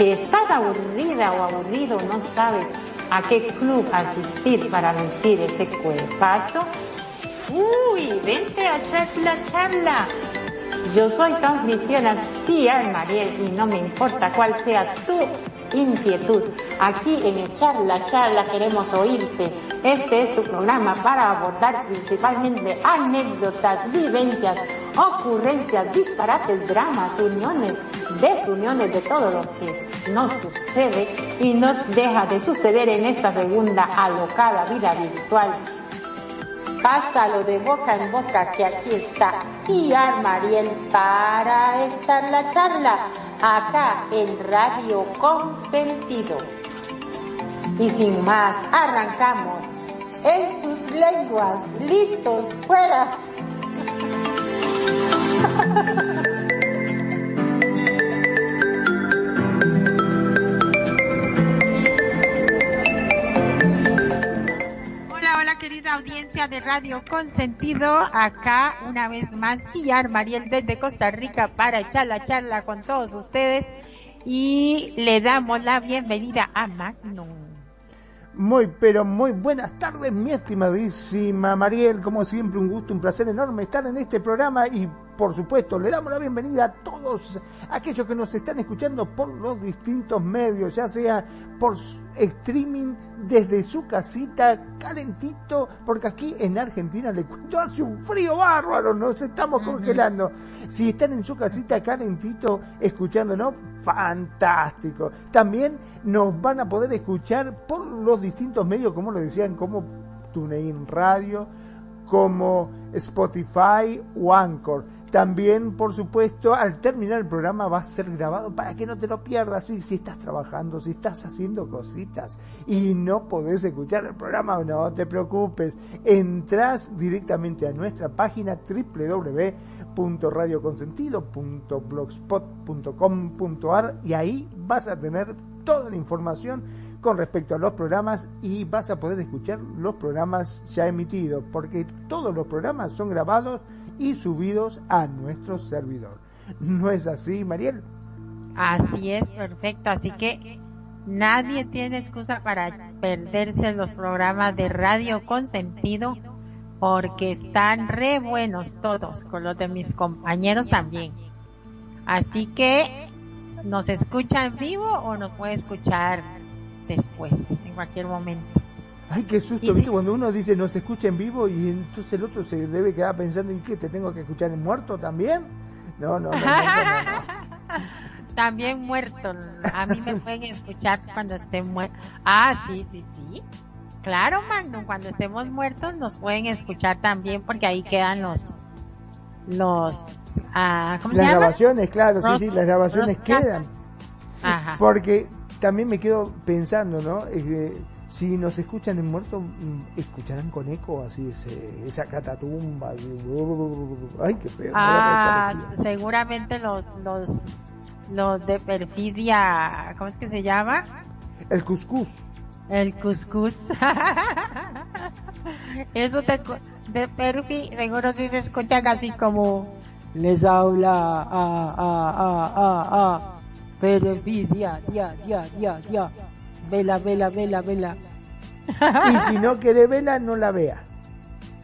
que estás aburrida o aburrido, no sabes a qué club asistir para lucir ese cuerpazo. Uy, vente a echar la charla. Yo soy anfitriona, sí, Mariel, y no me importa cuál sea tu inquietud. Aquí en Echar la Charla queremos oírte. Este es tu programa para abordar principalmente anécdotas, vivencias, ocurrencias, disparates, dramas, uniones, desuniones de todo lo que nos sucede y nos deja de suceder en esta segunda alocada vida virtual. Pásalo de boca en boca que aquí está Ciar Mariel para echar la charla acá en Radio Consentido. Y sin más, arrancamos en sus lenguas, listos, fuera. Hola, hola querida audiencia de Radio Consentido, acá una vez más Ciar Mariel desde Costa Rica para echar la charla con todos ustedes y le damos la bienvenida a Magnum. Muy, pero muy buenas tardes, mi estimadísima Mariel. Como siempre, un gusto, un placer enorme estar en este programa y, por supuesto, le damos la bienvenida a todos aquellos que nos están escuchando por los distintos medios, ya sea por streaming desde su casita, calentito, porque aquí en Argentina le cuento, hace un frío bárbaro, nos estamos congelando. Si están en su casita calentito escuchándonos, fantástico. También nos van a poder escuchar por los distintos medios, como lo decían, como TuneIn Radio, como Spotify o Anchor. También, por supuesto, al terminar el programa va a ser grabado para que no te lo pierdas. Si, estás trabajando, si estás haciendo cositas y no podés escuchar el programa, no te preocupes. Entrás directamente a nuestra página www.radioconsentido.blogspot.com.ar y ahí vas a tener toda la información con respecto a los programas y vas a poder escuchar los programas ya emitidos, porque todos los programas son grabados y subidos a nuestro servidor. ¿No es así, Mariel? Así es, perfecto. Así que nadie tiene excusa para perderse los programas de radio con sentido porque están re buenos todos, con los de mis compañeros también. Así que nos escucha en vivo o nos puede escuchar después, en cualquier momento. Ay, qué susto, ¿viste? Cuando uno dice no se escucha en vivo y entonces el otro se debe quedar pensando en qué, ¿te tengo que escuchar en muerto también? No, no, no. no, también muerto. A mí me pueden escuchar cuando esté muerto. Ah, sí, sí, sí. Claro, Magnum, cuando estemos muertos nos pueden escuchar también porque ahí quedan los los ah, ¿cómo las se grabaciones, claro, sí, sí, las grabaciones quedan. Ajá. Porque también me quedo pensando, ¿no? Eh, si nos escuchan en muerto, mm, escucharán con eco así ese, esa catatumba. Ay, qué feo. Ah, seguramente los los los de perfidia, ¿cómo es que se llama? El cuscús. El cuscús. Eso de, de perfi, seguro sí se escuchan así como les habla a a a a a perfidia, dia, dia, dia, dia. Vela, vela, vela, vela. Y si no quiere vela, no la vea.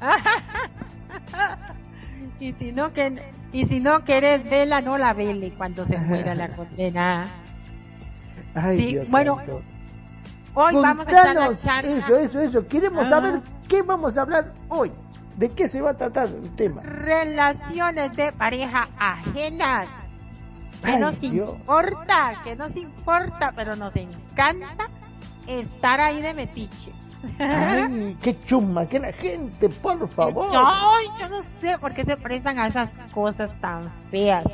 y si no que y si no querés vela, no la vele cuando se muera la condena. Ay, Sí, Dios bueno, santo. Hoy vamos a la charla. Eso, eso, eso. Queremos saber qué vamos a hablar hoy. ¿De qué se va a tratar el tema? Relaciones de pareja ajenas. Que nos importa, que nos importa, pero nos encanta estar ahí de metiches. Ay, qué chumma, que la gente, por favor. Ay, yo no sé por qué se prestan a esas cosas tan feas.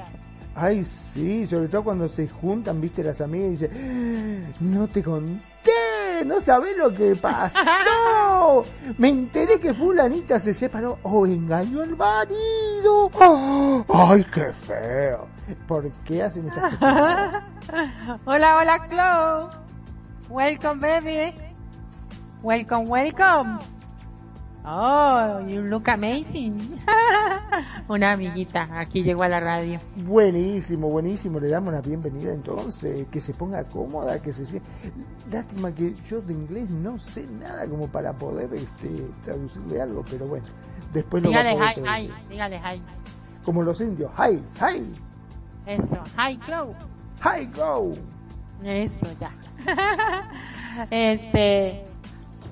Ay, sí, sobre todo cuando se juntan, viste, las amigas y dicen, no te conté, no sabés lo que pasó. Me enteré que fulanita se separó o engañó al marido. Ay, qué feo. ¿Por qué hacen esas cosas? hola, hola, Chloe. Welcome, baby. Welcome, welcome. Oh, you look amazing. Una amiguita, aquí llegó a la radio. Buenísimo, buenísimo. Le damos la bienvenida entonces. Que se ponga cómoda, que se Lástima que yo de inglés no sé nada como para poder este, traducirle algo, pero bueno. Después dígale lo hi, hi, dígale hi. Como los indios, hi, hi. Eso, hi, go. Hi, go. Eso, ya. este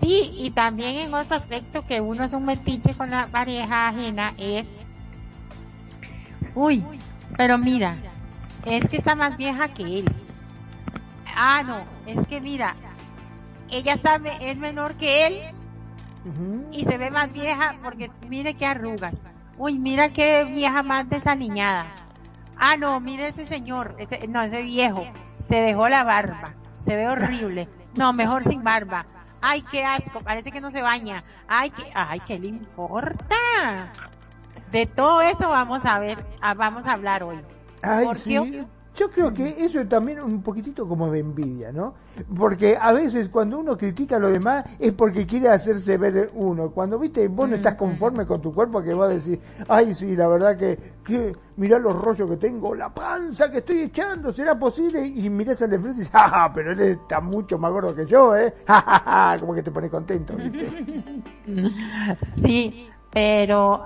Sí, y también en otro aspecto que uno es un metiche con la pareja ajena es, uy, pero mira, es que está más vieja que él. Ah, no, es que mira, ella está, es menor que él y se ve más vieja porque mire qué arrugas. Uy, mira qué vieja más desaliñada. Ah, no, mire ese señor, ese, no, ese viejo, se dejó la barba, se ve horrible. No, mejor sin barba ay, qué asco, parece que no se baña, ay, qué, ay, qué le importa. De todo eso vamos a ver, ah, vamos a hablar hoy. Ay, sí. Yo creo que eso es también un poquitito como de envidia, ¿no? Porque a veces cuando uno critica a los demás es porque quiere hacerse ver uno. Cuando viste, vos no estás conforme con tu cuerpo, que vas a decir, ay, sí, la verdad que, que mirá los rollos que tengo, la panza que estoy echando, ¿será posible? Y mirás al de frente y dices, ah, pero él está mucho más gordo que yo, ¿eh? como que te pone contento, ¿viste? Sí, pero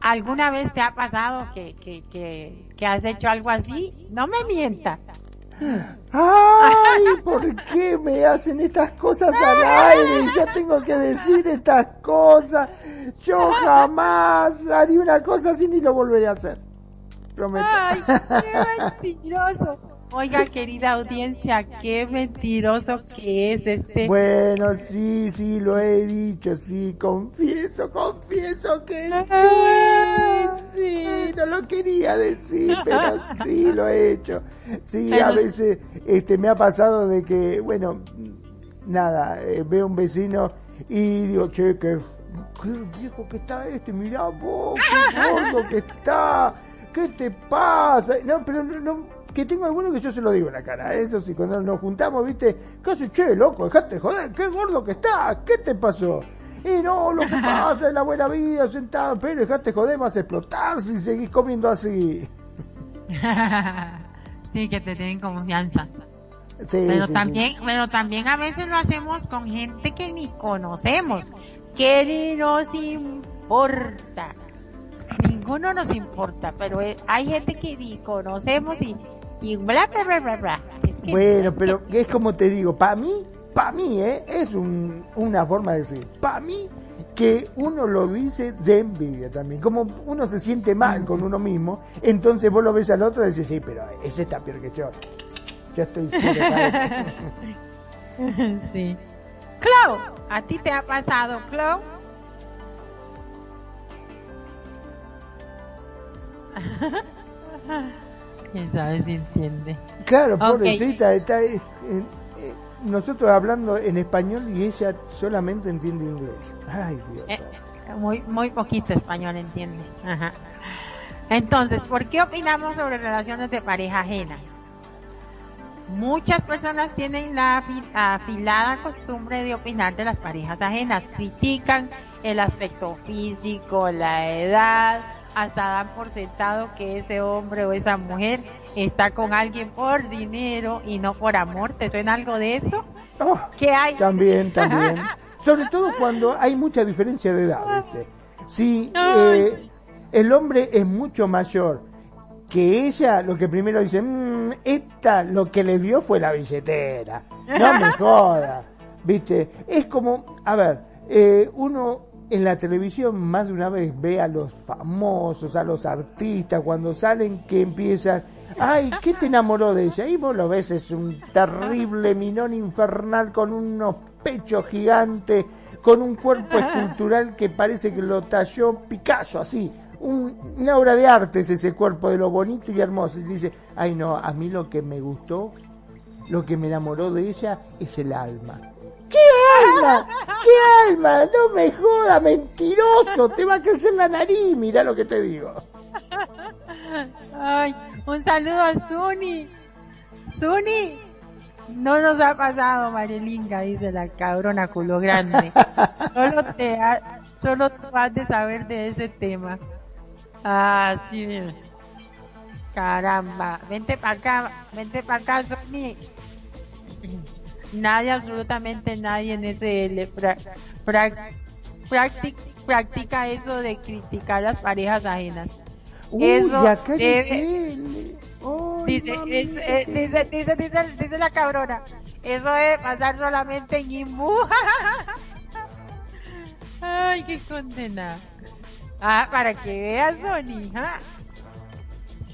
¿Alguna vez te ha pasado que, que, que, has hecho algo así? No me mientas. ¡Ay! ¿Por qué me hacen estas cosas al aire? Yo tengo que decir estas cosas. Yo jamás haría una cosa así ni lo volveré a hacer. Prometo. ¡Ay, qué mentiroso! Oiga, querida audiencia, qué mentiroso que es este. Bueno, sí, sí, lo he dicho, sí, confieso, confieso que sí, sí, no lo quería decir, pero sí lo he hecho. Sí, a veces este me ha pasado de que, bueno, nada, eh, veo un vecino y digo, che, qué, viejo que está este, mirá vos, qué gordo que está, ¿qué te pasa? No, pero no que tengo alguno que yo se lo digo en la cara. Eso sí, cuando nos juntamos, viste, casi, che, loco, dejate joder, qué gordo que estás, ¿qué te pasó? Y no, lo que pasa es la buena vida, sentado, pero dejate joder, vas a explotar si seguís comiendo así. sí, que te tienen confianza. Sí, pero también, pero también a veces lo hacemos con gente que ni conocemos, que ni nos importa. Ninguno nos importa, pero hay gente que ni conocemos y y bla, bla, bla, bla, bueno, pero es como te digo, para mí, para mí, ¿eh? es un, una forma de decir, para mí, que uno lo dice de envidia también. Como uno se siente mal con uno mismo, entonces vos lo ves al otro y dices, sí, pero ese está peor que yo. Ya estoy Sí. Clau, ¿a ti te ha pasado, Clau? quién sabe si entiende. Claro, pobrecita, está eh, eh, nosotros hablando en español y ella solamente entiende inglés. Ay, Dios. Eh, muy, muy poquito español entiende. Ajá. Entonces, ¿por qué opinamos sobre relaciones de pareja ajenas? Muchas personas tienen la afilada costumbre de opinar de las parejas ajenas, critican el aspecto físico, la edad, hasta dan por sentado que ese hombre o esa mujer está con alguien por dinero y no por amor. ¿Te suena algo de eso? Oh, ¿Qué hay? También, también. Sobre todo cuando hay mucha diferencia de edad, ¿viste? Si eh, el hombre es mucho mayor que ella, lo que primero dice, mmm, esta lo que le vio fue la billetera. No me joda. ¿Viste? Es como, a ver, eh, uno en la televisión más de una vez ve a los famosos, a los artistas, cuando salen que empiezan, ay, ¿qué te enamoró de ella? Y vos lo ves, es un terrible minón infernal con unos pechos gigantes, con un cuerpo escultural que parece que lo talló Picasso, así. Un, una obra de arte es ese cuerpo de lo bonito y hermoso. Y dice, ay no, a mí lo que me gustó, lo que me enamoró de ella es el alma. ¿Qué alma? ¿Qué alma? No me joda, mentiroso. Te va a crecer la nariz, mira lo que te digo. Ay, un saludo a Suni. Suni, no nos ha pasado, Marilinga, dice la cabrona culo grande. Solo te solo tú has de saber de ese tema. Ah, sí. Caramba. Vente para acá, vente para acá, Sony. Nadie, absolutamente nadie en ese practica eso de criticar las parejas ajenas. eso dice, dice, dice, dice, dice la cabrona. Eso es pasar solamente en Imbu. Ay, qué condena. Ah, para que veas, Sony. ¿ah?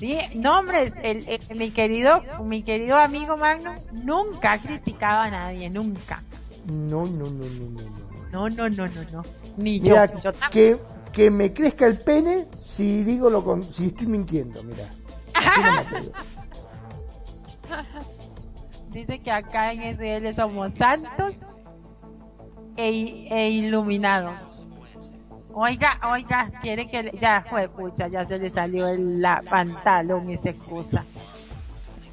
Sí, no, hombre, el, mi querido, mi querido amigo Magno nunca ha criticado a nadie, nunca. No, no, no, no, no, no. No, no, no, no, Ni mira, yo. que, que me crezca el pene si digo lo con, si estoy mintiendo, mira. Dice que acá en SL somos santos e, e iluminados. Oiga, oiga, quiere que ya fue pucha, ya se le salió el la pantalón esa excusa.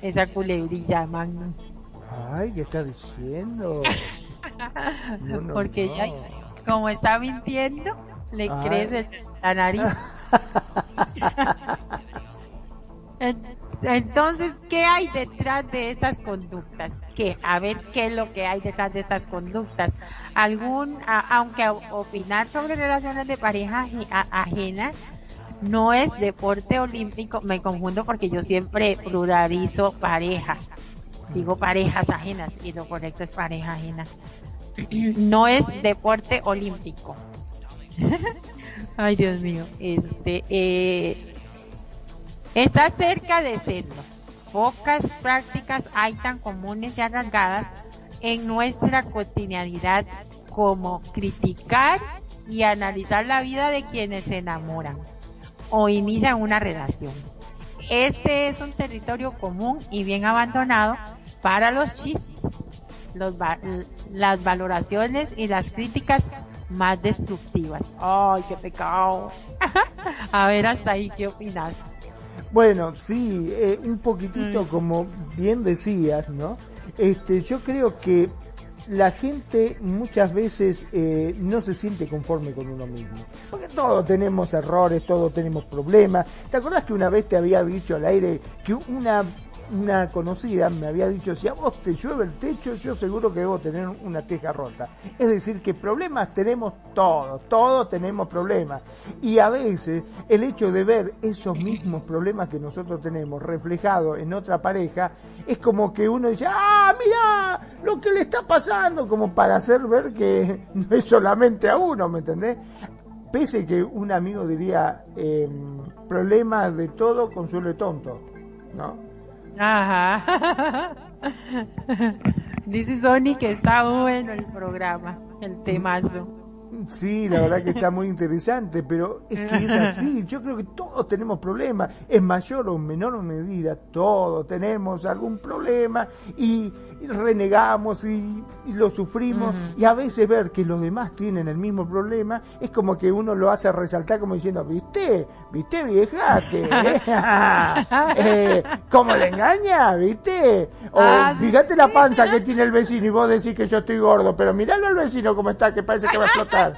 Esa culebrilla, man. Ay, ¿qué está diciendo? Porque ya, como está mintiendo, le crece la nariz. Entonces, ¿qué hay detrás de estas conductas? ¿Qué? A ver, ¿qué es lo que hay detrás de estas conductas? Algún, aunque opinar sobre relaciones de pareja ajenas no es deporte olímpico, me confundo porque yo siempre pluralizo pareja. Digo parejas ajenas y lo correcto es pareja ajena. No es deporte olímpico. Ay, Dios mío. Este, eh, Está cerca de serlo. Pocas prácticas hay tan comunes y arraigadas en nuestra cotidianidad como criticar y analizar la vida de quienes se enamoran o inician una relación. Este es un territorio común y bien abandonado para los chismes, las valoraciones y las críticas más destructivas. ¡Ay, qué pecado! A ver, hasta ahí, ¿qué opinas? Bueno, sí, eh, un poquitito mm. como bien decías, ¿no? Este, yo creo que la gente muchas veces eh, no se siente conforme con uno mismo. Porque todos tenemos errores, todos tenemos problemas. ¿Te acordás que una vez te había dicho al aire que una una conocida me había dicho, si a vos te llueve el techo, yo seguro que debo tener una teja rota. Es decir, que problemas tenemos todos, todos tenemos problemas. Y a veces el hecho de ver esos mismos problemas que nosotros tenemos reflejados en otra pareja, es como que uno dice, ah, mira lo que le está pasando, como para hacer ver que no es solamente a uno, ¿me entendés? Pese que un amigo diría, em, problemas de todo, consuelo tonto, ¿no? Ajá. Dice Sony que está bueno el programa, el temazo. Sí, la verdad que está muy interesante, pero es que es así. Yo creo que todos tenemos problemas, en mayor o menor medida, todos tenemos algún problema y, renegamos y, lo sufrimos. Y a veces ver que los demás tienen el mismo problema es como que uno lo hace resaltar como diciendo, ¿viste? ¿Viste, vieja? Que, eh, ¿Cómo le engaña? ¿Viste? O ah, fíjate la panza que tiene el vecino y vos decís que yo estoy gordo, pero miralo al vecino como está, que parece que va a explotar.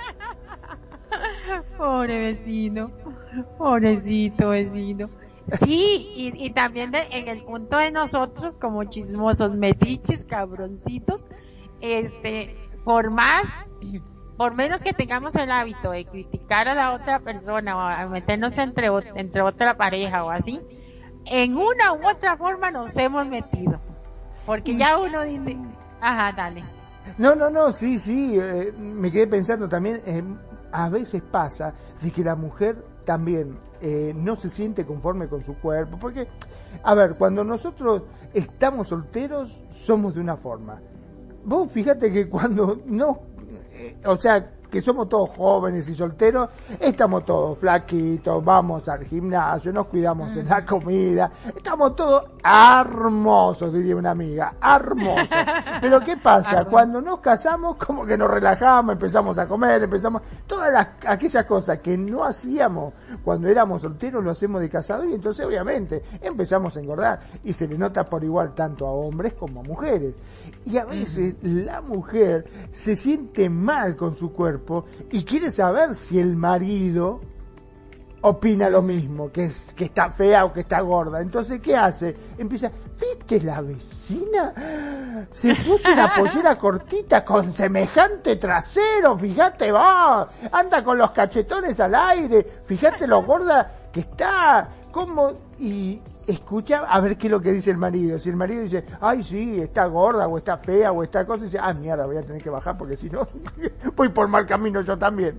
Pobre vecino, pobrecito vecino. Sí, y, también en el punto de nosotros como chismosos, metiches, cabroncitos, este, por más, por menos que tengamos el hábito de criticar a la otra persona o a meternos entre, entre otra pareja o así, en una u otra forma nos hemos metido. Porque ya uno dice, ajá, dale. No, no, no, sí, sí, eh, me quedé pensando también, eh, a veces pasa de que la mujer también eh, no se siente conforme con su cuerpo, porque, a ver, cuando nosotros estamos solteros somos de una forma. Vos fíjate que cuando no, o sea, que somos todos jóvenes y solteros, estamos todos flaquitos, vamos al gimnasio, nos cuidamos en la comida, estamos todos hermosos, diría una amiga, hermosos. Pero ¿qué pasa? Cuando nos casamos, como que nos relajamos, empezamos a comer, empezamos, todas las, aquellas cosas que no hacíamos cuando éramos solteros, lo hacemos de casado y entonces obviamente empezamos a engordar y se le nota por igual tanto a hombres como a mujeres. Y a veces la mujer se siente mal con su cuerpo y quiere saber si el marido opina lo mismo, que, es, que está fea o que está gorda. Entonces, ¿qué hace? Empieza, ¿viste la vecina? Se puso una pollera cortita con semejante trasero, fíjate va, anda con los cachetones al aire, fíjate lo gorda que está, cómo, y escucha a ver qué es lo que dice el marido. Si el marido dice, ay, sí, está gorda o está fea o está cosa, dice, ah, mierda, voy a tener que bajar porque si no, voy por mal camino yo también.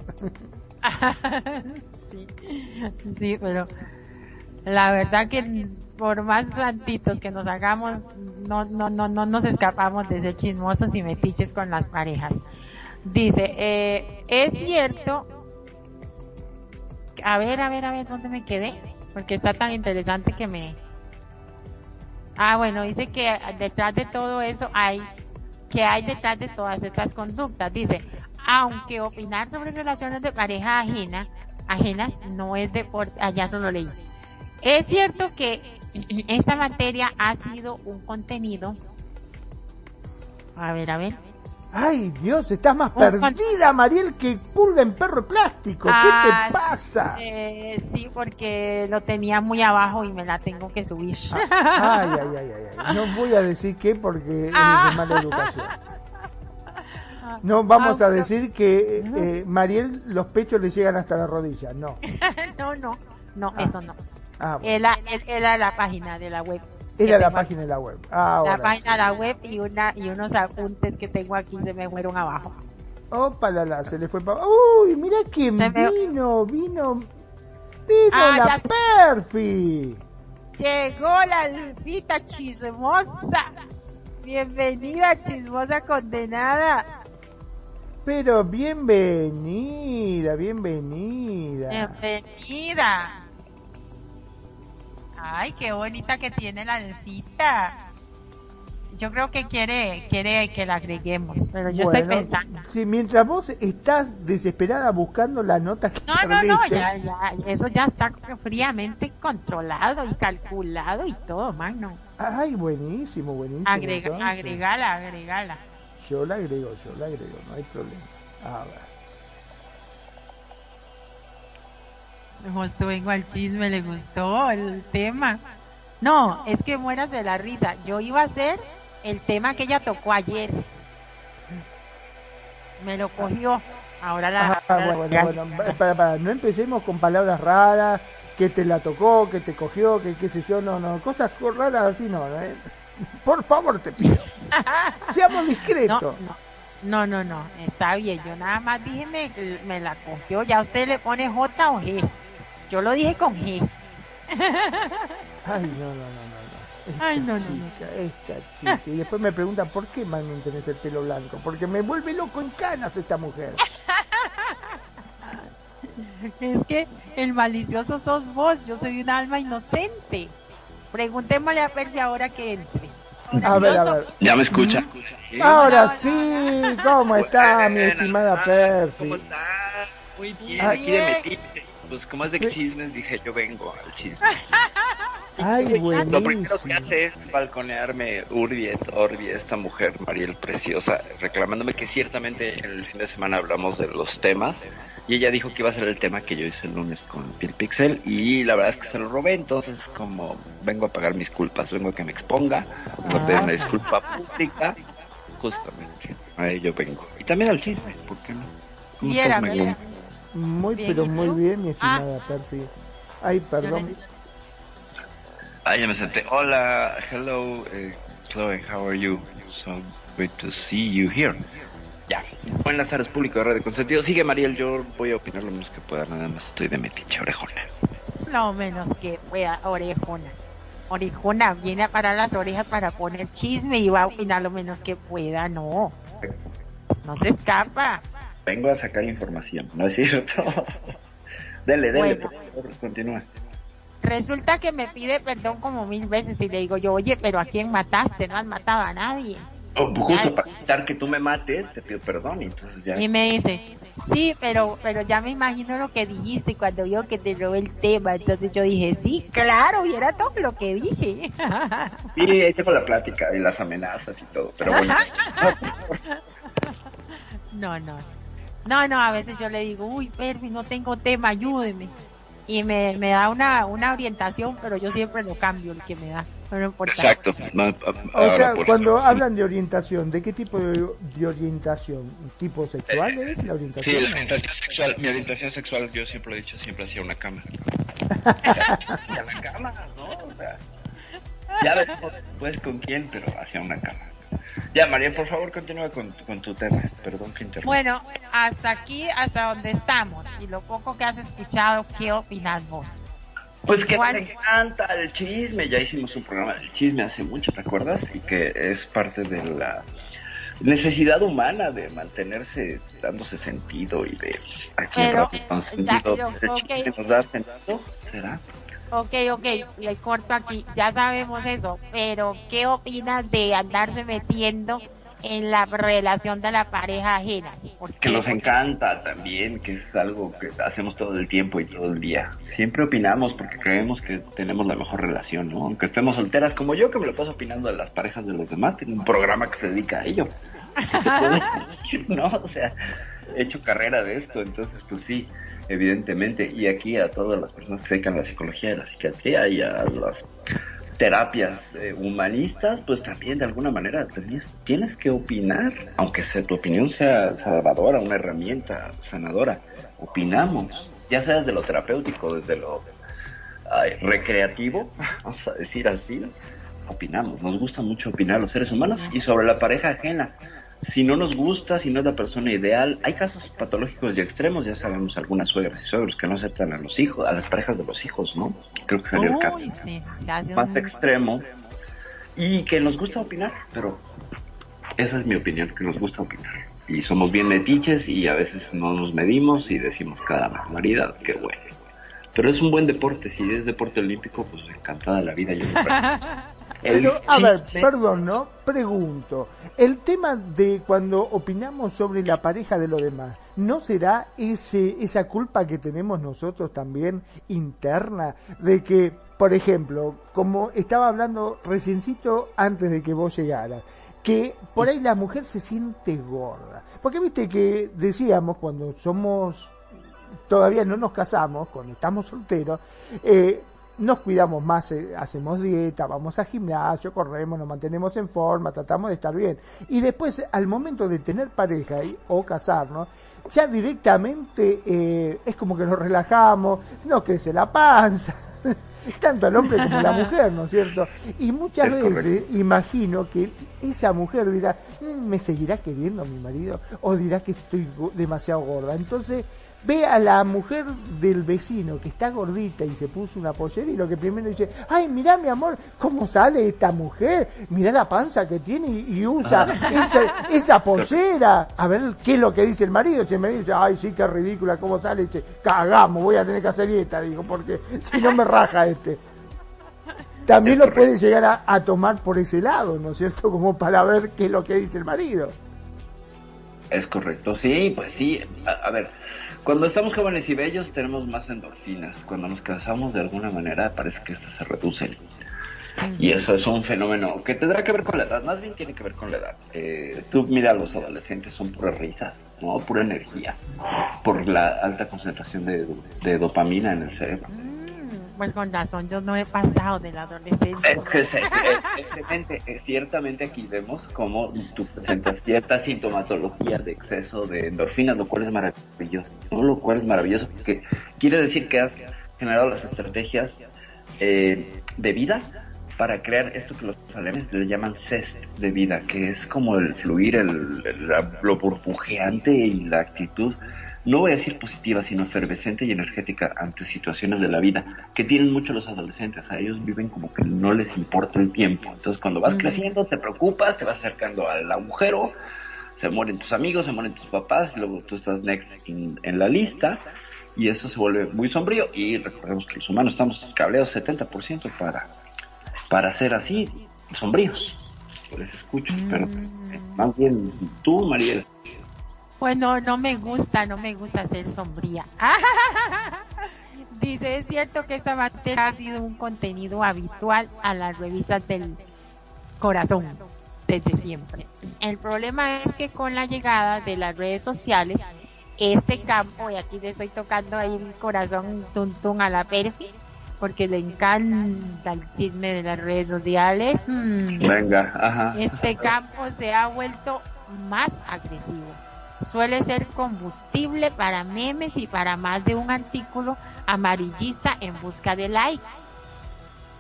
sí, pero la verdad que por más santitos que nos hagamos, no, no, no, no nos escapamos de ser chismosos y metiches con las parejas. Dice, eh, es cierto, a ver, a ver, a ver, ¿dónde me quedé? Porque está tan interesante que me... Ah, bueno, dice que detrás de todo eso hay, que hay detrás de todas estas conductas. Dice, aunque opinar sobre relaciones de pareja ajena, ajenas no es deporte, allá no lo leí. Es cierto que esta materia ha sido un contenido, a ver, a ver, Ay, Dios, estás más perdida, Mariel, que pulga en perro plástico. ¿Qué te ah, pasa? Eh, sí, porque lo tenía muy abajo y me la tengo que subir. Ah, ay, ay, ay, ay, No voy a decir qué porque es de ah. mala educación. No vamos a decir que eh, Mariel los pechos le llegan hasta la rodilla, no. no, no, no, eso no. Ah, era, era la página de la web. Era la página de la web. Ah, la página de la web y una y unos apuntes que tengo aquí se me fueron abajo. Opa, la, la, se le fue para... Uy, mira quién vino, vino, vino ah, la Perfi. Llegó la Lupita chismosa. Bienvenida, chismosa condenada. Pero bienvenida, bienvenida. Bienvenida. Ay, qué bonita que tiene la alcita. Yo creo que quiere, quiere que la agreguemos, pero yo estoy pensando. Si mientras vos estás desesperada buscando la nota que No, no, no, ya, ya, eso ya está fríamente controlado y calculado y todo, magno. Ay, buenísimo, buenísimo. Agrega, agregala, agregala. Yo la agrego, yo la agrego, no hay problema. A ver. Gustó, vengo al chisme, le gustó el tema. No, es que mueras de la risa. Yo iba a hacer el tema que ella tocó ayer. Me lo cogió. Ahora la. Ah, bueno, bueno, para, para, no empecemos con palabras raras, que te la tocó, que te cogió, que qué sé yo, no, no, cosas raras así no, ¿eh? Por favor, te pido. Seamos discretos. No, no, no, está bien. Yo nada más dije me, me la cogió. Ya usted le pone J o G. Yo lo dije con G. Ay, no, no, no, no. Esta Ay, no, chica, no, Esta chica. Y después me pregunta, ¿por qué Magnum tenés el pelo blanco? Porque me vuelve loco en canas esta mujer. es que el malicioso sos vos, yo soy un alma inocente. Preguntémosle a Percy ahora que entre. A ver, a ver. Ya me escucha. Ahora sí, ¿cómo está mi estimada Percy? ¿Cómo está? Muy bien. Aquí de pues como es de chismes, dije yo vengo al chisme. Ay, bueno. Lo primero que hace es balconearme Urbi et Orbi, esta mujer, Mariel Preciosa, reclamándome que ciertamente en el fin de semana hablamos de los temas y ella dijo que iba a ser el tema que yo hice el lunes con Pixel y la verdad es que se lo robé, entonces como vengo a pagar mis culpas, vengo a que me exponga, vengo a pedir una disculpa pública, justamente, a ello vengo. Y también al chisme, ¿por qué no? ¿Cómo estás, muy, pero muy bien, mi estimada ah. Ay, perdón. Ah, ya me senté. Hola, hello, eh, Chloe, how are you? So great to see you here. Ya. Buenas tardes, público de Radio Consentido. Sigue, Mariel, yo voy a opinar lo menos que pueda, nada más estoy de metiche, orejona. Lo menos que pueda, orejona. Orejona viene a parar las orejas para poner chisme y va a opinar lo menos que pueda, no. No se escapa. Vengo a sacar información, ¿no es cierto? dele, dele, Bueno. por favor, continúa. Resulta que me pide perdón como mil veces y le digo yo, oye, pero ¿a quién mataste? No has matado a nadie. Oh, justo Ya. para evitar que tú me mates, te pido perdón y entonces ya. Y me dice, sí, pero, pero ya me imagino lo que dijiste cuando vio que te robé el tema. Entonces yo dije, sí, claro, y era todo lo que dije. Sí, ahí tengo la plática y las amenazas y todo, pero bueno. No, no. No, no, a veces yo le digo, uy, Perfi, no tengo tema, ayúdeme. Y me, me da una, una orientación, pero yo siempre lo cambio el que me da. No importa. Exacto. O sea, cuando hablan de orientación, ¿de qué tipo de, de orientación? ¿Tipo sexual es la Sí, orientación? la orientación sexual, mi orientación sexual, yo siempre lo he dicho, siempre hacia una cama. hacia la cama, ¿no? O sea, ya veremos después con quién, pero hacia una cama. Ya, María, por favor, continúa con, con tu tema. Perdón que interrumpa. Bueno, hasta aquí, hasta donde estamos. Y lo poco que has escuchado, ¿qué opinas vos? Pues que ¿Cuál? me encanta el chisme. Ya hicimos un programa del chisme hace mucho, ¿te acuerdas? Y que es parte de la necesidad humana de mantenerse dándose sentido y de aquí Pero, Radio con ya, sentido. pero, ¿El ok. chisme nos da sentido? ¿Será? Ok, ok, le corto aquí, ya sabemos eso, pero ¿qué opinas de andarse metiendo en la relación de la pareja ajena? ¿Por Que nos encanta también, que es algo que hacemos todo el tiempo y todo el día. Siempre opinamos porque creemos que tenemos la mejor relación, ¿no? Aunque estemos solteras como yo, que me lo paso opinando de las parejas de los demás, tengo un programa que se dedica a ello. ¿Qué te puedo decir, ¿no? O sea, he hecho carrera de esto, entonces pues sí, evidentemente. Y aquí a todas las personas que se dedican a la psicología, a la psiquiatría y a las terapias eh, humanistas, pues también de alguna manera tienes, tienes que opinar, aunque sea, tu opinión sea salvadora, una herramienta sanadora. Opinamos, ya sea desde lo terapéutico, desde lo ay, recreativo, vamos a decir así, opinamos. Nos gusta mucho opinar los seres humanos y sobre la pareja ajena. Si no nos gusta, si no es la persona ideal, hay casos patológicos y extremos, ya sabemos algunas suegras y suegros que no aceptan a los hijos, a las parejas de los hijos, ¿no? Creo que sería el caso sí, más extremo y que nos gusta opinar, pero esa es mi opinión, que nos gusta opinar. Y somos bien metiches y a veces no nos medimos y decimos cada barbaridad, qué bueno. Pero es un buen deporte, si es deporte olímpico, pues encantada la vida. Yo El Pero, a ver, perdón, ¿no? Pregunto. El tema de cuando opinamos sobre la pareja de los demás, ¿no será ese, esa culpa que tenemos nosotros también interna de que, por ejemplo, como estaba hablando reciencito antes de que vos llegaras, que por ahí la mujer se siente gorda? Porque viste que decíamos cuando somos todavía no nos casamos, cuando estamos solteros, eh, nos cuidamos más, eh, hacemos dieta, vamos al gimnasio, corremos, nos mantenemos en forma, tratamos de estar bien. Y después, al momento de tener pareja y- o casarnos, ya directamente eh, es como que nos relajamos, nos crece la panza, tanto al hombre como a la mujer, ¿no es cierto? Y muchas Es veces imagino que esa mujer dirá, "Mm, ¿me seguirá queriendo mi marido? O dirá que estoy demasiado gorda. Entonces ve a la mujer del vecino que está gordita y se puso una pollera y lo que primero dice, ay, mirá mi amor, cómo sale esta mujer, mirá la panza que tiene y, y usa esa, esa pollera. A ver qué es lo que dice el marido. Si el marido dice, ay, sí, qué ridícula, cómo sale, dice, cagamos, voy a tener que hacer dieta, digo, porque si no me raja este. También lo puede llegar a, a tomar por ese lado, ¿no es cierto? Como para ver qué es lo que dice el marido. Es correcto, sí, pues sí. A, a ver, cuando estamos jóvenes y bellos tenemos más endorfinas. Cuando nos casamos de alguna manera parece que estas se reducen. Y eso es un fenómeno que tendrá que ver con la edad, más bien tiene que ver con la edad. Eh, tú mira, los adolescentes son puras risas, ¿no? Pura energía, por la alta concentración de, de dopamina en el cerebro. Mm, pues con razón, yo no he pasado de la adolescencia. Excelente. Ciertamente aquí vemos cómo tú presentas cierta sintomatología de exceso de endorfinas, lo cual es maravilloso. ¿no? Lo cual es maravilloso porque quiere decir que has generado las estrategias eh, de vida para crear esto que los alemanes le llaman cest de vida, que es como el fluir, el, lo burbujeante y la actitud, no voy a decir positiva, sino efervescente y energética ante situaciones de la vida, que tienen mucho los adolescentes, a ellos viven como que no les importa el tiempo. Entonces cuando vas creciendo te preocupas, te vas acercando al agujero, se mueren tus amigos, se mueren tus papás, y luego tú estás next en la lista, y eso se vuelve muy sombrío, y recordemos que los humanos estamos cableados 70% para para ser así sombríos. Les escucho, pero mm. más bien tú, Mariela. Bueno, no me gusta, no me gusta ser sombría. Dice, es cierto que esta materia ha sido un contenido habitual a las revistas del corazón desde siempre. El problema es que con la llegada de las redes sociales, este campo, y aquí le estoy tocando ahí el corazón tuntun a la perfi, porque le encanta el chisme de las redes sociales. Mm. Venga, ajá. Este campo se ha vuelto más agresivo. Suele ser combustible para memes y para más de un artículo amarillista en busca de likes.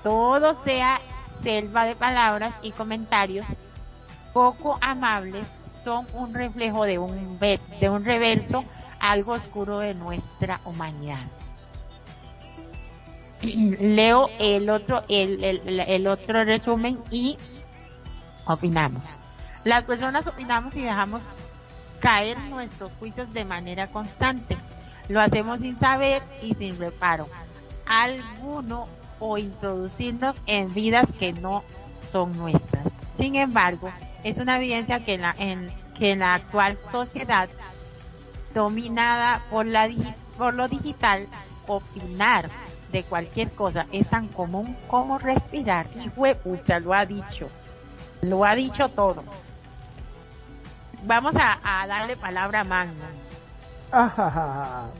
Todo sea selva de palabras y comentarios poco amables son un reflejo de un, de un reverso algo oscuro de nuestra humanidad leo el otro, el, otro resumen y opinamos. Las personas opinamos y dejamos caer nuestros juicios de manera constante. Lo hacemos sin saber y sin reparo alguno o introducirnos en vidas que no son nuestras. Sin embargo, es una evidencia que en la, en, que en la actual sociedad dominada por la por lo digital, opinar de cualquier cosa es tan común como respirar. Y fue pucha, lo ha dicho. Lo ha dicho todo. Vamos a, darle palabra a Magno.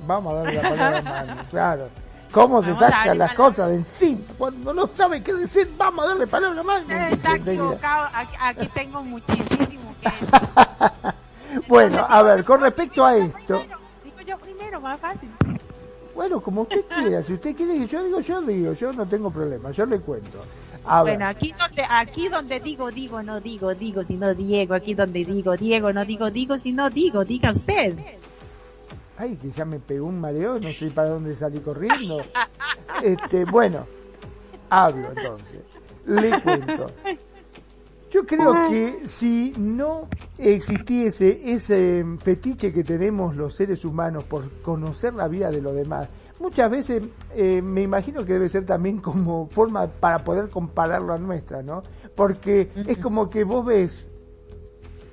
vamos a darle la palabra a Magno, claro. ¿Cómo se sacan las cosas de encima? Cuando no sabe qué decir, vamos a darle palabra a Magno. Está equivocado. Aquí, tengo muchísimo que decir. bueno, a ver, con respecto a esto. Digo yo primero, más fácil. Bueno, como usted quiera, si usted quiere yo digo, yo digo, yo no tengo problema, yo le cuento. Bueno, aquí donde, aquí donde digo, digo, no digo, digo, si no Diego, aquí donde digo, Diego, no digo, digo, si no digo, diga usted. Ay, que ya me pegó un mareo, no sé para dónde salí corriendo. Este, bueno, hablo entonces, le cuento. Yo creo que si no existiese ese fetiche que tenemos los seres humanos por conocer la vida de los demás, muchas veces eh, me imagino que debe ser también como forma para poder compararlo a nuestra, ¿no? Porque es como que vos ves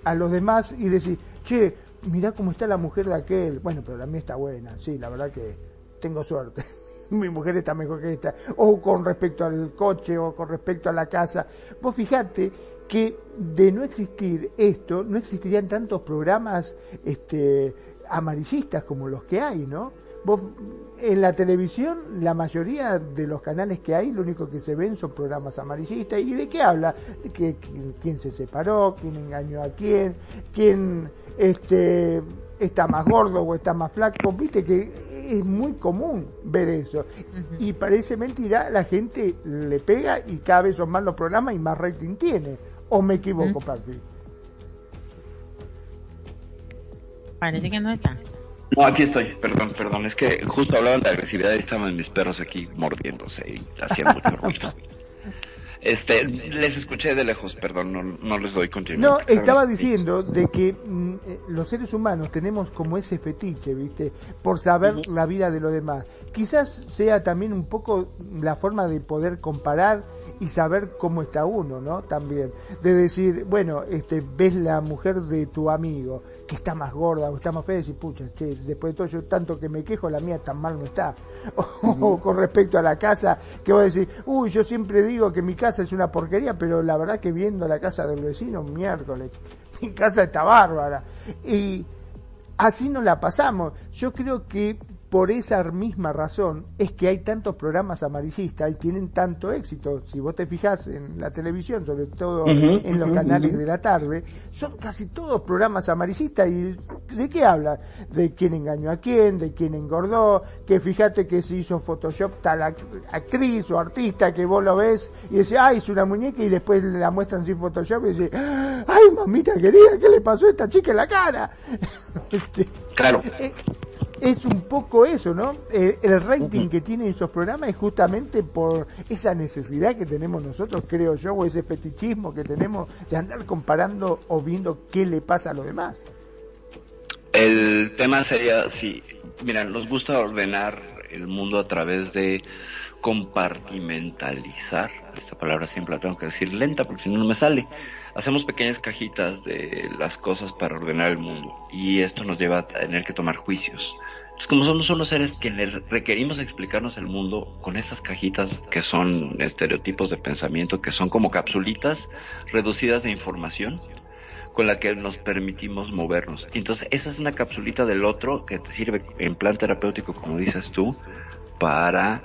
a los demás y decís, che, mirá cómo está la mujer de aquel. Bueno, pero la mía está buena, sí, la verdad que tengo suerte. Mi mujer está mejor que esta. O con respecto al coche o con respecto a la casa. Vos fijate que de no existir esto, no existirían tantos programas este, amarillistas como los que hay, ¿no? Vos, en la televisión, la mayoría de los canales que hay, lo único que se ven son programas amarillistas. ¿Y de qué habla? De que, quién se separó, quién engañó a quién, quién este, está más gordo o está más flaco. Viste que es muy común ver eso. Y parece mentira, la gente le pega y cada vez son más los programas y más rating tiene. ¿O me equivoco, ¿Mm? Parece que no está. No, aquí estoy, perdón, perdón, es que justo hablaban de agresividad y estaban mis perros aquí mordiéndose y hacían mucho ruido. Este, les escuché de lejos, perdón, no, no les doy continuidad. No, estaba diciendo de que mm, eh, los seres humanos tenemos como ese fetiche, ¿viste? Por saber la vida de los demás. Quizás sea también un poco la forma de poder comparar y saber cómo está uno, ¿no? También. De decir, bueno, este, ves la mujer de tu amigo que está más gorda o está más fea y decís, pucha, che, después de todo yo tanto que me quejo, la mía tan mal no está. O, con respecto a la casa, que vos decís, uy, yo siempre digo que mi casa es una porquería, pero la verdad que viendo la casa del vecino, miércoles, mi casa está bárbara. Y así nos la pasamos. Yo creo que por esa misma razón es que hay tantos programas amarillistas y tienen tanto éxito. Si vos te fijas en la televisión, sobre todo en los canales de la tarde, son casi todos programas amarillistas. ¿Y de qué habla? De quién engañó a quién, de quién engordó, que fíjate que se hizo Photoshop tal actriz o artista que vos lo ves y decís, ay, es una muñeca y después la muestran sin Photoshop y decís, ay, mamita querida, ¿qué le pasó a esta chica en la cara? Este, claro. Es un poco eso, ¿no? Eh, el rating que tienen esos programas es justamente por esa necesidad que tenemos nosotros, creo yo, o ese fetichismo que tenemos de andar comparando o viendo qué le pasa a los demás. El tema sería, sí, mira, nos gusta ordenar el mundo a través de compartimentalizar. Esta palabra siempre la tengo que decir lenta porque si no, no me sale hacemos pequeñas cajitas de las cosas para ordenar el mundo y esto nos lleva a tener que tomar juicios. Entonces, como somos unos seres que requerimos explicarnos el mundo con estas cajitas que son estereotipos de pensamiento, que son como capsulitas reducidas de información con la que nos permitimos movernos. Entonces, esa es una capsulita del otro que te sirve en plan terapéutico, como dices tú, para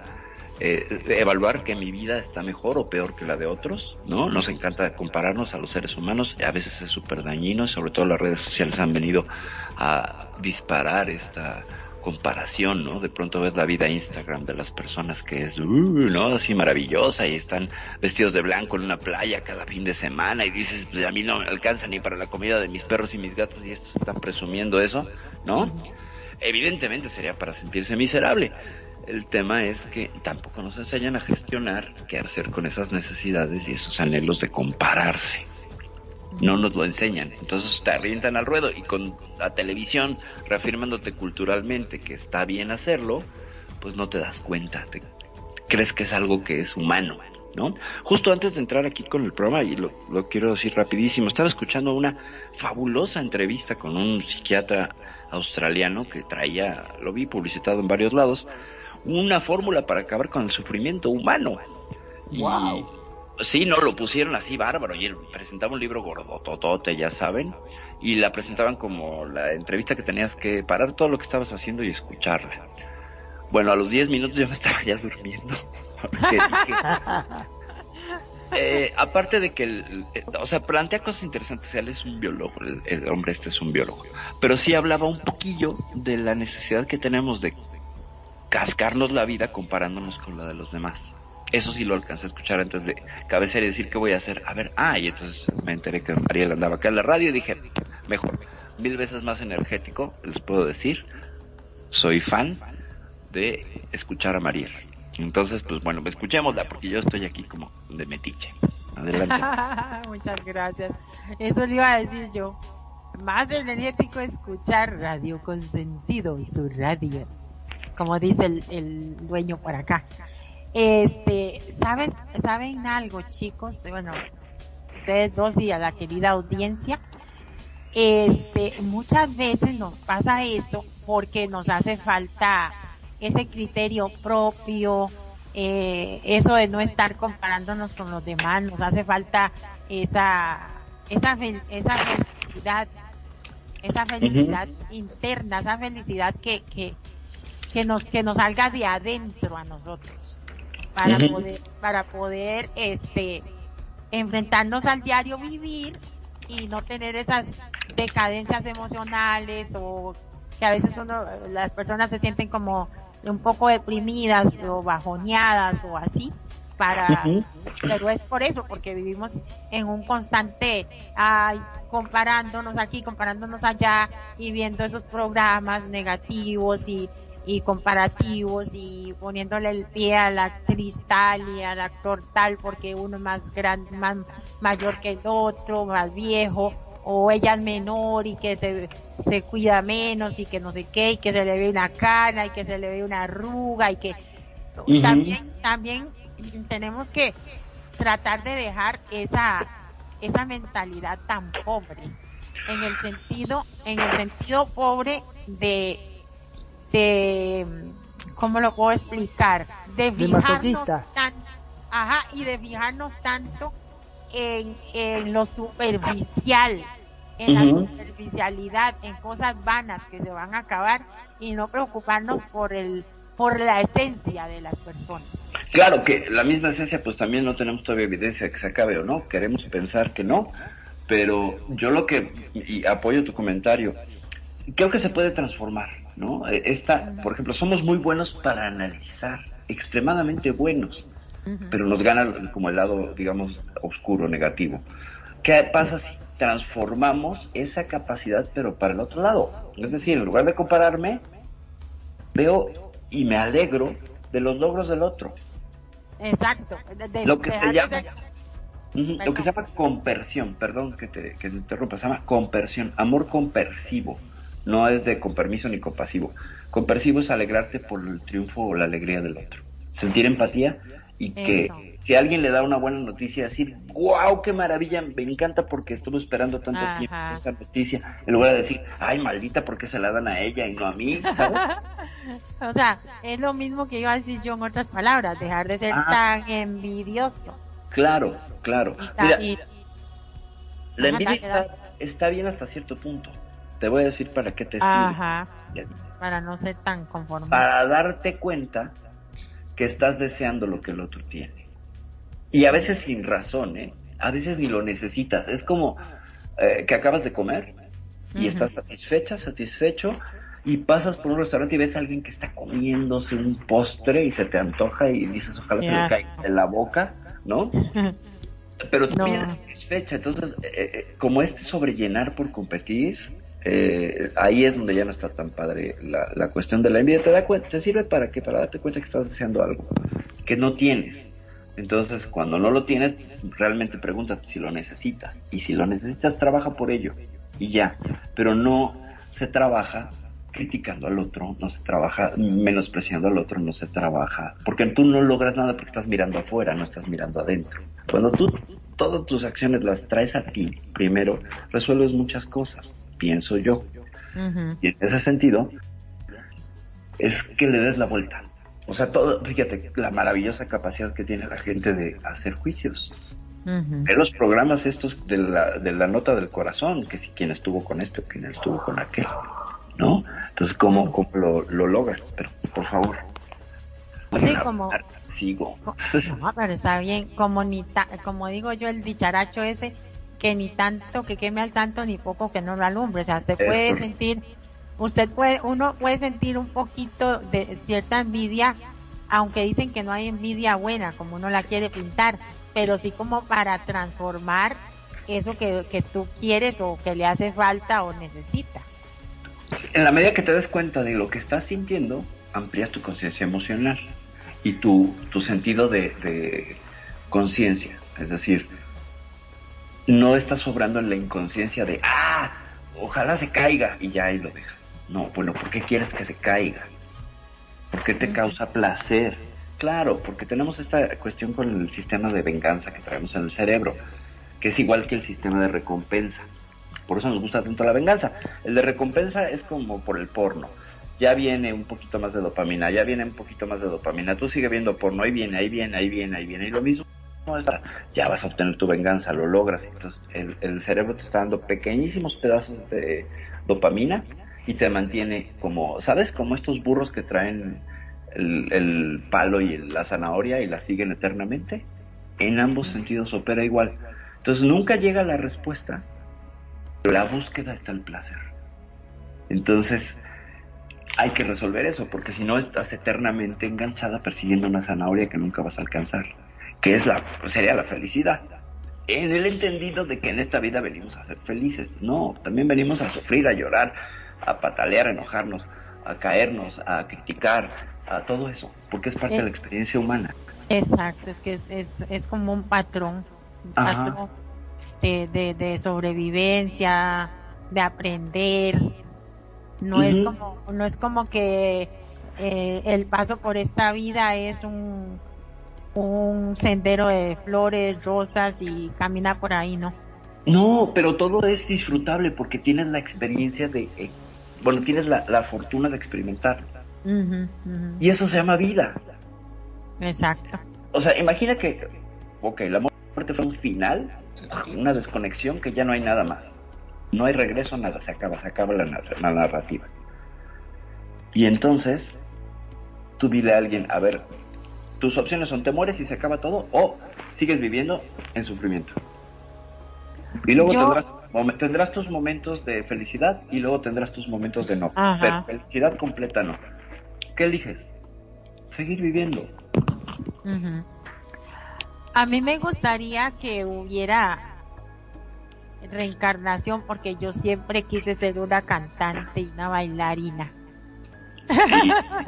eh, evaluar que mi vida está mejor o peor que la de otros, ¿no? Nos encanta compararnos a los seres humanos, a veces es súper dañino, sobre todo las redes sociales han venido a disparar esta comparación, ¿no? De pronto ves la vida Instagram de las personas que es, uh, ¿no? Así maravillosa y están vestidos de blanco en una playa cada fin de semana y dices, pues a mí no me alcanza ni para la comida de mis perros y mis gatos y estos están presumiendo eso, ¿no? Evidentemente sería para sentirse miserable. El tema es que tampoco nos enseñan a gestionar qué hacer con esas necesidades y esos anhelos de compararse. No nos lo enseñan. Entonces te avientan al ruedo y con la televisión reafirmándote culturalmente que está bien hacerlo, pues no te das cuenta. Te, crees que es algo que es humano. ¿No? Justo antes de entrar aquí con el programa, y lo, lo, quiero decir rapidísimo, estaba escuchando una fabulosa entrevista con un psiquiatra australiano que traía, lo vi publicitado en varios lados, una fórmula para acabar con el sufrimiento humano. Wow. Sí, no, lo pusieron así bárbaro y él presentaba un libro gordototote, ya saben, y la presentaban como la entrevista que tenías que parar todo lo que estabas haciendo y escucharla. Bueno, a los 10 minutos yo me estaba ya durmiendo. eh, aparte de que, el, o sea, plantea cosas interesantes, él es un biólogo, el, el, hombre este es un biólogo, pero sí hablaba un poquillo de la necesidad que tenemos de cascarnos la vida comparándonos con la de los demás. Eso sí lo alcancé a escuchar antes de cabecear y decir qué voy a hacer. A ver, ah, y entonces me enteré que Mariel andaba acá en la radio y dije, mejor, mil veces más energético, les puedo decir. Soy fan de escuchar a Mariel. Entonces, pues bueno, escuchémosla porque yo estoy aquí como de metiche. Adelante. Muchas gracias. Eso le iba a decir yo. Más energético escuchar radio con sentido, su radio como dice el, dueño por acá. Este, ¿sabes, saben algo, chicos? Bueno, ustedes dos y a la querida audiencia. Este, muchas veces nos pasa eso porque nos hace falta ese criterio propio, eh, eso de no estar comparándonos con los demás, nos hace falta esa, esa, esa felicidad, esa felicidad interna, esa felicidad que, que, que nos que nos salga de adentro a nosotros para poder para poder este enfrentarnos al diario vivir y no tener esas decadencias emocionales o que a veces uno las personas se sienten como un poco deprimidas o bajoneadas o así para pero es por eso porque vivimos en un constante ay, comparándonos aquí comparándonos allá y viendo esos programas negativos y y comparativos y poniéndole el pie a la actriz tal y al actor tal porque uno es más grande, más mayor que el otro, más viejo, o ella es menor y que se, se cuida menos y que no sé qué, y que se le ve una cana y que se le ve una arruga y que también, también tenemos que tratar de dejar esa, esa mentalidad tan pobre en el sentido, en el sentido pobre de de, ¿cómo lo puedo explicar? De fijarnos tanto, ajá, y de fijarnos tanto en, en lo superficial, en la superficialidad, en cosas vanas que se van a acabar y no preocuparnos por el por la esencia de las personas. Claro que la misma esencia pues también no tenemos todavía evidencia de que se acabe o no, queremos pensar que no, pero yo lo que y apoyo tu comentario, creo que se puede transformar, ¿no? E, esta, por ejemplo, somos muy buenos para analizar, extremadamente buenos, pero nos gana como el lado, digamos, oscuro, negativo. ¿Qué pasa si transformamos esa capacidad, pero para el otro lado? Es decir, en lugar de compararme, veo y me alegro de los logros del otro. Exacto. lo que se llama... Lo que se llama compersión, perdón que te, que te interrumpa, se llama compersión, amor compersivo, no es de con permiso ni compasivo. Compersivo es alegrarte por el triunfo o la alegría del otro, sentir empatía y que si alguien le da una buena noticia, decir, wow, qué maravilla, me encanta porque estuve esperando tanto tiempo esta noticia, en lugar de decir, ay, maldita, porque se la dan a ella y no a mí? o sea, es lo mismo que iba a decir yo en otras palabras, dejar de ser tan envidioso. Claro, claro. Mira, la envidia está, bien hasta cierto punto. Te voy a decir para qué te sirve. Para no ser tan conformista. Para darte cuenta que estás deseando lo que el otro tiene. Y a veces sin razón, ¿eh? A veces ni lo necesitas. Es como eh, que acabas de comer y estás satisfecha, satisfecho, y pasas por un restaurante y ves a alguien que está comiéndose un postre y se te antoja y dices, ojalá se le caiga en la boca, ¿no? Pero tú no. satisfecha. Entonces, eh, eh, como este sobrellenar por competir, eh, ahí es donde ya no está tan padre la, la cuestión de la envidia. Te da cuenta, te sirve para que para darte cuenta que estás deseando algo que no tienes. Entonces, cuando no lo tienes, realmente pregúntate si lo necesitas. Y si lo necesitas, trabaja por ello. Y ya. Pero no se trabaja criticando al otro, no se trabaja menospreciando al otro, no se trabaja. Porque tú no logras nada porque estás mirando afuera, no estás mirando adentro. Cuando tú todas tus acciones las traes a ti, primero, resuelves muchas cosas pienso yo. Y en ese sentido, es que le des la vuelta. O sea, todo, fíjate, la maravillosa capacidad que tiene la gente de hacer juicios. Uh los programas estos de la, de la nota del corazón, que si quién estuvo con este o quién estuvo con aquel, ¿no? Entonces, ¿cómo, cómo lo, lo logras? Pero, por favor. Sí, como... Sigo. No, pero está bien, como, ni como digo yo, el dicharacho ese, que ni tanto que queme al santo ni poco que no lo alumbre. O sea, usted puede sentir, usted puede, uno puede sentir un poquito de cierta envidia, aunque dicen que no hay envidia buena, como uno la quiere pintar, pero sí como para transformar eso que, que tú quieres o que le hace falta o necesita. En la medida que te des cuenta de lo que estás sintiendo, amplías tu conciencia emocional y tu, tu sentido de, de conciencia. Es decir, no estás sobrando en la inconsciencia de, ah, ojalá se caiga y ya ahí lo dejas. No, bueno, ¿por qué quieres que se caiga? ¿Por qué te causa placer? Claro, porque tenemos esta cuestión con el sistema de venganza que traemos en el cerebro, que es igual que el sistema de recompensa. Por eso nos gusta tanto la venganza. El de recompensa es como por el porno. Ya viene un poquito más de dopamina, ya viene un poquito más de dopamina. Tú sigue viendo porno, ahí viene, ahí viene, ahí viene, ahí viene. Y lo mismo ya vas a obtener tu venganza, lo logras. Entonces el, cerebro te está dando pequeñísimos pedazos de dopamina y te mantiene como, ¿sabes? Como estos burros que traen el, palo y la zanahoria y la siguen eternamente. En ambos sentidos opera igual. Entonces nunca llega la respuesta, pero la búsqueda está el placer. Entonces hay que resolver eso, porque si no estás eternamente enganchada persiguiendo una zanahoria que nunca vas a alcanzar que es la, sería la felicidad. En el entendido de que en esta vida venimos a ser felices. No, también venimos a sufrir, a llorar, a patalear, a enojarnos, a caernos, a criticar, a todo eso, porque es parte de la experiencia humana. Exacto, es que es, es, es como un patrón, patrón de, de, de, sobrevivencia, de aprender. No es como, no es como que eh, el paso por esta vida es un un sendero de flores, rosas y camina por ahí, ¿no? No, pero todo es disfrutable porque tienes la experiencia de, eh, bueno, tienes la, fortuna de experimentar. Y eso se llama vida. Exacto. O sea, imagina que, ok, la muerte fue un final, una desconexión que ya no hay nada más. No hay regreso, nada, se acaba, se acaba la, la narrativa. Y entonces, tú dile a alguien, a ver, tus opciones son te mueres y se acaba todo o sigues viviendo en sufrimiento. Y luego tendrás, tendrás, tus momentos de felicidad y luego tendrás tus momentos de no. Pero felicidad completa no. ¿Qué eliges? Seguir viviendo. A mí me gustaría que hubiera reencarnación porque yo siempre quise ser una cantante y una bailarina.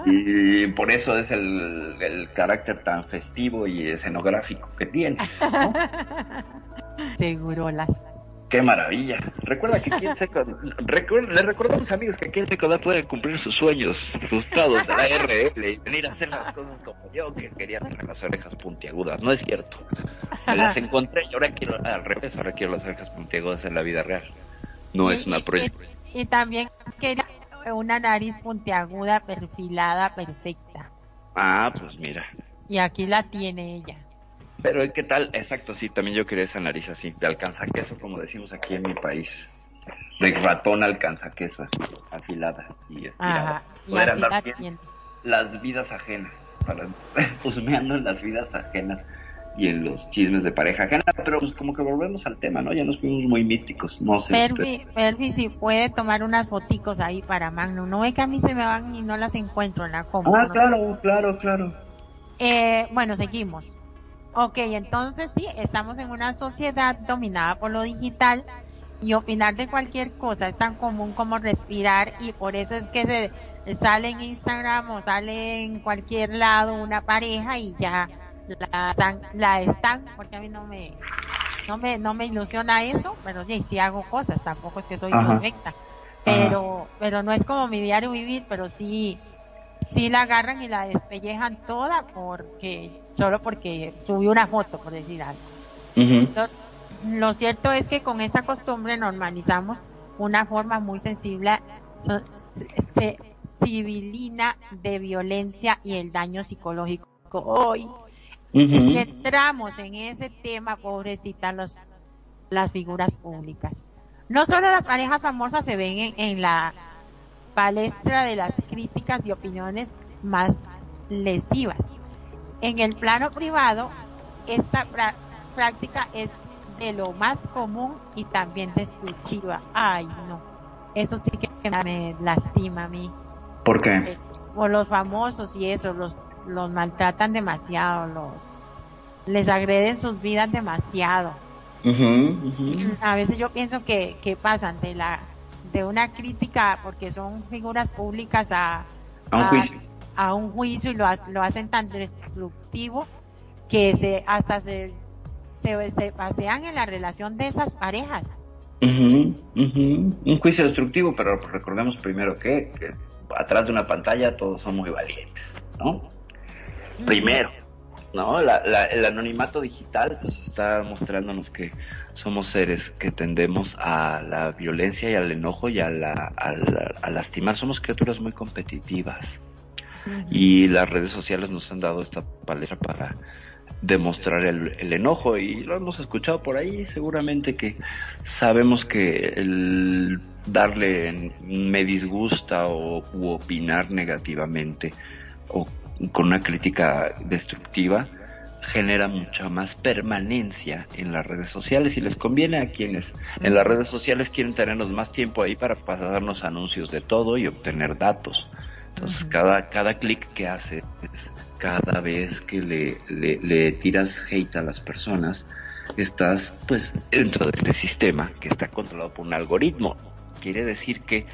Y, por eso es el, carácter tan festivo y escenográfico que tiene. Seguro las. Qué maravilla. Recuerda que quien se le recordamos amigos que quien se puede cumplir sus sueños frustrados de la RL y venir a hacer las cosas como yo que quería tener las orejas puntiagudas. No es cierto. Me las encontré y ahora quiero al revés, ahora quiero las orejas puntiagudas en la vida real. No es una proyección. Y, también quería una nariz puntiaguda, perfilada, perfecta. Ah, pues mira. Y aquí la tiene ella. Pero ¿qué tal? Exacto, sí, también yo quería esa nariz así, de alcanza queso, como decimos aquí en mi país. De ratón alcanza queso, así, afilada y estirada. Poder andar las vidas ajenas, para, husmeando en las vidas ajenas y en los chismes de pareja ajena, pero pues como que volvemos al tema, ¿no? Ya nos fuimos muy místicos, no sé. Perfi, Perfi si puede tomar unas foticos ahí para Magno, no es que a mí se me van y no las encuentro en la compra. Ah, claro, claro, claro. Eh, bueno, seguimos. Ok, entonces sí, estamos en una sociedad dominada por lo digital y opinar de cualquier cosa es tan común como respirar y por eso es que se sale en Instagram o sale en cualquier lado una pareja y ya la están, la están, porque a mí no me, no me, no me ilusiona eso, pero sí, sí hago cosas, tampoco es que soy perfecta, pero, pero no es como mi diario vivir, pero sí, sí la agarran y la despellejan toda porque, solo porque subió una foto, por decir algo. lo cierto es que con esta costumbre normalizamos una forma muy sensible, civilina de violencia y el daño psicológico. Hoy si entramos en ese tema, pobrecita los, las figuras públicas. No solo las parejas famosas se ven en, la palestra de las críticas y opiniones más lesivas. En el plano privado, esta práctica es de lo más común y también destructiva. Ay, no. Eso sí que me lastima a mí. ¿Por qué? Por los famosos y eso, los los maltratan demasiado, los les agreden sus vidas demasiado. A veces yo pienso que, que pasan de la de una crítica porque son figuras públicas a, a, un, juicio. y lo, lo hacen tan destructivo que se hasta se, se, pasean en la relación de esas parejas. Un juicio destructivo, pero recordemos primero que, que atrás de una pantalla todos son muy valientes, ¿no? Primero, ¿no? el anonimato digital pues está mostrándonos que somos seres que tendemos a la violencia y al enojo y a, la, a, lastimar. Somos criaturas muy competitivas. Y las redes sociales nos han dado esta palestra para demostrar el, el, enojo y lo hemos escuchado por ahí seguramente que sabemos que el darle me disgusta o u opinar negativamente o con una crítica destructiva genera mucha más permanencia en las redes sociales y les conviene a quienes en las redes sociales quieren tenernos más tiempo ahí para pasarnos anuncios de todo y obtener datos. Entonces cada, cada clic que haces, cada vez que le, le, le tiras hate a las personas, estás pues dentro de este sistema que está controlado por un algoritmo. Quiere decir que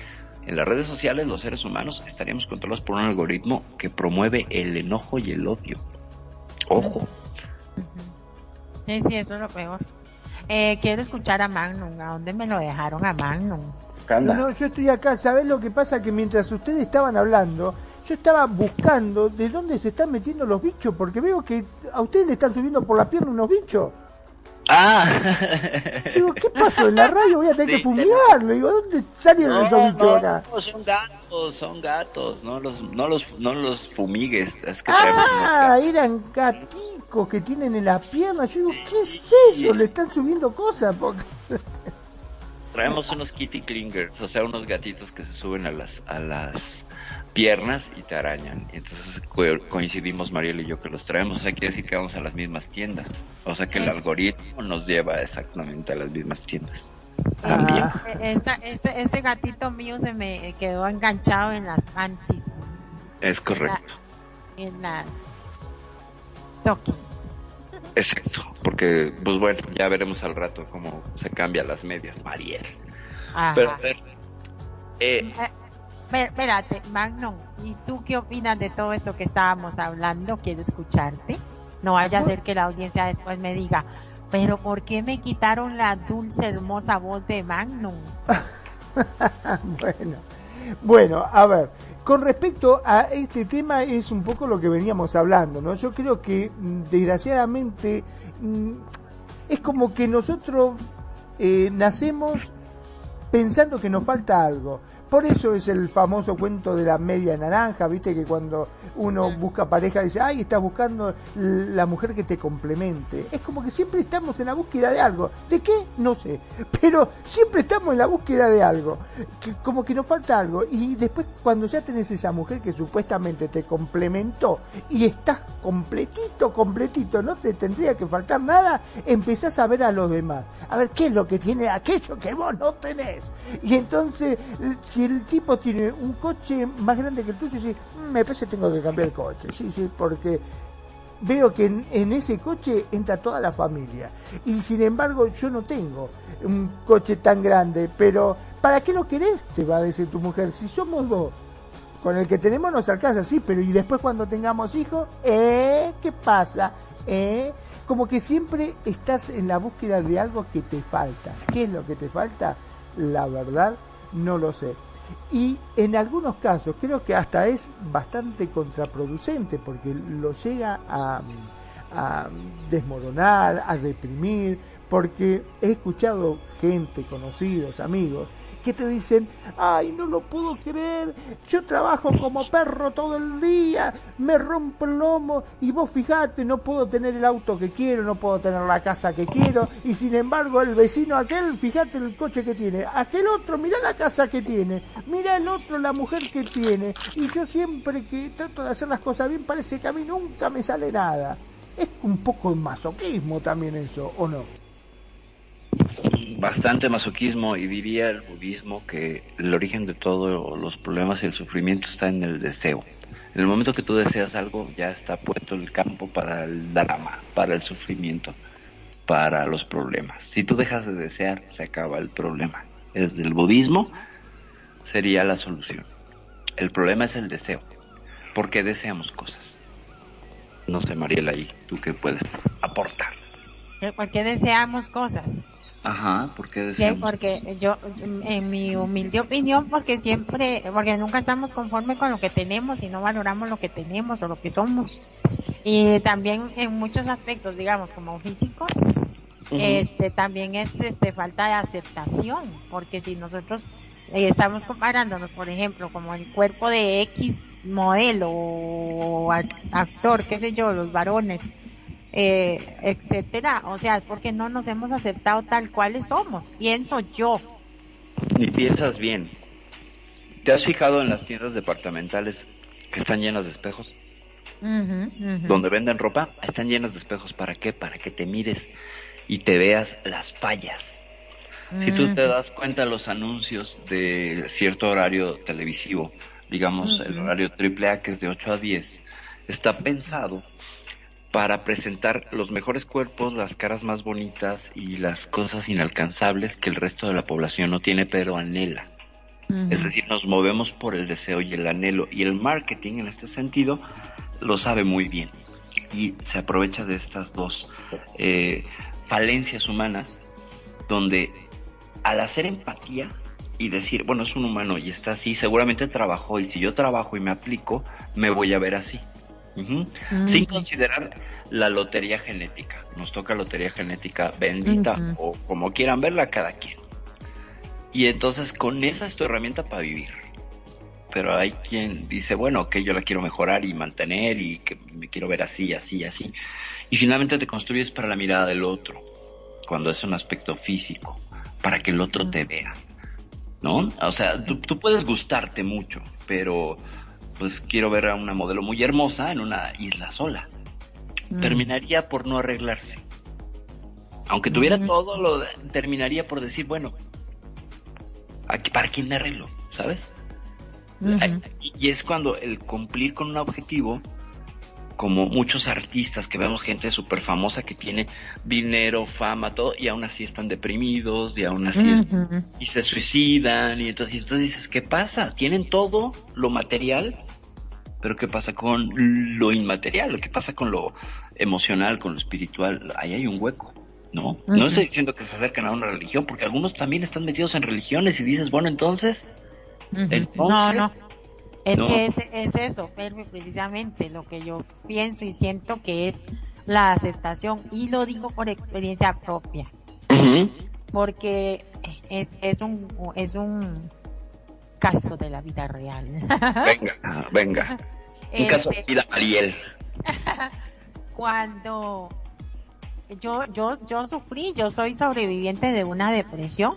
en las redes sociales los seres humanos estaríamos controlados por un algoritmo que promueve el enojo y el odio. Ojo. Sí, sí, eso es lo peor. Eh, quiero escuchar a Magnum. ¿A dónde me lo dejaron a Magnum? No, yo estoy acá. ¿Sabes lo que pasa? Que mientras ustedes estaban hablando, yo estaba buscando de dónde se están metiendo los bichos, porque veo que a ustedes le están subiendo por la pierna unos bichos. Ah. Digo, ¿qué pasó? En la radio voy a tener que fumigarlo. Digo, ¿dónde salieron bichos acá? No, son gatos, son gatos. No los, no los, no los fumigues. Es que ah, eran gaticos que tienen en la pierna. Yo digo, ¿qué es eso? Le están subiendo cosas. Porque... Traemos unos kitty clingers, o sea, unos gatitos que se suben a las, a las piernas y te arañan. Y entonces coincidimos Mariel y yo que los traemos, o sea, quiere decir que vamos a las mismas tiendas. O sea que el algoritmo nos lleva exactamente a las mismas tiendas. Ah. este, este gatito mío se me quedó enganchado en las panties. Es correcto. En las stockings. Exacto, porque pues bueno, ya veremos al rato cómo se cambian las medias, Mariel. Pero a ver, eh, eh espérate, Magnum, ¿y tú qué opinas de todo esto que estábamos hablando? Quiero escucharte. No vaya a ser que la audiencia después me diga, pero ¿por qué me quitaron la dulce, hermosa voz de Magnum? bueno, bueno, a ver, con respecto a este tema es un poco lo que veníamos hablando, ¿no? Yo creo que mm, desgraciadamente mm, es como que nosotros eh, nacemos pensando que nos falta algo. Por eso es el famoso cuento de la media naranja, viste que cuando uno busca pareja dice, ay, estás buscando la mujer que te complemente. Es como que siempre estamos en la búsqueda de algo. ¿De qué? No sé. Pero siempre estamos en la búsqueda de algo. como que nos falta algo. Y después cuando ya tenés esa mujer que supuestamente te complementó y estás completito, completito, no te tendría que faltar nada, empezás a ver a los demás. A ver qué es lo que tiene aquello que vos no tenés. Y entonces, si el tipo tiene un coche más grande que el tuyo, sí, mm, me parece que tengo que cambiar el coche, sí, sí, porque veo que en, ese coche entra toda la familia. Y sin embargo, yo no tengo un coche tan grande, pero ¿para qué lo querés? Te va a decir tu mujer, si somos dos. Con el que tenemos nos alcanza, sí, pero y después cuando tengamos hijos, ¿eh? ¿Qué pasa? ¿Eh? Como que siempre estás en la búsqueda de algo que te falta. ¿Qué es lo que te falta? La verdad, no lo sé. Y en algunos casos creo que hasta es bastante contraproducente porque lo llega a, a desmoronar, a deprimir, porque he escuchado gente, conocidos, amigos, que te dicen, ay, no lo puedo creer, yo trabajo como perro todo el día, me rompo el lomo y vos fijate, no puedo tener el auto que quiero, no puedo tener la casa que quiero, y sin embargo el vecino aquel, fíjate el coche que tiene, aquel otro, mira la casa que tiene, mira el otro, la mujer que tiene, y yo siempre que trato de hacer las cosas bien, parece que a mí nunca me sale nada. Es un poco masoquismo también eso, ¿o no? Bastante masoquismo y diría el budismo que el origen de todos los problemas y el sufrimiento está en el deseo. En el momento que tú deseas algo, ya está puesto el campo para el drama, para el sufrimiento, para los problemas. Si tú dejas de desear, se acaba el problema. Desde el budismo sería la solución. El problema es el deseo. porque deseamos cosas? No sé, Mariela, ahí, ¿tú qué puedes aportar? ¿Por qué deseamos cosas? Ajá, ¿por qué Porque yo, en mi humilde opinión, porque siempre, porque nunca estamos conformes con lo que tenemos y no valoramos lo que tenemos o lo que somos. Y también en muchos aspectos, digamos, como físicos, este, también es, este, falta de aceptación, porque si nosotros eh, estamos comparándonos, por ejemplo, como el cuerpo de X modelo o actor, qué sé yo, los varones, eh, etcétera. O sea, es porque no nos hemos aceptado tal cuales somos, pienso yo. Ni piensas bien. ¿Te has fijado en las tiendas departamentales que están llenas de espejos? Donde venden ropa, están llenas de espejos. ¿Para qué? Para que te mires y te veas las fallas. Si tú te das cuenta los anuncios de cierto horario televisivo, digamos el horario triple A que es de 8 a 10, está pensado para presentar los mejores cuerpos, las caras más bonitas y las cosas inalcanzables que el resto de la población no tiene pero anhela. Es decir, nos movemos por el deseo y el anhelo y el marketing en este sentido lo sabe muy bien y se aprovecha de estas dos eh, falencias humanas donde al hacer empatía y decir, bueno, es un humano y está así, seguramente trabajó y si yo trabajo y me aplico, me voy a ver así. Sin considerar la lotería genética. Nos toca lotería genética bendita o como quieran verla cada quien. Y entonces con esa es tu herramienta para vivir. Pero hay quien dice, bueno, que yo la quiero mejorar y mantener y que me quiero ver así, así, así. Y finalmente te construyes para la mirada del otro, cuando es un aspecto físico. para que el otro te vea. ¿No? O sea, tú, tú puedes gustarte mucho, pero pues quiero ver a una modelo muy hermosa en una isla sola. Mm. Terminaría por no arreglarse. Aunque tuviera Mm. todo, lo de- terminaría por decir, bueno, aquí, ¿para quién me arreglo? ¿Sabes? Y es cuando el cumplir con un objetivo, como muchos artistas que vemos gente súper famosa que tiene dinero, fama, todo, y aún así están deprimidos, y aún así es- y se suicidan, y entonces, y entonces dices, ¿qué pasa? Tienen todo lo material, pero ¿qué pasa con lo inmaterial? ¿Qué pasa con lo emocional, con lo espiritual? Ahí hay un hueco. ¿No? No estoy diciendo que se acercan a una religión, porque algunos también están metidos en religiones y dices, bueno, entonces. Entonces, no, no. Es no. que es, es eso, Fermi, precisamente lo que yo pienso y siento que es la aceptación y lo digo por experiencia propia, porque es, es un es un caso de la vida real. Venga, venga. Un caso Este, de vida, Mariel. cuando yo yo yo sufrí, yo soy sobreviviente de una depresión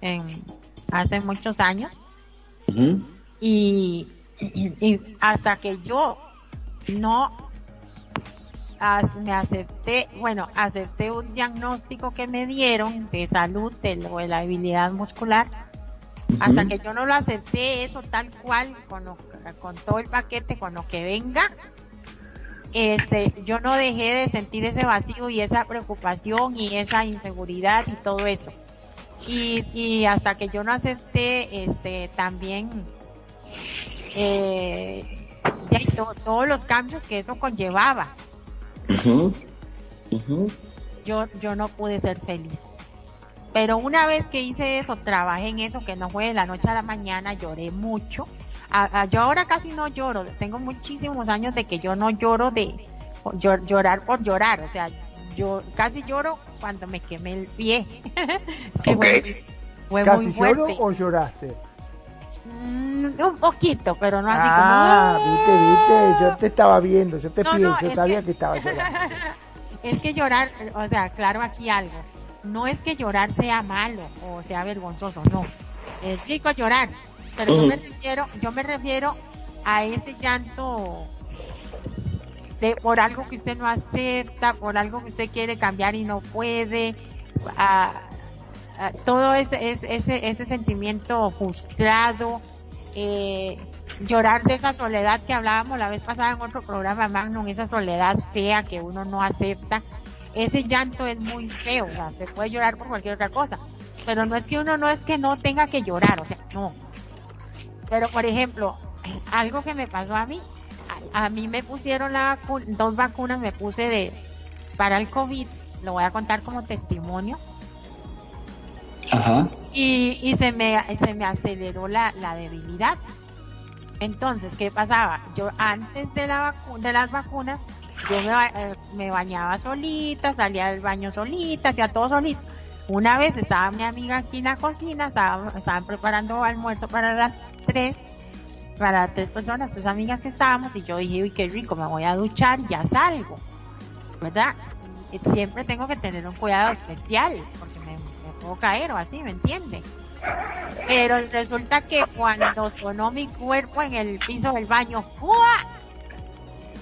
en hace muchos años y, y hasta que yo no me acepté, bueno, acepté un diagnóstico que me dieron de salud de, debilidad muscular, hasta que yo no lo acepté eso tal cual, con, lo- con todo el paquete, con lo que venga, este, yo no dejé de sentir ese vacío y esa preocupación y esa inseguridad y todo eso. Y, y hasta que yo no acepté, este, también, eh, y to- todos los cambios que eso conllevaba, yo, yo no pude ser feliz. Pero una vez que hice eso, trabajé en eso, que no fue de la noche a la mañana, lloré mucho. A- a- yo ahora casi no lloro, tengo muchísimos años de que yo no lloro de llor- llorar por llorar, o sea, yo casi lloro cuando me quemé el pie. Que fue, fue ¿Casi muy lloro o lloraste? Mm, un poquito, pero no así ah, como... viste, viste, yo te estaba viendo, yo te No, yo es sabía que- que estaba llorando. Es que llorar, o sea, claro aquí algo. No es que llorar sea malo o sea vergonzoso, no. Es rico llorar, pero yo me refiero, yo me refiero a ese llanto de por algo que usted no acepta, por algo que usted quiere cambiar y no puede, a todo ese, ese, ese, sentimiento frustrado, eh, llorar de esa soledad que hablábamos la vez pasada en otro programa, Magnum, esa soledad fea que uno no acepta. Ese llanto es muy feo, o sea, se puede llorar por cualquier otra cosa, pero no es que uno no es que no tenga que llorar, o sea, no. Pero por ejemplo, algo que me pasó a mí, a, a mí me pusieron la dos vacunas, me puse de para el COVID, lo voy a contar como testimonio, Y, y se me se me aceleró la, la debilidad. Entonces, ¿qué pasaba? Yo antes de la vacu- de las vacunas, yo me, eh, bañaba solita, salía del baño solita, hacía todo solito. Una vez estaba mi amiga aquí en la cocina, estaba, estaban preparando almuerzo para las tres, para tres personas, tres amigas que estábamos, y yo dije, uy, qué rico, me voy a duchar ya salgo. ¿Verdad? Siempre tengo que tener un cuidado especial, porque puedo caer o así, ¿me entiende? Pero resulta que cuando sonó mi cuerpo en el piso del baño.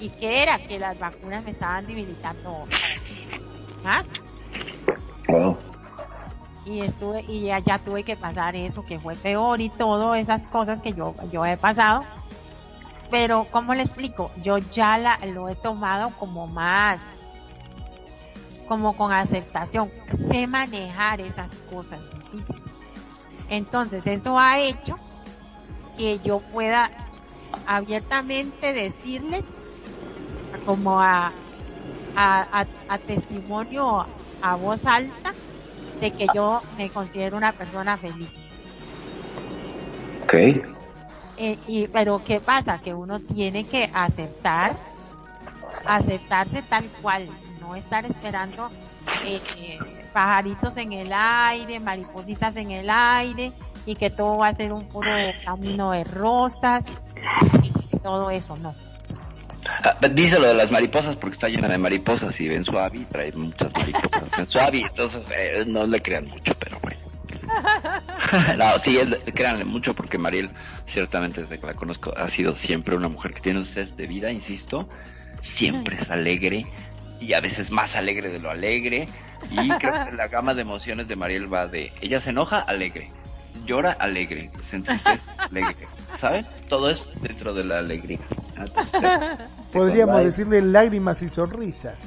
¿Y qué era? Que las vacunas me estaban debilitando más. Oh. Y estuve, y ya, ya tuve que pasar eso, que fue peor y todo, esas cosas que yo, yo he pasado. Pero, ¿cómo le explico? Yo ya la, lo he tomado como más, como con aceptación. Sé manejar esas cosas difíciles. Entonces, eso ha hecho que yo pueda abiertamente decirles, como a, a, a, a testimonio a voz alta, de que yo me considero una persona feliz. Ok. Eh, y, pero ¿qué pasa? Que uno tiene que aceptar, aceptarse tal cual, no estar esperando eh, pajaritos en el aire, maripositas en el aire, y que todo va a ser un puro camino de rosas, y todo eso, no. Ah, dice lo de las mariposas porque está llena de mariposas y ven suave y trae muchas mariposas en suave, entonces eh, no le crean mucho, pero bueno. no, sí, créanle mucho porque Mariel, ciertamente desde que la conozco, ha sido siempre una mujer que tiene un cese de vida, insisto, siempre es alegre y a veces más alegre de lo alegre. Y creo que la gama de emociones de Mariel va de, ella se enoja, alegre, llora, alegre, se entristece, alegre, ¿sabes? Todo es dentro de la alegría. Podríamos decirle lágrimas y sonrisas.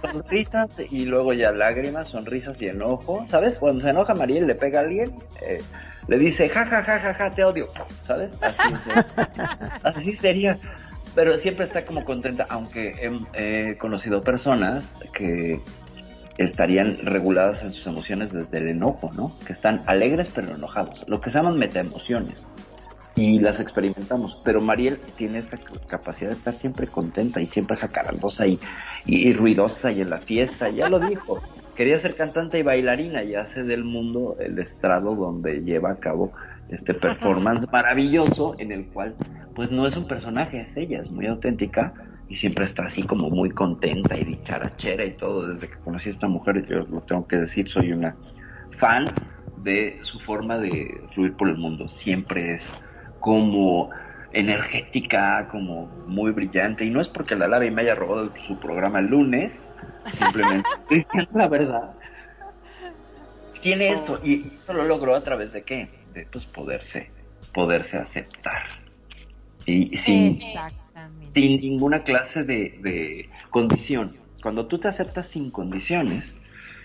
sonrisas y luego ya lágrimas, sonrisas y enojo, ¿sabes? Cuando se enoja Mariel le pega a alguien, eh, le dice, ja, ja, ja, ja, ja, te odio, ¿sabes? Así, así sería. Pero siempre está como contenta, aunque he, conocido personas que estarían reguladas en sus emociones desde el enojo, ¿no? Que están alegres pero enojados, lo que se llaman metaemociones y las experimentamos. Pero Mariel tiene esta capacidad de estar siempre contenta y siempre jacarandosa y, y, ruidosa y en la fiesta. Ya lo dijo, quería ser cantante y bailarina y hace del mundo el estrado donde lleva a cabo este performance maravilloso en el cual pues no es un personaje, es ella, es muy auténtica y siempre está así como muy contenta y dicharachera y todo. Desde que conocí a esta mujer, yo lo tengo que decir, soy una fan de su forma de fluir por el mundo. Siempre es como energética, como muy brillante. Y no es porque la Lave me haya robado su programa el lunes, simplemente la verdad. Tiene esto, y esto lo logró a través de qué? De pues poderse, poderse aceptar. Y sin, sin ninguna clase de, de condición. Cuando tú te aceptas sin condiciones,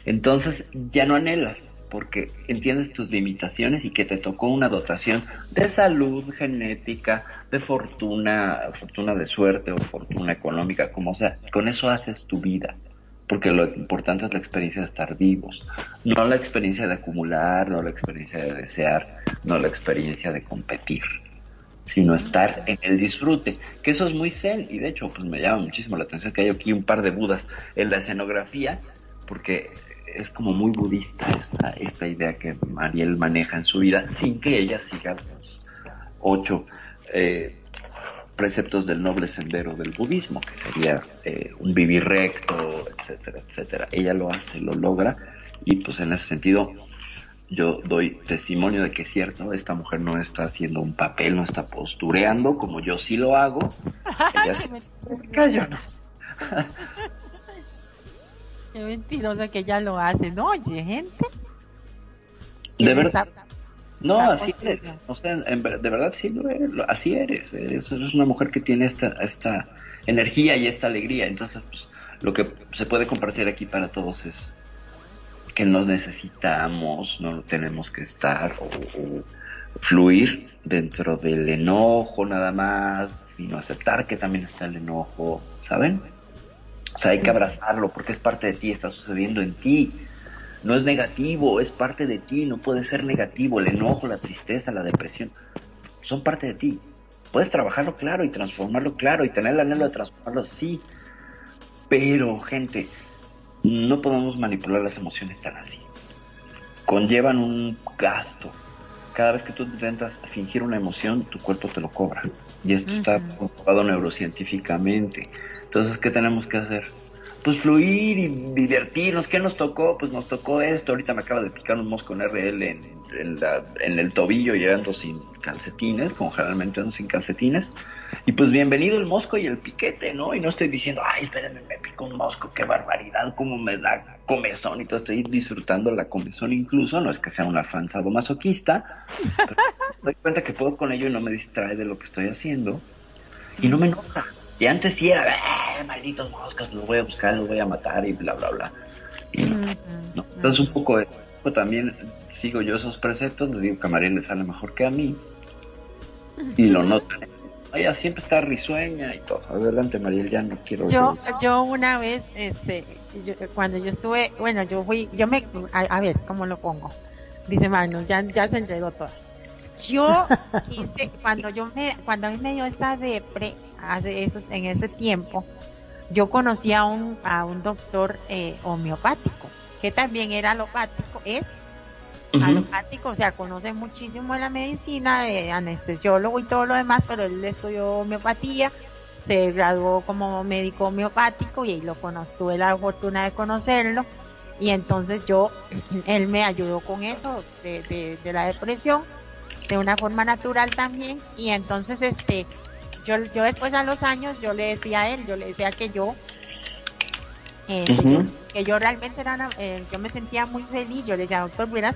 entonces ya no anhelas, porque entiendes tus limitaciones y que te tocó una dotación de salud genética, de fortuna, fortuna de suerte o fortuna económica, como sea, con eso haces tu vida, porque lo importante es la experiencia de estar vivos, no la experiencia de acumular, no la experiencia de desear, no la experiencia de competir sino estar en el disfrute, que eso es muy zen y de hecho pues me llama muchísimo la atención que hay aquí un par de budas en la escenografía porque es como muy budista esta, esta idea que Mariel maneja en su vida sin que ella siga los ocho eh, preceptos del noble sendero del budismo, que sería eh, un vivir recto, etcétera, etcétera. Ella lo hace, lo logra y pues en ese sentido yo doy testimonio de que es cierto, esta mujer no está haciendo un papel, no está postureando como yo sí lo hago. Ella no. Qué mentirosa que ya lo hace, ¿no? Oye, gente. De verdad. No, así eres. O sea, de verdad sí lo eres, así eres. eres. una mujer que tiene esta, esta energía y esta alegría. Entonces, pues, lo que se puede compartir aquí para todos es que no necesitamos, no tenemos que estar o fluir dentro del enojo nada más, sino aceptar que también está el enojo, ¿saben? O sea, hay que abrazarlo porque es parte de ti, está sucediendo en ti. No es negativo, es parte de ti, no puede ser negativo. El enojo, la tristeza, la depresión, son parte de ti. Puedes trabajarlo claro y transformarlo claro y tener el anhelo de transformarlo, sí. Pero, gente, no podemos manipular las emociones tan así. Conllevan un gasto. Cada vez que tú intentas fingir una emoción, tu cuerpo te lo cobra. Y esto está comprobado neurocientíficamente. Entonces, ¿qué tenemos que hacer? Pues fluir y divertirnos. ¿Qué nos tocó? Pues nos tocó esto. Ahorita me acaba de picar un mosco en RL en, en, el tobillo y ando sin calcetines, como generalmente ando sin calcetines. Y pues bienvenido el mosco y el piquete, ¿no? Y no estoy diciendo, ay, espérenme, me pico un mosco, qué barbaridad, cómo me da comezón y todo. Estoy disfrutando la comezón incluso, no es que sea una fan masoquista, pero me doy cuenta que puedo con ello y no me distrae de lo que estoy haciendo. Y no me enoja y antes sí era, eh, malditos moscas, los voy a buscar, los voy a matar y bla, bla, bla. Y no, Entonces un poco de, también sigo yo esos preceptos, le digo que a María le sale mejor que a mí. Y lo noto. Ella siempre está risueña y todo. Adelante, Mariel, ya no quiero. Yo, yo una vez, este, cuando yo estuve, bueno, yo fui, yo me, a, ver, ¿cómo lo pongo? Dice Manu, ya, ya se enredó todo. Yo quise, cuando yo me, cuando a mí me dio esta depre, hace eso, en ese tiempo, yo conocí a un, a un doctor eh, homeopático, que también era alopático, es alopático, o sea, conoce muchísimo de la medicina, de anestesiólogo y todo lo demás, pero él estudió homeopatía, se graduó como médico homeopático y ahí lo conozco, tuve la fortuna de conocerlo. Y entonces yo, él me ayudó con eso de, de, la depresión, de una forma natural también. Y entonces este, yo, yo después a los años, yo le decía a él, yo le decía que yo, eh, que, yo realmente era, eh, yo me sentía muy feliz. Yo le decía, doctor, mira,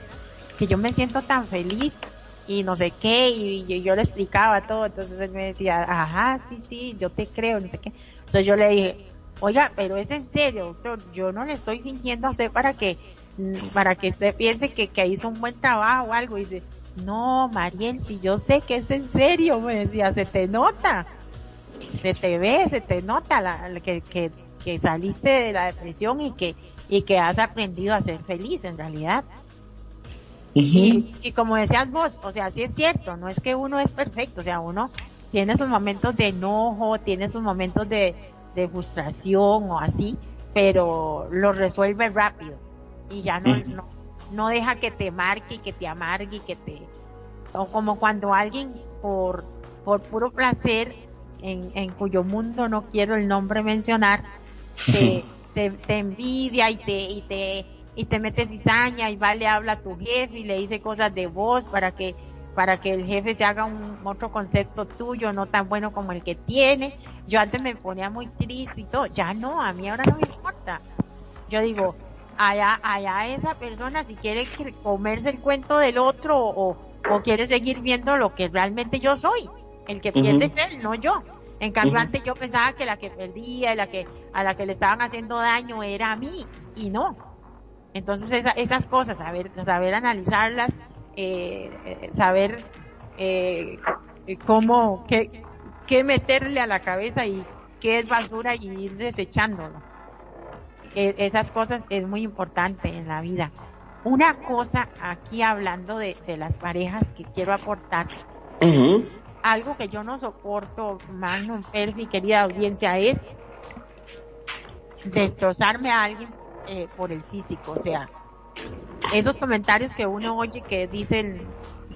que yo me siento tan feliz y no sé qué, y, yo le explicaba todo, entonces él me decía, ajá, sí, sí, yo te creo, no sé qué. Entonces yo le dije, oiga, pero es en serio, doctor, yo no le estoy fingiendo a usted para que, para que usted piense que, que hizo un buen trabajo o algo, y dice, no, Mariel, si yo sé que es en serio, me decía, se te nota, se te ve, se te nota la, que, que, que saliste de la depresión y que, y que has aprendido a ser feliz en realidad y, como decías vos, o sea, sí es cierto, no es que uno es perfecto, o sea, uno tiene sus momentos de enojo, tiene sus momentos de, de frustración o así, pero lo resuelve rápido. Y ya no, no, no deja que te marque y que te amargue y que te, o como cuando alguien por, por puro placer, en, en cuyo mundo no quiero el nombre mencionar, te, te, te envidia y te, y te y te metes cizaña y va, le habla a tu jefe y le dice cosas de vos para que, para que el jefe se haga un otro concepto tuyo, no tan bueno como el que tiene. Yo antes me ponía muy triste y todo, ya no, a mí ahora no me importa. Yo digo, allá, allá esa persona si quiere comerse el cuento del otro o, o quiere seguir viendo lo que realmente yo soy. El que pierde es él, no yo. En cambio, antes yo pensaba que la que perdía la que, a la que le estaban haciendo daño era a mí, y no. Entonces esas cosas, saber, saber analizarlas, eh, eh, saber eh, cómo, qué, qué meterle a la cabeza y qué es basura y ir desechándolo. esas cosas es muy importante en la vida. Una cosa aquí hablando de, las parejas que quiero aportar, algo que yo no soporto, Magnum, mi querida audiencia, es destrozarme a alguien eh, por el físico, o sea, esos comentarios que uno oye que dicen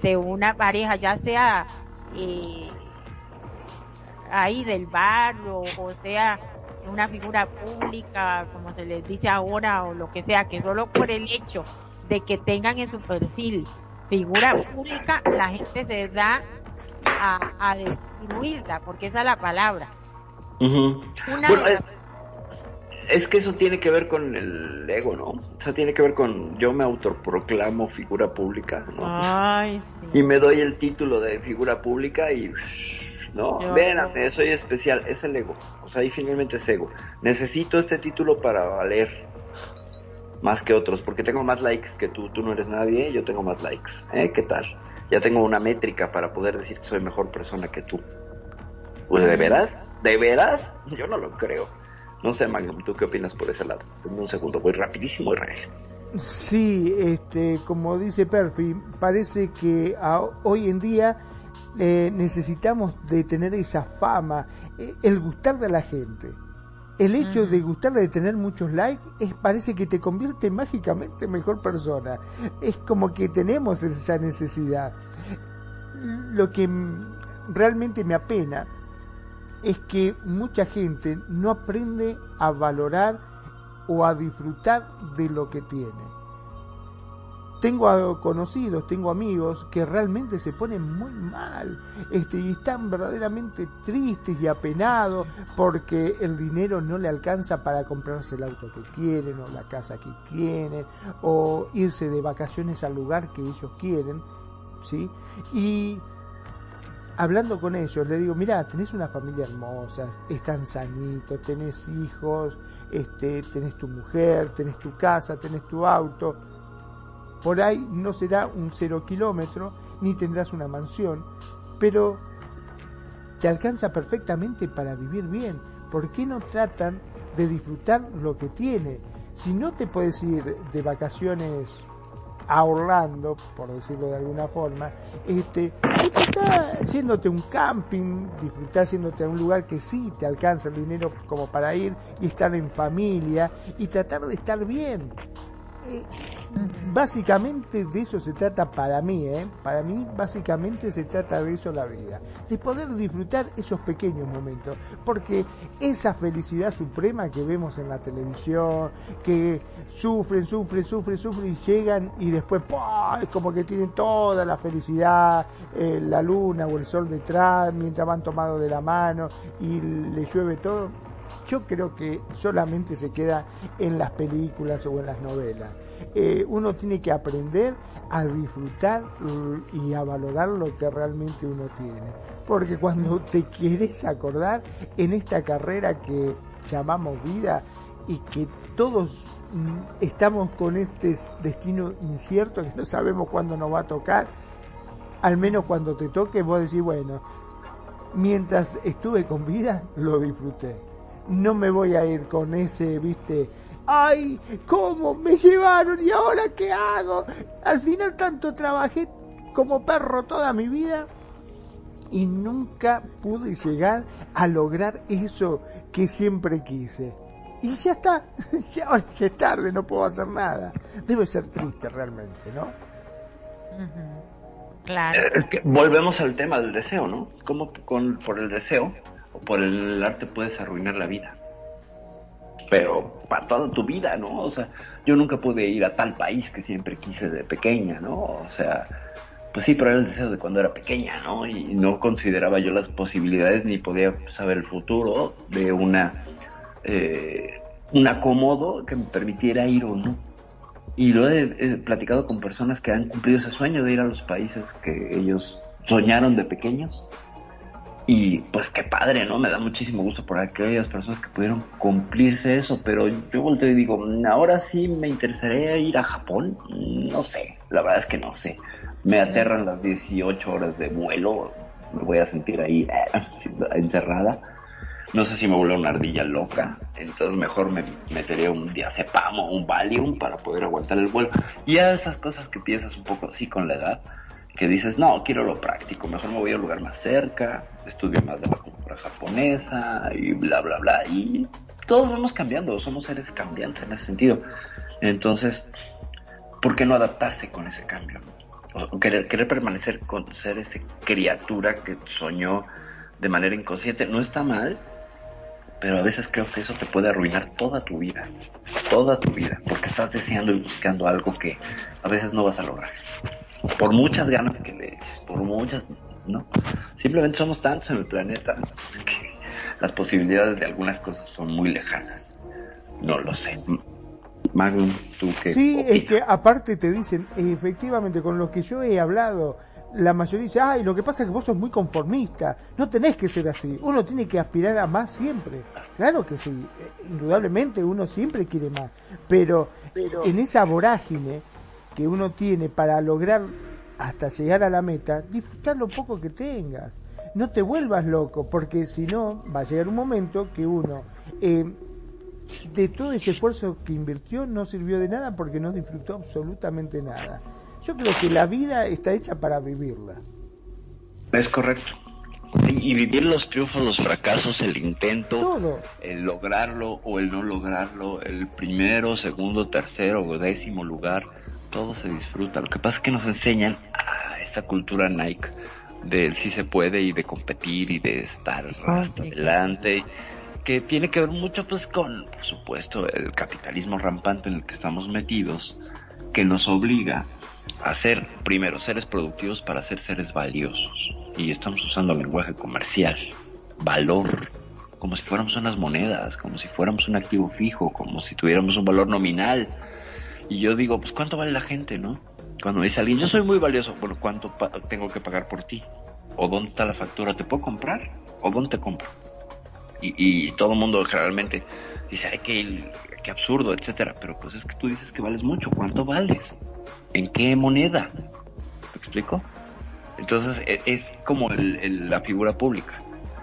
de una pareja, ya sea eh, ahí del barrio, o sea, una figura pública, como se les dice ahora, o lo que sea, que solo por el hecho de que tengan en su perfil figura pública, la gente se da a, destruirla, porque esa es la palabra. Una es que eso tiene que ver con el ego, ¿no? O sea, tiene que ver con yo me autoproclamo figura pública, ¿no? Ay, sí. Y me doy el título de figura pública y, ¿no? Véanme, soy especial, es el ego. O sea, ahí finalmente es ego. Necesito este título para valer más que otros, porque tengo más likes que tú, tú no eres nadie, yo tengo más likes, ¿eh? ¿Qué tal? Ya tengo una métrica para poder decir que soy mejor persona que tú. Pues, ¿de veras? ¿De veras? Yo no lo creo. No sé, Magnum, ¿tú qué opinas por ese lado? En un segundo, voy rapidísimo, Israel. Sí, este, como dice Perfi, parece que hoy en día eh, necesitamos de tener esa fama, eh, el gustarle a la gente. El hecho de gustarle, de tener muchos likes, es, parece que te convierte mágicamente en mejor persona. Es como que tenemos esa necesidad. Lo que realmente me apena es que mucha gente no aprende a valorar o a disfrutar de lo que tiene. Tengo conocidos, tengo amigos que realmente se ponen muy mal este, y están verdaderamente tristes y apenados porque el dinero no le alcanza para comprarse el auto que quieren o la casa que quieren o irse de vacaciones al lugar que ellos quieren, ¿sí? Y hablando con ellos, le digo, mira, tenés una familia hermosa, están sanitos, tenés hijos, este, tenés tu mujer, tenés tu casa, tenés tu auto. Por ahí no será un cero kilómetro, ni tendrás una mansión, pero te alcanza perfectamente para vivir bien. ¿Por qué no tratan de disfrutar lo que tiene? Si no te puedes ir de vacaciones a por decirlo de alguna forma, este, disfrutar haciéndote un camping, disfrutar haciéndote un lugar que sí te alcanza el dinero como para ir y estar en familia y tratar de estar bien. Eh, básicamente de eso se trata para mí, ¿eh? Para mí básicamente se trata de eso la vida, de poder disfrutar esos pequeños momentos, porque esa felicidad suprema que vemos en la televisión, que sufren, sufren, sufren, sufren y llegan y después es como que tienen toda la felicidad, eh, la luna o el sol detrás, mientras van tomados de la mano y le llueve todo. Yo creo que solamente se queda en las películas o en las novelas eh, uno tiene que aprender a disfrutar y a valorar lo que realmente uno tiene. Porque cuando te quieres acordar en esta carrera que llamamos vida y que todos mm, estamos con este destino incierto que no sabemos cuándo nos va a tocar, al menos cuando te toque vos decís, bueno, mientras estuve con vida lo disfruté. No me voy a ir con ese, viste, ay, ¿cómo me llevaron y ahora qué hago? Al final tanto trabajé como perro toda mi vida y nunca pude llegar a lograr eso que siempre quise. Y ya está, ya, es tarde, no puedo hacer nada. Debe ser triste realmente, ¿no? Claro. Eh, volvemos al tema del deseo, ¿no? ¿Cómo con, por el deseo por el arte puedes arruinar la vida? pero para toda tu vida, ¿no? O sea, yo nunca pude ir a tal país que siempre quise de pequeña, ¿no? O sea, pues sí, pero era el deseo de cuando era pequeña, ¿no? Y no consideraba yo las posibilidades ni podía saber el futuro de una eh, un acomodo que me permitiera ir o no. Y lo he, he, platicado con personas que han cumplido ese sueño de ir a los países que ellos soñaron de pequeños y pues qué padre, ¿no? Me da muchísimo gusto por aquellas personas que pudieron cumplirse eso, pero yo volteo y digo, ahora sí me interesaría ir a Japón. No sé, la verdad es que no sé. Me aterran las 18 horas de vuelo, me voy a sentir ahí eh, encerrada. No sé si me vuelve una ardilla loca, entonces mejor me metería un diazepam o un Valium para poder aguantar el vuelo. Y a esas cosas que piensas un poco así con la edad, que dices, no, quiero lo práctico, mejor me voy a un lugar más cerca, estudio más de la cultura japonesa y bla, bla, bla. Y todos vamos cambiando, somos seres cambiantes en ese sentido. Entonces, ¿por qué no adaptarse con ese cambio? O querer, querer permanecer con ser esa criatura que soñó de manera inconsciente. No está mal, pero a veces creo que eso te puede arruinar toda tu vida, toda tu vida, porque estás deseando y buscando algo que a veces no vas a lograr por muchas ganas que le eches, por muchas, ¿no? Simplemente somos tantos en el planeta que las posibilidades de algunas cosas son muy lejanas. No lo sé. Magnum, tú que... Sí, es que aparte te dicen, efectivamente, con lo que yo he hablado, la mayoría dice, ay, lo que pasa es que vos sos muy conformista, no tenés que ser así, uno tiene que aspirar a más siempre. Claro que sí, eh, indudablemente uno siempre quiere más, pero, pero en esa vorágine que uno tiene para lograr hasta llegar a la meta, disfrutar lo poco que tengas. No te vuelvas loco, porque si no, va a llegar un momento que uno, eh, de todo ese esfuerzo que invirtió, no sirvió de nada porque no disfrutó absolutamente nada. Yo creo que la vida está hecha para vivirla. Es correcto. Y vivir los triunfos, los fracasos, el intento, el lograrlo o el no lograrlo, el primero, segundo, tercero o décimo lugar todo se disfruta. Lo que pasa es que nos enseñan a esta cultura Nike de si se puede y de competir y de estar ah, adelante, que tiene que ver mucho pues con, por supuesto, el capitalismo rampante en el que estamos metidos, que nos obliga a ser primero seres productivos para ser seres valiosos. Y estamos usando lenguaje comercial, valor, como si fuéramos unas monedas, como si fuéramos un activo fijo, como si tuviéramos un valor nominal y yo digo, pues ¿cuánto vale la gente, no? Cuando dice alguien, yo soy muy valioso, bueno, ¿cuánto tengo que pagar por ti? ¿O dónde está la factura? ¿Te puedo comprar? ¿O dónde te compro? Y, todo el mundo generalmente dice, ay, qué, qué absurdo, etcétera. Pero pues es que tú dices que vales mucho. ¿Cuánto vales? ¿En qué moneda? ¿Me explico? Entonces e, es, como la figura pública.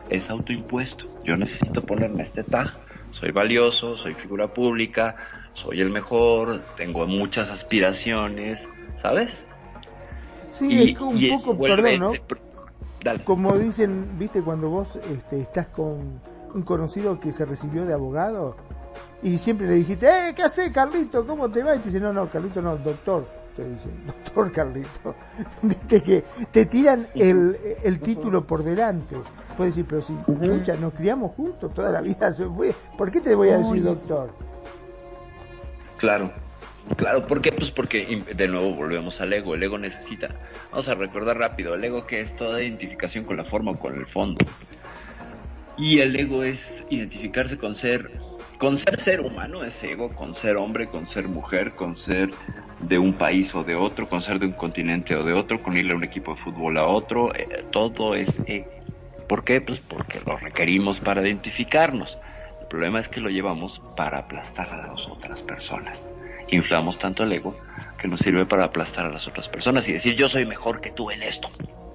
Es autoimpuesto. Yo necesito ponerme este tag. Soy valioso, soy figura pública, soy el mejor, tengo muchas aspiraciones, ¿sabes? Sí, es un poco, perdón, ¿no? Como dicen, viste, cuando vos este, estás con un conocido que se recibió de abogado Y siempre le dijiste, eh, ¿qué haces, Carlito? ¿Cómo te va? Y te dice, no, no, Carlito no, doctor. Te dice, doctor Carlito. Viste que te tiran el, el título por delante. Puedes decir, pero si, escucha, nos criamos juntos toda la vida. ¿Por qué te voy a decir doctor? Claro. Claro, ¿por qué? Pues porque de nuevo volvemos al ego. El ego necesita, vamos a recordar rápido, el ego que es toda identificación con la forma o con el fondo. Y el ego es identificarse con ser, con ser ser humano es ego, con ser hombre, con ser mujer, con ser de un país o de otro, con ser de un continente o de otro, con irle a un equipo de fútbol a otro, eh, todo es ego. ¿Por qué? Pues porque lo requerimos para identificarnos. Problema es que lo llevamos para aplastar a las otras personas inflamos tanto el ego que nos sirve para aplastar a las otras personas y decir yo soy mejor que tú en esto,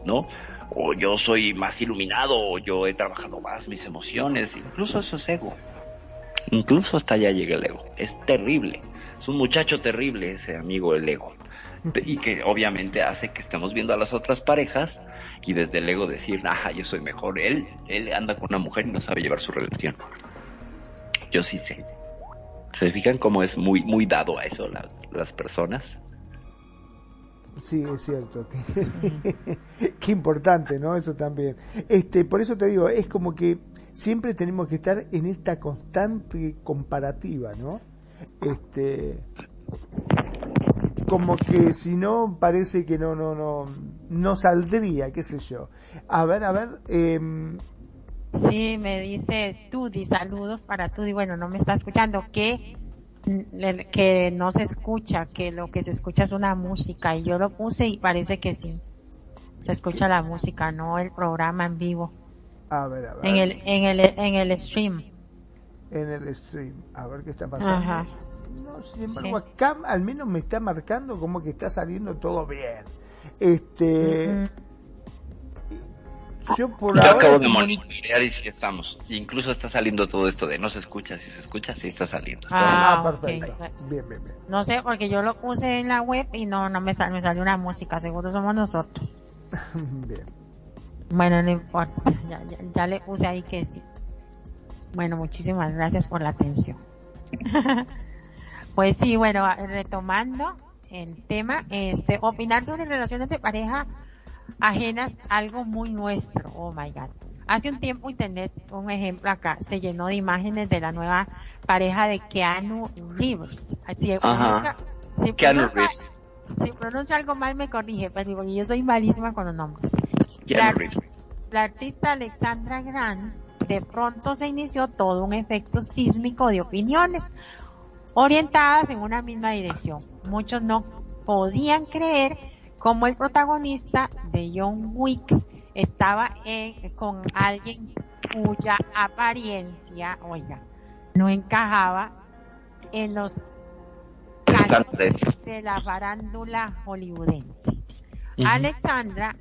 ¿no? O yo soy más iluminado, o yo he trabajado más mis emociones, incluso eso es ego. Incluso hasta allá llega el ego. Es terrible. Es un muchacho terrible ese amigo el ego. Y que obviamente hace que estemos viendo a las otras parejas y desde el ego decir, ah, yo soy mejor. Él, él anda con una mujer y no sabe llevar su relación. Yo sí sé. ¿Se fijan cómo es muy, muy dado a eso las, las personas? Sí, es cierto. Qué importante, ¿no? Eso también. Este, por eso te digo, es como que siempre tenemos que estar en esta constante comparativa, ¿no? Este, como que si no parece que no, no, no, no saldría, qué sé yo. A ver, a ver, eh, Sí, me dice Tudi, saludos para Tudi. Bueno, no me está escuchando, que, que no se escucha, que lo que se escucha es una música. Y yo lo puse y parece que sí. Se escucha la música, no el programa en vivo. A ver, a ver. En el, en el, en el stream. En el stream. A ver qué está pasando. Ajá. No, sin embargo, acá al menos me está marcando como que está saliendo todo bien. Este. Yo por acabo de monitorear y sí estamos. Incluso está saliendo todo esto de no se escucha, si se escucha, sí está saliendo. ah, perfecto. Bien, bien, bien. No sé, porque yo lo puse en la web y no, no me, sal, me salió una música, seguro somos nosotros. bien. Bueno, no importa, ya, ya, ya le puse ahí que sí. Bueno, muchísimas gracias por la atención. pues sí, bueno, retomando el tema, este, opinar sobre relaciones de pareja ajenas algo muy nuestro. Oh my God. Hace un tiempo internet, un ejemplo acá, se llenó de imágenes de la nueva pareja de Keanu Reeves. Si pronuncia, si pronuncia, si pronuncia algo mal me corrige, pero yo soy malísima con los nombres. La, la artista Alexandra Grant de pronto se inició todo un efecto sísmico de opiniones orientadas en una misma dirección. Muchos no podían creer como el protagonista de John Wick estaba con alguien cuya apariencia, oiga, no encajaba en los cánones de la farándula hollywoodense. Alexandra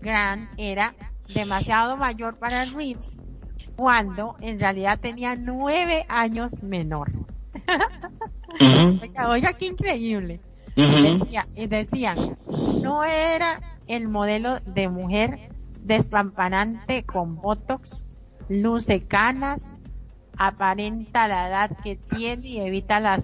Grant era demasiado mayor para Reeves cuando en realidad tenía nueve años menor. oiga, qué increíble. Y, decían, no era el modelo de mujer despampanante con botox, luce canas, aparenta la edad que tiene y evita la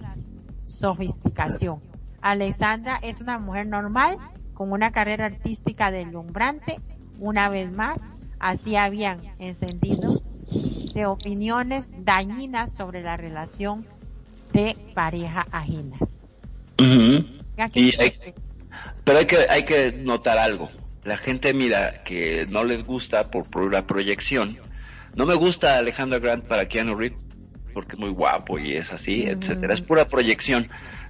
sofisticación. Alexandra es una mujer normal con una carrera artística deslumbrante. Una vez más, así habían encendido de opiniones dañinas sobre la relación de pareja ajenas pero hay que, hay que notar algo. La gente mira que no les gusta por, por la proyección. No me gusta Alejandro Grant para Keanu Reeves porque es muy guapo y es así, etcétera. Es pura proyección.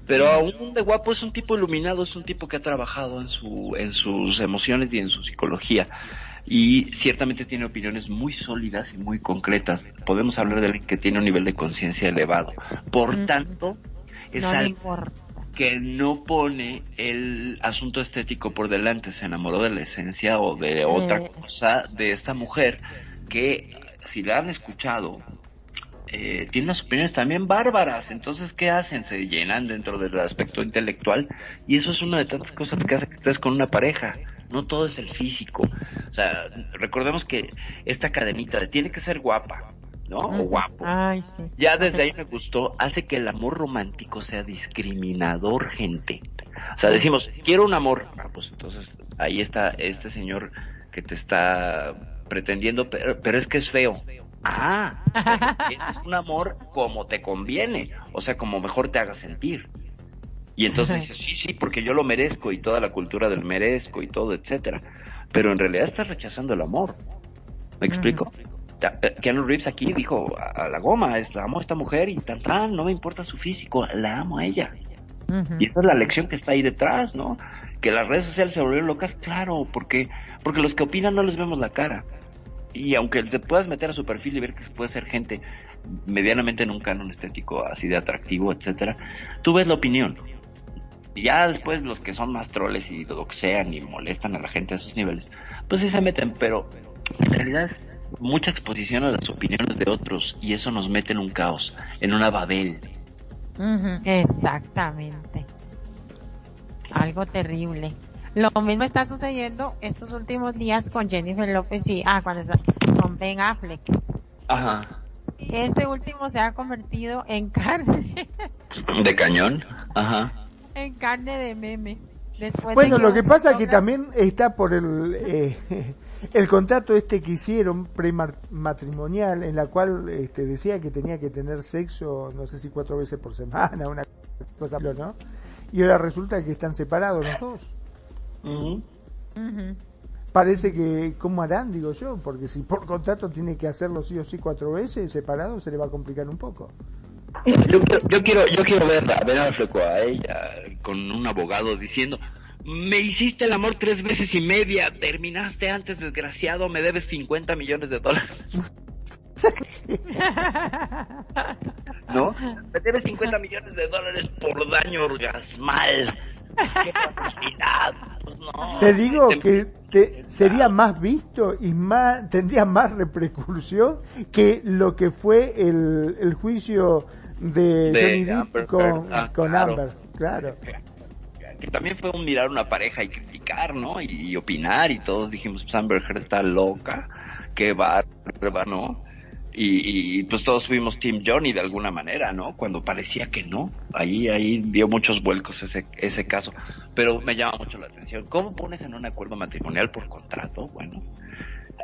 Pero aún de guapo es un tipo iluminado, es un tipo que ha trabajado en su, en sus emociones y en su psicología. Y ciertamente tiene opiniones muy sólidas y muy concretas. Podemos hablar de alguien que tiene un nivel de conciencia elevado. Por tanto, es algo, que no pone el asunto estético por delante, se enamoró de la esencia o de otra cosa de esta mujer que si la han escuchado eh, tiene unas opiniones también bárbaras, entonces ¿qué hacen? Se llenan dentro del aspecto intelectual y eso es una de tantas cosas que hace que estés con una pareja, no todo es el físico, o sea, recordemos que esta cadenita de tiene que ser guapa, ¿no? O guapo. Ay, sí. Ya desde ahí me gustó, hace que el amor romántico sea discriminador, gente. O sea, decimos, quiero un amor. Ah, pues entonces ahí está este señor que te está pretendiendo, pero, pero es que es feo. Ah, es un amor como te conviene, o sea, como mejor te haga sentir. Y entonces dices, sí, sí, porque yo lo merezco y toda la cultura del merezco y todo, etcétera. Pero en realidad estás rechazando el amor. ¿Me explico? Keanu Reeves aquí dijo a, la goma, es, amo a esta mujer y tan tan, no me importa su físico, la amo a ella. Y esa es la lección que está ahí detrás, ¿no? Que las redes sociales se volvieron locas, claro, porque porque los que opinan no les vemos la cara. Y aunque te puedas meter a su perfil y ver que puede ser gente medianamente en un canon estético así de atractivo, etcétera, tú ves la opinión. Y ya después los que son más troles y sean y molestan a la gente a esos niveles, pues sí se meten, pero en realidad es mucha exposición a las opiniones de otros y eso nos mete en un caos, en una babel. Exactamente. Algo terrible. Lo mismo está sucediendo estos últimos días con Jennifer López y, ah, cuando está, con Ben Affleck. Ajá. Este último se ha convertido en carne, De cañón. Ajá. en carne de meme. Después de Bueno, lo que pasa es que también está por el eh, el contrato este que hicieron prematrimonial en la cual este, decía que tenía que tener sexo, no sé si cuatro veces por semana, una cosa, ¿no? Y ahora resulta que están separados los dos. Parece que, ¿cómo harán? Digo yo, porque si por contrato tiene que hacerlo sí o sí cuatro veces separado, se le va a complicar un poco. Yo, quiero- yo quiero, yo quiero ver a Ben Affleck o a ella con un abogado diciendo, me hiciste el amor tres veces y media, terminaste antes, desgraciado, me debes 50 millones de dólares. ¿No? Me debes 50 millones de dólares por daño orgasmal. ¡Qué capacidad! Pues no. Te digo Te- que te- sería más visto y más tendría más repercusión que lo que fue el, el juicio de, De Johnny Amber con. Ah, con claro. Amber, claro. Que también fue un mirar una pareja y criticar, ¿no? Y, opinar y todos dijimos, pues Amber Heard está loca, qué bárbara, ¿no? Y, y, pues todos fuimos Team Johnny de alguna manera, ¿no? Cuando parecía que no. Ahí, ahí dio muchos vuelcos ese, ese caso. Pero me llama mucho la atención. ¿Cómo pones en un acuerdo matrimonial por contrato? Bueno,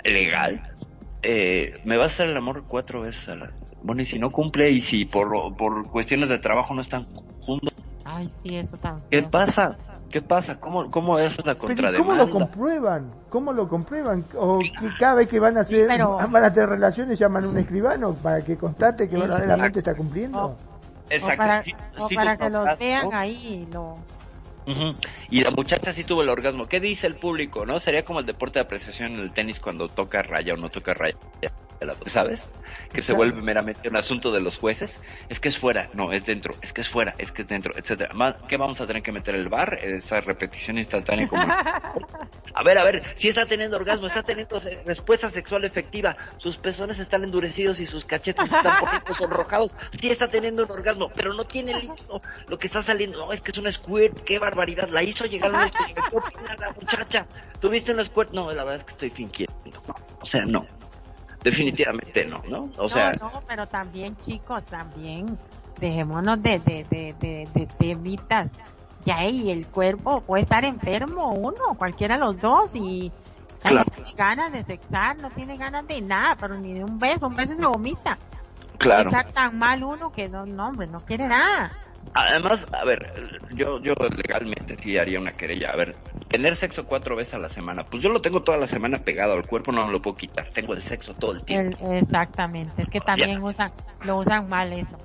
legal. Eh, me va a hacer el amor cuatro veces a la... Bueno, y si no cumple y si por, por cuestiones de trabajo no están juntos, Ay, sí, eso también. ¿Qué pasa? ¿Qué pasa? ¿Cómo, cómo es la Pero ¿y contrademanda? ¿cómo lo comprueban? ¿Cómo lo comprueban? ¿O que cada vez que van a hacer pero- van a tener relaciones llaman a un escribano para que constate que Exacto. verdaderamente está cumpliendo? O Exacto. para, Sí- o sí para que los orgasmo. vean ahí. Lo... Y la muchacha sí tuvo el orgasmo. ¿Qué dice el público? ¿No? Sería como el deporte de apreciación en el tenis cuando toca raya o no toca raya. ¿Sabes? Que se vuelve meramente un asunto de los jueces. Es que es fuera, no, es dentro, es que es fuera, es que es dentro, etcétera. ¿Qué vamos a tener que meter el bar? Esa repetición instantánea como... A ver, a ver, si está teniendo orgasmo, está teniendo respuesta sexual efectiva, sus pezones están endurecidos y sus cachetes están poquito sonrojados, sí está teniendo un orgasmo, pero no tiene líquido, lo que está saliendo, no, es que es un squirt, qué barbaridad, la hizo llegar a un squirt, ¿Qué opina la muchacha, ¿tuviste un squirt? No, la verdad es que estoy fingiendo, o sea, no, definitivamente no, ¿no? O sea, no, no, pero también, chicos, también dejémonos de, de, de, de, de temitas. Ya ahí el cuerpo puede estar enfermo uno, cualquiera de los dos, y Claro. no tiene ganas de sexar, no tiene ganas de nada, pero ni de un beso, un beso se vomita. claro. Está tan mal uno que no, no, hombre, no quiere nada. Además, a ver, yo, yo legalmente sí haría una querella. A ver, tener sexo cuatro veces a la semana, pues yo lo tengo toda la semana pegado al cuerpo, no me lo puedo quitar. Tengo el sexo todo el tiempo. El- exactamente, es que también usan, lo usan mal eso.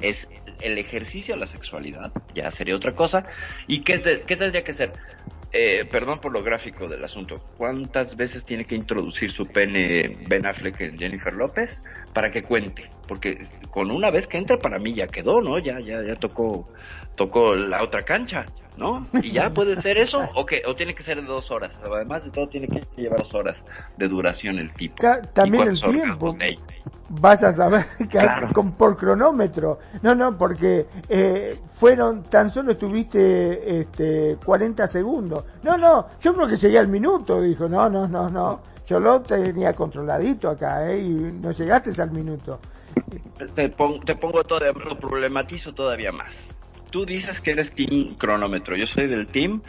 Es el ejercicio de la sexualidad, ya sería otra cosa. ¿Y qué, te- qué tendría que ser? Eh, perdón por lo gráfico del asunto. ¿Cuántas veces tiene que introducir su pene Ben Affleck en Jennifer López para que cuente? Porque con una vez que entre para mí ya quedó, ¿no? Ya, ya, ya tocó, tocó la otra cancha, ¿no? Y ya puede ser eso o que, o tiene que ser de dos horas. Además de todo tiene que llevar dos horas de duración el tipo. Ca- también ¿Y el tiempo. orgasmos? Vas a saber que Claro. con, por cronómetro. No, no, porque eh, fueron, tan solo estuviste este, 40 segundos. No, no, yo creo que llegué al minuto, dijo. No, no, no, no. Yo lo tenía controladito acá, ¿eh? Y no llegaste al minuto. Te, te pongo todavía, lo problematizo todavía más. Tú dices que eres team cronómetro, yo soy del team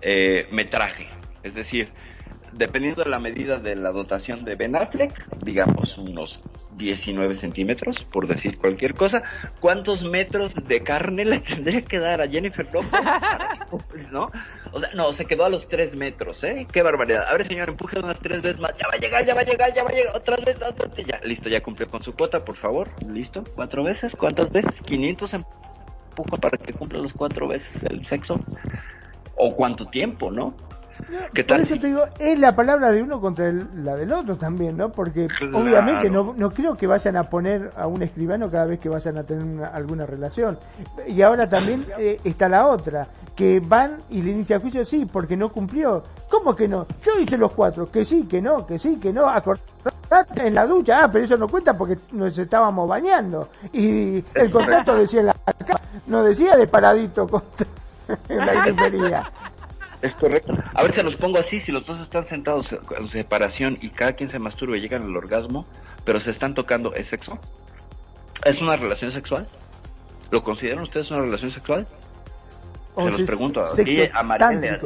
eh, metraje. Es decir, dependiendo de la medida de la dotación de Ben Affleck, digamos unos 19 centímetros, por decir cualquier cosa, ¿cuántos metros de carne le tendría que dar a Jennifer Lopez? ¿No? O sea, no, se quedó a los 3 metros, ¿eh? Qué barbaridad. A ver, señor, empuje unas 3 veces más. Ya va a llegar, ya va a llegar, ya va a llegar. Otra vez, otra vez. Ya, listo, ya cumplió con su cuota, por favor. Listo. ¿Cuatro veces? ¿Cuántas veces? 500 empuja para que cumpla los cuatro veces el sexo. ¿O cuánto tiempo, no? Por eso te digo, es la palabra de uno contra la del otro también, ¿no? Porque obviamente no, no creo que vayan a poner a un escribano cada vez que vayan a tener alguna relación. Y ahora también eh, está la otra, que van y le inician juicio, sí, porque no cumplió. ¿Cómo que no? Yo hice los cuatro, que sí, que no, que sí, que no. Acordate en la ducha, ah, pero eso no cuenta porque nos estábamos bañando. Y el contrato decía en la no decía de paradito contra en la grifería. Es correcto. A ver, se los pongo así, si los dos están sentados en separación y cada quien se masturba y llegan al orgasmo, pero se están tocando, ¿es sexo? ¿Es una relación sexual? ¿Lo consideran ustedes una relación sexual? se los pregunto. Aquí a Mariel.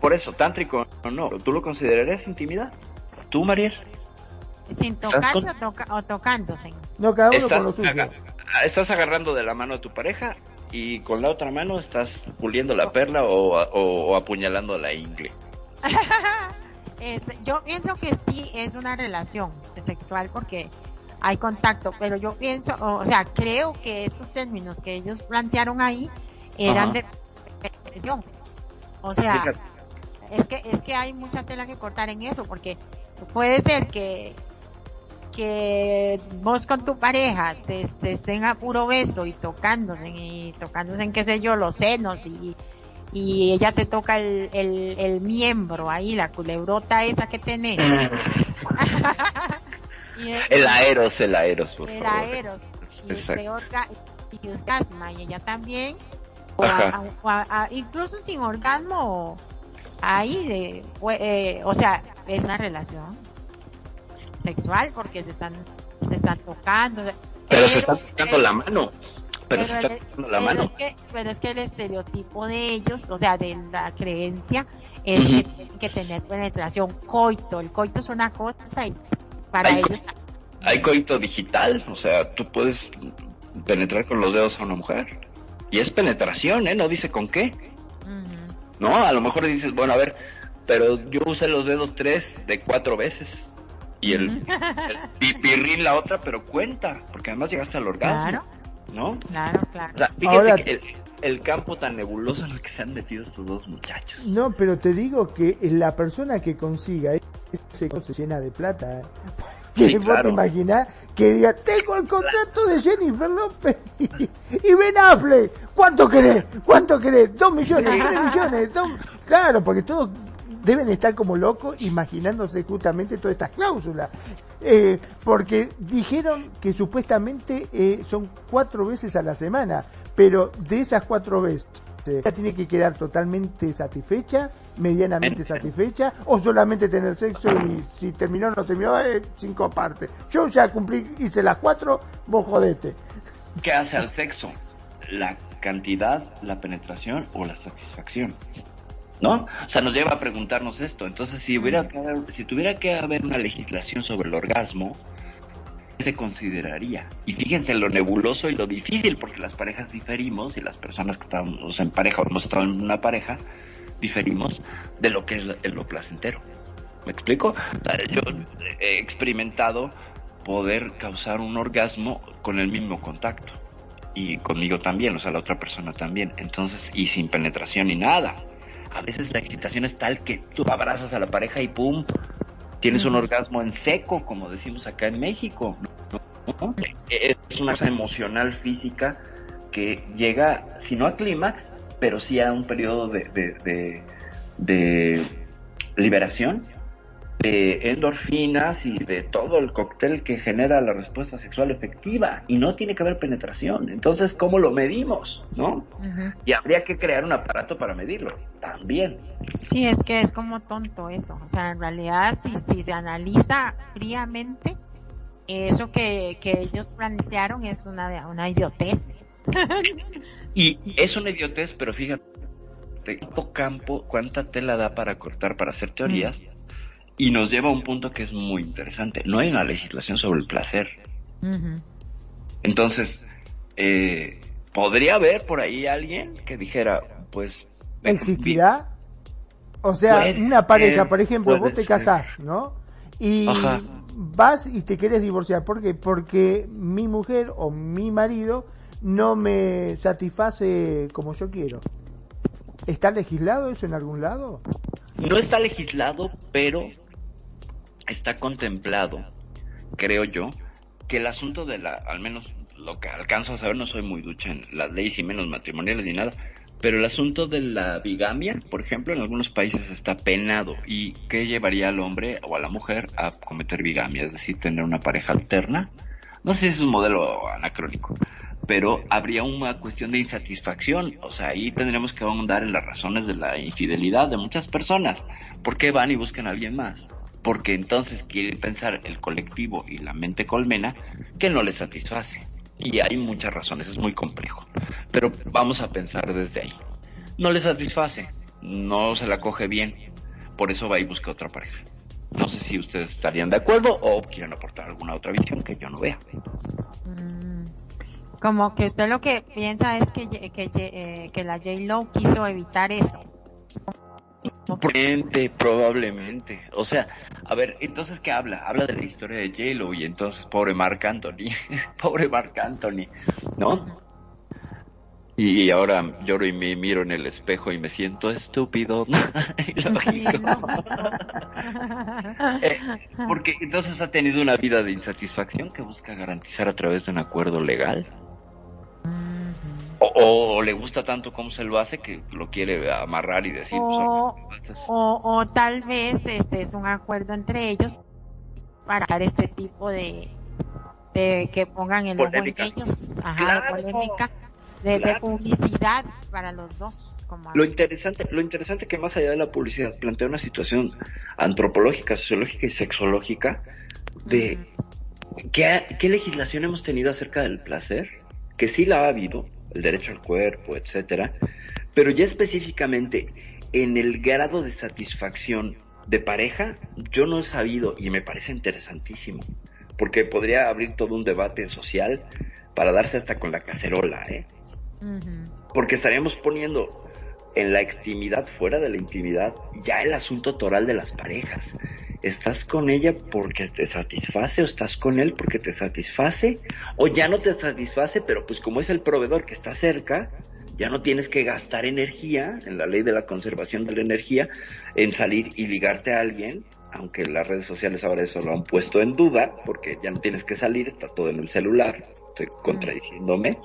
por eso, tántrico o no, ¿tú lo considerarías intimidad? ¿Tú, Mariel? Sin tocarse o, tocándose. No, cada uno con lo suyo. estás agarrando de la mano de tu pareja y con la otra mano estás puliendo la perla o, apuñalando la ingle. Este, yo pienso que sí es una relación sexual porque hay contacto, pero yo pienso, o, sea, creo que estos términos que ellos plantearon ahí eran de O sea, es que es que hay mucha tela que cortar en eso porque puede ser que que vos con tu pareja te, estén a puro beso y tocándose y tocándose en qué sé yo los senos y, y ella te toca el, el, miembro ahí, la culebrota esa que tenés. el aeros, el aeros, por el favor. aeros. Y usted, orga, y y ella también. incluso sin orgasmo, ahí, de, eh, o sea, es una relación sexual porque se están, se están tocando. Pero, se están tocando la mano. Pero, se están tocando la mano. Es que, pero es que el estereotipo de ellos, o sea, de la creencia, es que tienen que tener penetración coito. El coito es una cosa y para ellos. hay coito digital, o sea, tú puedes penetrar con los dedos a una mujer. Y es penetración, ¿eh? No dice con qué. No, a lo mejor dices, bueno, a ver, pero yo usé los dedos tres de cuatro veces y el, pipirrín la otra, pero cuenta, porque además llegaste al orgasmo. Claro. ¿No? Claro, claro. fíjense que el, campo tan nebuloso en el que se han metido estos dos muchachos. No, pero te digo que la persona que consiga ese se llena de plata. ¿eh? Que vos te imaginás que diga, tengo el contrato de Jennifer López y, Ben Affleck, ¿cuánto querés? ¿Cuánto querés? ¿Dos millones? ¿Tres millones? Claro, porque todo deben estar como locos imaginándose justamente todas estas cláusulas. Eh, porque dijeron que supuestamente eh, son cuatro veces a la semana, pero de esas cuatro veces, ella tiene que quedar totalmente satisfecha, medianamente satisfecha, o solamente tener sexo y si terminó o no terminó, eh, cinco partes. Yo ya cumplí, hice las cuatro, vos jodete. ¿Qué hace al sexo? ¿La cantidad, la penetración o la satisfacción? ¿No? O sea, nos lleva a preguntarnos esto. Entonces, si hubiera que si tuviera que haber una legislación sobre el orgasmo, ¿qué se consideraría? Y fíjense lo nebuloso y lo difícil, porque las parejas diferimos y las personas que estamos en pareja o hemos estado en una pareja, diferimos de lo que es lo placentero. ¿Me explico? yo he experimentado poder causar un orgasmo con el mismo contacto y conmigo también, o sea, la otra persona también. Entonces, y sin penetración ni nada a veces la excitación es tal que tú abrazas a la pareja y ¡pum! Tienes un orgasmo en seco, como decimos acá en México. Es una cosa emocional, física, que llega, si no a clímax, pero sí a un periodo de, de, liberación de endorfinas y de todo el cóctel que genera la respuesta sexual efectiva y no tiene que haber penetración. Entonces, ¿cómo lo medimos? ¿No? Y habría que crear un aparato para medirlo también. Sí, es que es como tonto eso. O sea, en realidad, si, si se analiza fríamente, eso que, que ellos plantearon es una, una idiotez. y es una idiotez, pero fíjate, cuánto campo, cuánta tela da para cortar, para hacer teorías. Y nos lleva a un punto que es muy interesante. No hay una legislación sobre el placer. Entonces, eh, ¿podría haber por ahí alguien que dijera, pues... ¿Existirá? O sea, una pareja, por ejemplo, vos te casás, ¿no? Y vas y te quieres divorciar. ¿Por qué? Porque mi mujer o mi marido no me satisface como yo quiero. ¿Está legislado eso en algún lado? No está legislado, pero está contemplado, creo yo, que el asunto de la, al menos lo que alcanzo a saber, no soy muy ducha en las leyes y menos matrimoniales ni nada, pero el asunto de la bigamia, por ejemplo, en algunos países está penado. ¿Y qué llevaría al hombre o a la mujer a cometer bigamia? Es decir, tener una pareja alterna. No sé si es un modelo anacrónico, pero habría una cuestión de insatisfacción. O sea, ahí tendremos que ahondar en las razones de la infidelidad de muchas personas. ¿Por qué van y buscan a alguien más? porque entonces quiere pensar el colectivo y la mente colmena que no le satisface. Y hay muchas razones, es muy complejo. Pero vamos a pensar desde ahí. No le satisface, no se la coge bien, por eso va y busca otra pareja. No sé si ustedes estarían de acuerdo o quieren aportar alguna otra visión que yo no vea. Mm, como que usted lo que piensa es que, que, eh, que la J-Lo quiso evitar eso. Probablemente, probablemente. O sea, a ver, entonces, ¿qué habla? Habla de la historia de J-Lo y entonces, pobre Mark Anthony, pobre Mark Anthony, ¿no? Y ahora lloro y me miro en el espejo y me siento estúpido. Eh, porque entonces ha tenido una vida de insatisfacción que busca garantizar a través de un acuerdo legal. O, le gusta tanto cómo se lo hace que lo quiere amarrar y decir. Pues, o, tal vez este es un acuerdo entre ellos para dar este tipo de, de que pongan el ojo en ellos, ajá, polémica, de, publicidad para los dos. Como lo interesante, lo interesante que más allá de la publicidad plantea una situación antropológica, sociológica y sexológica de ¿qué, qué legislación hemos tenido acerca del placer, que sí la ha habido, el derecho al cuerpo, etcétera, pero ya específicamente en el grado de satisfacción de pareja, yo no he sabido y me parece interesantísimo, porque podría abrir todo un debate social para darse hasta con la cacerola, ¿eh? Porque estaríamos poniendo en la extimidad, fuera de la intimidad, ya el asunto toral de las parejas. ¿Estás con ella porque te satisface o estás con él porque te satisface? O ya no te satisface, pero pues como es el proveedor que está cerca, ya no tienes que gastar energía, en la ley de la conservación de la energía, en salir y ligarte a alguien, aunque las redes sociales ahora eso lo han puesto en duda, porque ya no tienes que salir, está todo en el celular, estoy contradiciéndome,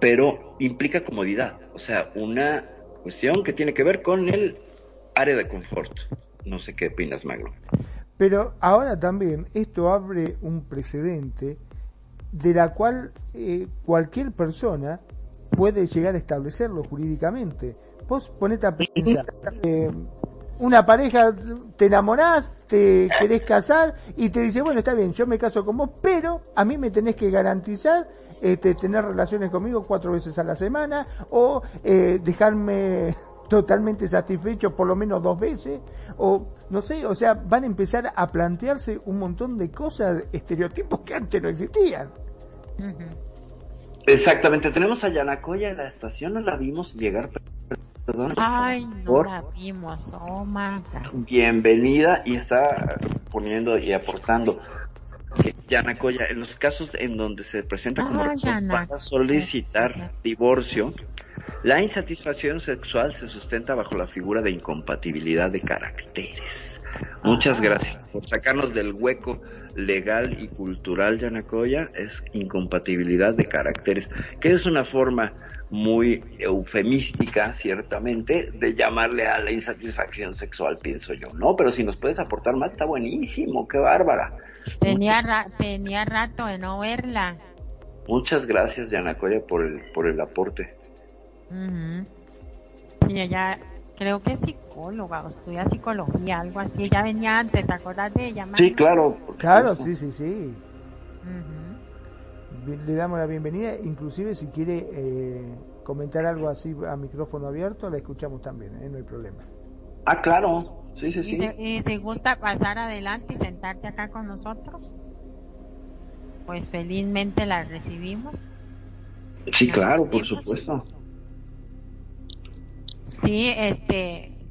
pero implica comodidad, o sea, una cuestión que tiene que ver con el área de confort. No sé qué opinas, Magno. Pero ahora también esto abre un precedente de la cual eh, cualquier persona puede llegar a establecerlo jurídicamente. Vos ponete a pensar, eh, una pareja, te enamorás, te querés casar y te dice, bueno, está bien, yo me caso con vos, pero a mí me tenés que garantizar este, tener relaciones conmigo cuatro veces a la semana o eh, dejarme totalmente satisfecho por lo menos dos veces o no sé, o sea, van a empezar a plantearse un montón de cosas, estereotipos que antes no existían. Exactamente, tenemos a Yanacoya en la estación, no la vimos llegar. Perdón, Ay, no la vimos, oh Bienvenida y está poniendo y aportando. Yanacoya, en los casos en donde se presenta como razón para solicitar divorcio, la insatisfacción sexual se sustenta bajo la figura de incompatibilidad de caracteres. Muchas gracias por sacarnos del hueco legal y cultural, Yanacoya. Es incompatibilidad de caracteres, que es una forma muy eufemística, ciertamente, de llamarle a la insatisfacción sexual, pienso yo, ¿no? Pero si nos puedes aportar más, está buenísimo, qué bárbara. Tenía, tenía rato de no verla. Muchas gracias, Yanacoya, por el, por el aporte. Y ella, creo que es psicóloga, o estudia psicología, algo así. Ella venía antes, ¿te acuerdas de ella? Sí, claro. Claro, sí, sí, sí. Le damos la bienvenida, inclusive si quiere eh, comentar algo así a micrófono abierto, la escuchamos también, ¿eh? no hay problema. Ah, claro. Sí, sí, sí. Y, si gusta pasar adelante y sentarte acá con nosotros, pues felizmente la recibimos. Sí, claro, por supuesto. Sí, este,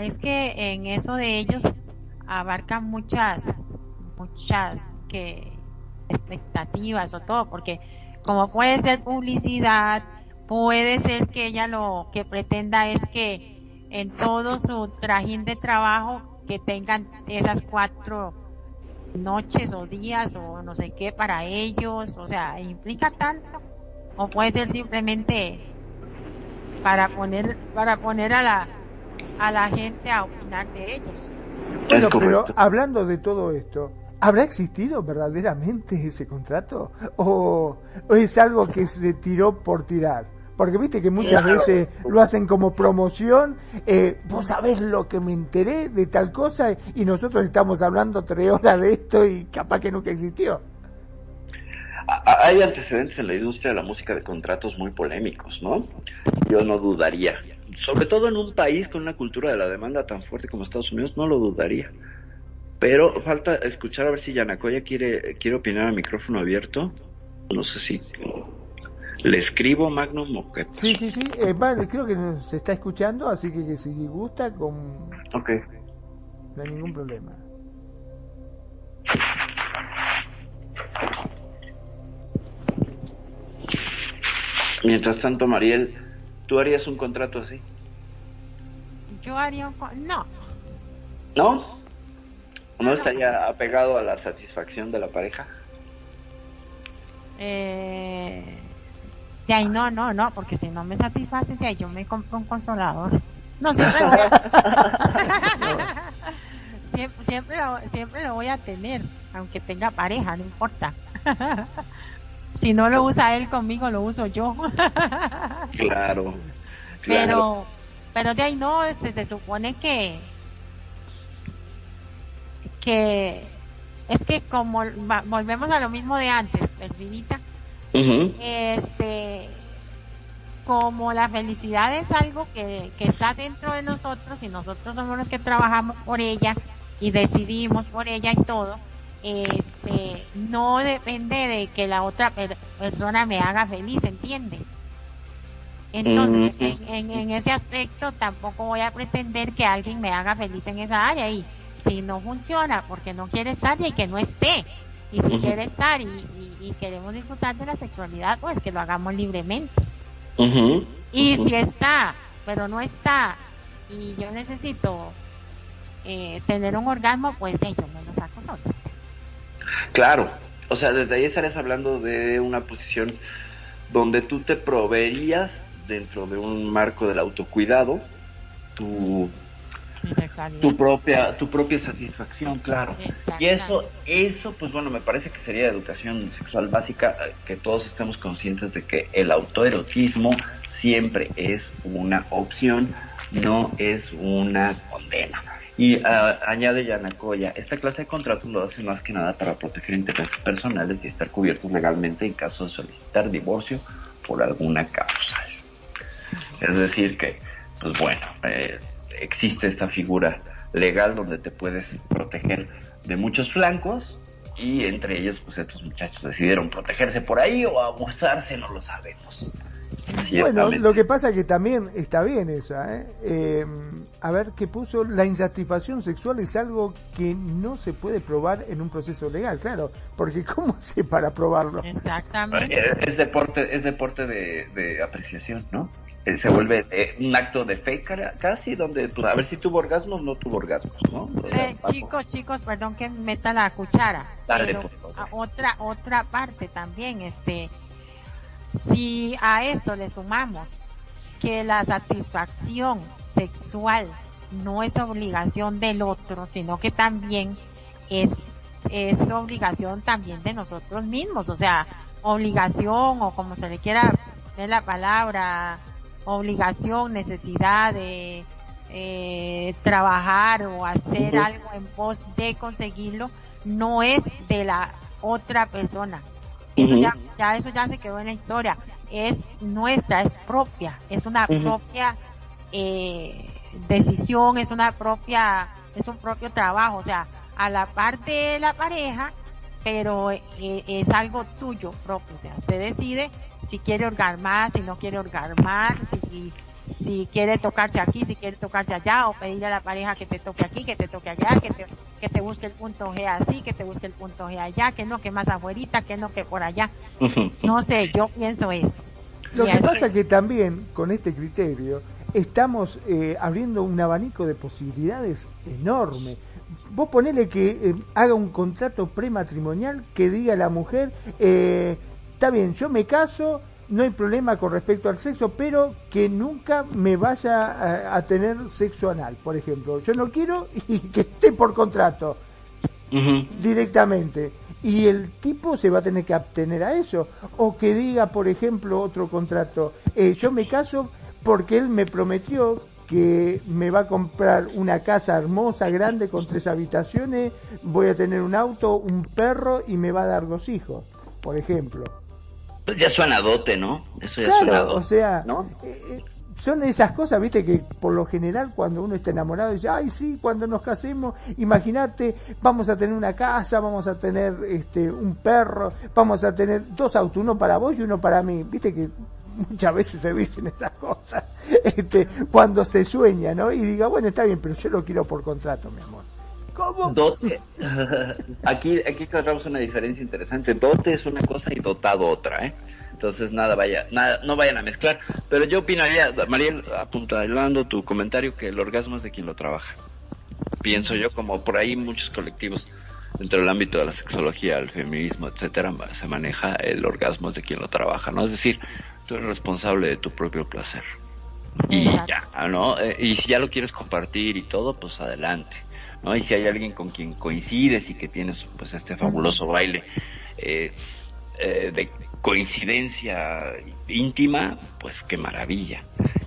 es que en eso de ellos abarcan muchas, muchas que expectativas o todo, porque como puede ser publicidad, puede ser que ella lo que pretenda es que en todo su trajín de trabajo que tengan esas cuatro noches o días o no sé qué para ellos, o sea, implica tanto, o puede ser simplemente para poner para poner a la a la gente a opinar de ellos. Bueno, pero hablando de todo esto, ¿habrá existido verdaderamente ese contrato o, es algo que se tiró por tirar? Porque viste que muchas veces lo hacen como promoción, eh, vos sabés lo que me enteré de tal cosa y nosotros estamos hablando tres horas de esto y capaz que nunca existió. Hay antecedentes en la industria de la música de contratos muy polémicos, ¿no? Yo no dudaría. Sobre todo en un país con una cultura de la demanda tan fuerte como Estados Unidos, no lo dudaría. Pero falta escuchar a ver si Yanacoya quiere, quiere opinar a micrófono abierto. No sé si le escribo Magnum o Sí, sí, sí. Eh, vale, creo que se está escuchando, así que, que si gusta, con... Ok. No hay ningún problema. Mientras tanto, Mariel, ¿tú harías un contrato así? Yo haría un... No. ¿No? ¿No estaría apegado a la satisfacción de la pareja? Eh... De ahí no, no, no, porque si no me satisface, de ahí yo me compro un consolador. No, siempre voy a... siempre, siempre, lo, siempre lo voy a tener, aunque tenga pareja, no importa. Si no lo usa él conmigo, lo uso yo. claro, Pero, pero de ahí no, este, se supone que, que, es que como volvemos a lo mismo de antes, Perfidita, este, como la felicidad es algo que, que está dentro de nosotros y nosotros somos los que trabajamos por ella y decidimos por ella y todo, este no depende de que la otra persona me haga feliz, ¿entiende? Entonces, en, en, ese aspecto tampoco voy a pretender que alguien me haga feliz en esa área y si no funciona porque no quiere estar y que no esté. Y si quiere estar y, queremos disfrutar de la sexualidad, pues que lo hagamos libremente. Y si está, pero no está, y yo necesito eh, tener un orgasmo, pues de yo me lo saco solo. Claro, o sea, desde ahí estarías hablando de una posición donde tú te proveerías dentro de un marco del autocuidado tu tu propia tu propia satisfacción claro. Y eso eso pues bueno me parece que sería educación sexual básica eh, que todos estemos conscientes de que el autoerotismo siempre es una opción no es una condena y uh, añade Yanacoya, esta clase de contratos lo hace más que nada para proteger intereses personales y estar cubiertos legalmente en caso de solicitar divorcio por alguna causa. Es decir que, pues bueno, eh, existe esta figura legal donde te puedes proteger de muchos flancos y entre ellos pues estos muchachos decidieron protegerse por ahí o abusarse, no lo sabemos. Bueno, lo que pasa es que también está bien esa, ¿eh? ¿eh? A ver, ¿qué puso? La insatisfacción sexual es algo que no se puede probar en un proceso legal, claro, porque ¿cómo se para probarlo? Exactamente. Es deporte, es deporte de, apreciación, ¿no? eh, se vuelve eh, un acto de fe casi, donde pues, a ver si tuvo orgasmos no tuvo orgasmos, ¿no? Eh, chicos, chicos, perdón que meta la cuchara. pero otra, otra parte también, este, si a esto le sumamos que la satisfacción sexual no es obligación del otro, sino que también es, es obligación también de nosotros mismos, o sea, obligación o como se le quiera ver la palabra, obligación, necesidad de eh, trabajar o hacer algo en pos de conseguirlo, no es de la otra persona. Eso ya, ya, eso ya se quedó en la historia. Es nuestra, es propia, es una propia eh, decisión, es una propia, es un propio trabajo. O sea, a la parte de la pareja, pero eh, es algo tuyo propio. O sea, usted decide si quiere orgasmar, si no quiere orgasmar, si, si quiere tocarse aquí, si quiere tocarse allá, o pedirle a la pareja que te toque aquí, que te toque allá, que te, que te busque el punto G así, que te busque el punto G allá, que no, que más afuerita, que no, que por allá. No sé, yo pienso eso. Lo que pasa es que también con este criterio estamos eh, abriendo un abanico de posibilidades enorme. Vos ponele que eh, haga un contrato prematrimonial que diga a la mujer, eh, está bien, yo me caso, no hay problema con respecto al sexo, pero que nunca me vaya a, tener sexo anal, por ejemplo. Yo no quiero y que esté por contrato directamente. Y el tipo se va a tener que abstener a eso. O que diga, por ejemplo, otro contrato, eh, yo me caso porque él me prometió que me va a comprar una casa hermosa, grande, con tres habitaciones, voy a tener un auto, un perro y me va a dar dos hijos, por ejemplo. Pues ya suena dote, ¿no? Eso ya suena dote. O sea, ¿no? Eh, eh, son esas cosas, viste, que por lo general cuando uno está enamorado dice, ay, sí, cuando nos casemos, imagínate, vamos a tener una casa, vamos a tener este un perro, vamos a tener dos autos, uno para vos y uno para mí. Viste que muchas veces se dicen esas cosas este, cuando se sueña, ¿no? Y diga, bueno, está bien, pero yo lo quiero por contrato, mi amor. ¿Cómo? Dote. aquí, aquí encontramos una diferencia interesante. Dote es una cosa y dotado otra, ¿eh? Entonces nada vaya, nada, no vayan a mezclar. Pero yo opinaría, Mariel, apuntando tu comentario que el orgasmo es de quien lo trabaja. Pienso yo como por ahí muchos colectivos dentro del ámbito de la sexología, el feminismo, etcétera, se maneja el orgasmo de quien lo trabaja, ¿no? Es decir, tú eres responsable de tu propio placer. Y ya, ¿no? Eh, y si ya lo quieres compartir y todo, pues adelante. ¿No? Y si hay alguien con quien coincides y que tienes pues este fabuloso baile eh, eh, de coincidencia íntima, pues qué maravilla.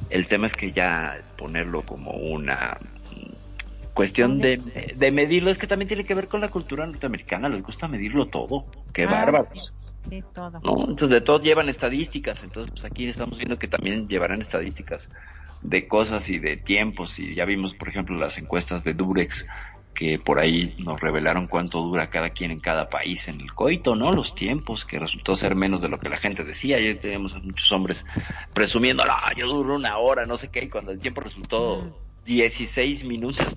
El tema es que ya ponerlo como una cuestión de, de medirlo es que también tiene que ver con la cultura norteamericana, les gusta medirlo todo, qué ah, bárbaros. Sí, todo. Entonces de todo llevan estadísticas, entonces pues aquí estamos viendo que también llevarán estadísticas de cosas y de tiempos y ya vimos por ejemplo las encuestas de Durex que por ahí nos revelaron cuánto dura cada quien en cada país en el coito, ¿no? Los tiempos, que resultó ser menos de lo que la gente decía. Ayer teníamos a muchos hombres presumiendo, no, yo duro una hora, no sé qué, y cuando el tiempo resultó 16 minutos.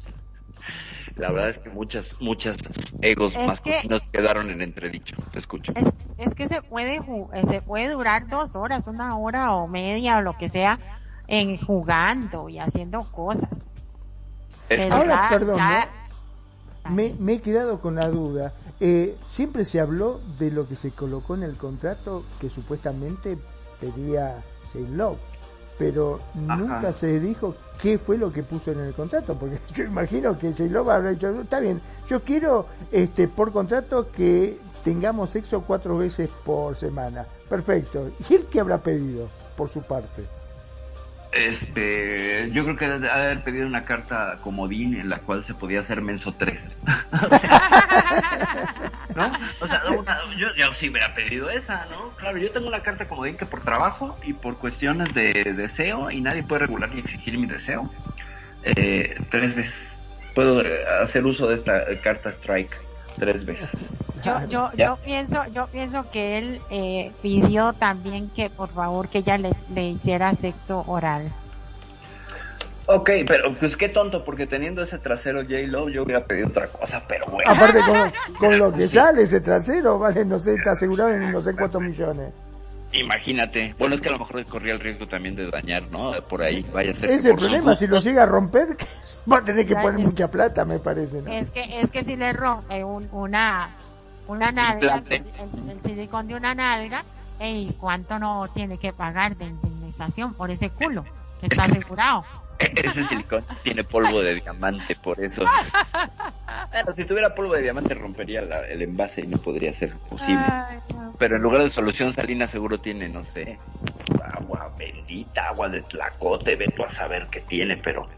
La verdad es que muchas, muchas egos masculinos quedaron en entredicho. Te escucho. Es, que se puede, se puede durar dos horas, una hora o media o lo que sea en jugando y haciendo cosas. Ahora, perdón, me, me, he quedado con la duda. Eh, siempre se habló de lo que se colocó en el contrato que supuestamente pedía Saint Love, pero nunca se dijo qué fue lo que puso en el contrato, porque yo imagino que Saint Love habrá dicho, está bien, yo quiero este por contrato que tengamos sexo cuatro veces por semana. Perfecto. ¿Y él qué habrá pedido por su parte? Este, yo creo que debe haber pedido una carta comodín en la cual se podía hacer menso 3. ¿No? O sea, yo, yo, sí hubiera pedido esa, ¿no? Claro, yo tengo una carta comodín que por trabajo y por cuestiones de deseo, y nadie puede regular ni exigir mi deseo, eh, tres veces. Puedo eh, hacer uso de esta carta strike tres veces. Yo, yo, yo pienso, yo pienso que él eh, pidió también que por favor que ella le, le hiciera sexo oral. Ok, pero pues qué tonto, porque teniendo ese trasero J-Lo yo hubiera pedido otra cosa, pero bueno. Aparte con, con lo que sale ese trasero, vale, no sé, está asegurado en no sé cuántos millones. Imagínate. Bueno, es que a lo mejor corría el riesgo también de dañar, ¿no? Por ahí vaya a ser. Ese problema, si lo llega a romper, va a tener que poner mucha plata, me parece. ¿no? Es que es que si le rompe un, una una nalga, el, silicón de una nalga, ¿y cuánto no tiene que pagar de indemnización por ese culo que está asegurado? Ese silicón tiene polvo de diamante, por eso. Bueno, si tuviera polvo de diamante rompería el envase y no podría ser posible. Pero en lugar de solución salina seguro tiene, no sé, agua bendita, agua de tlacote, ve tú a saber qué tiene, pero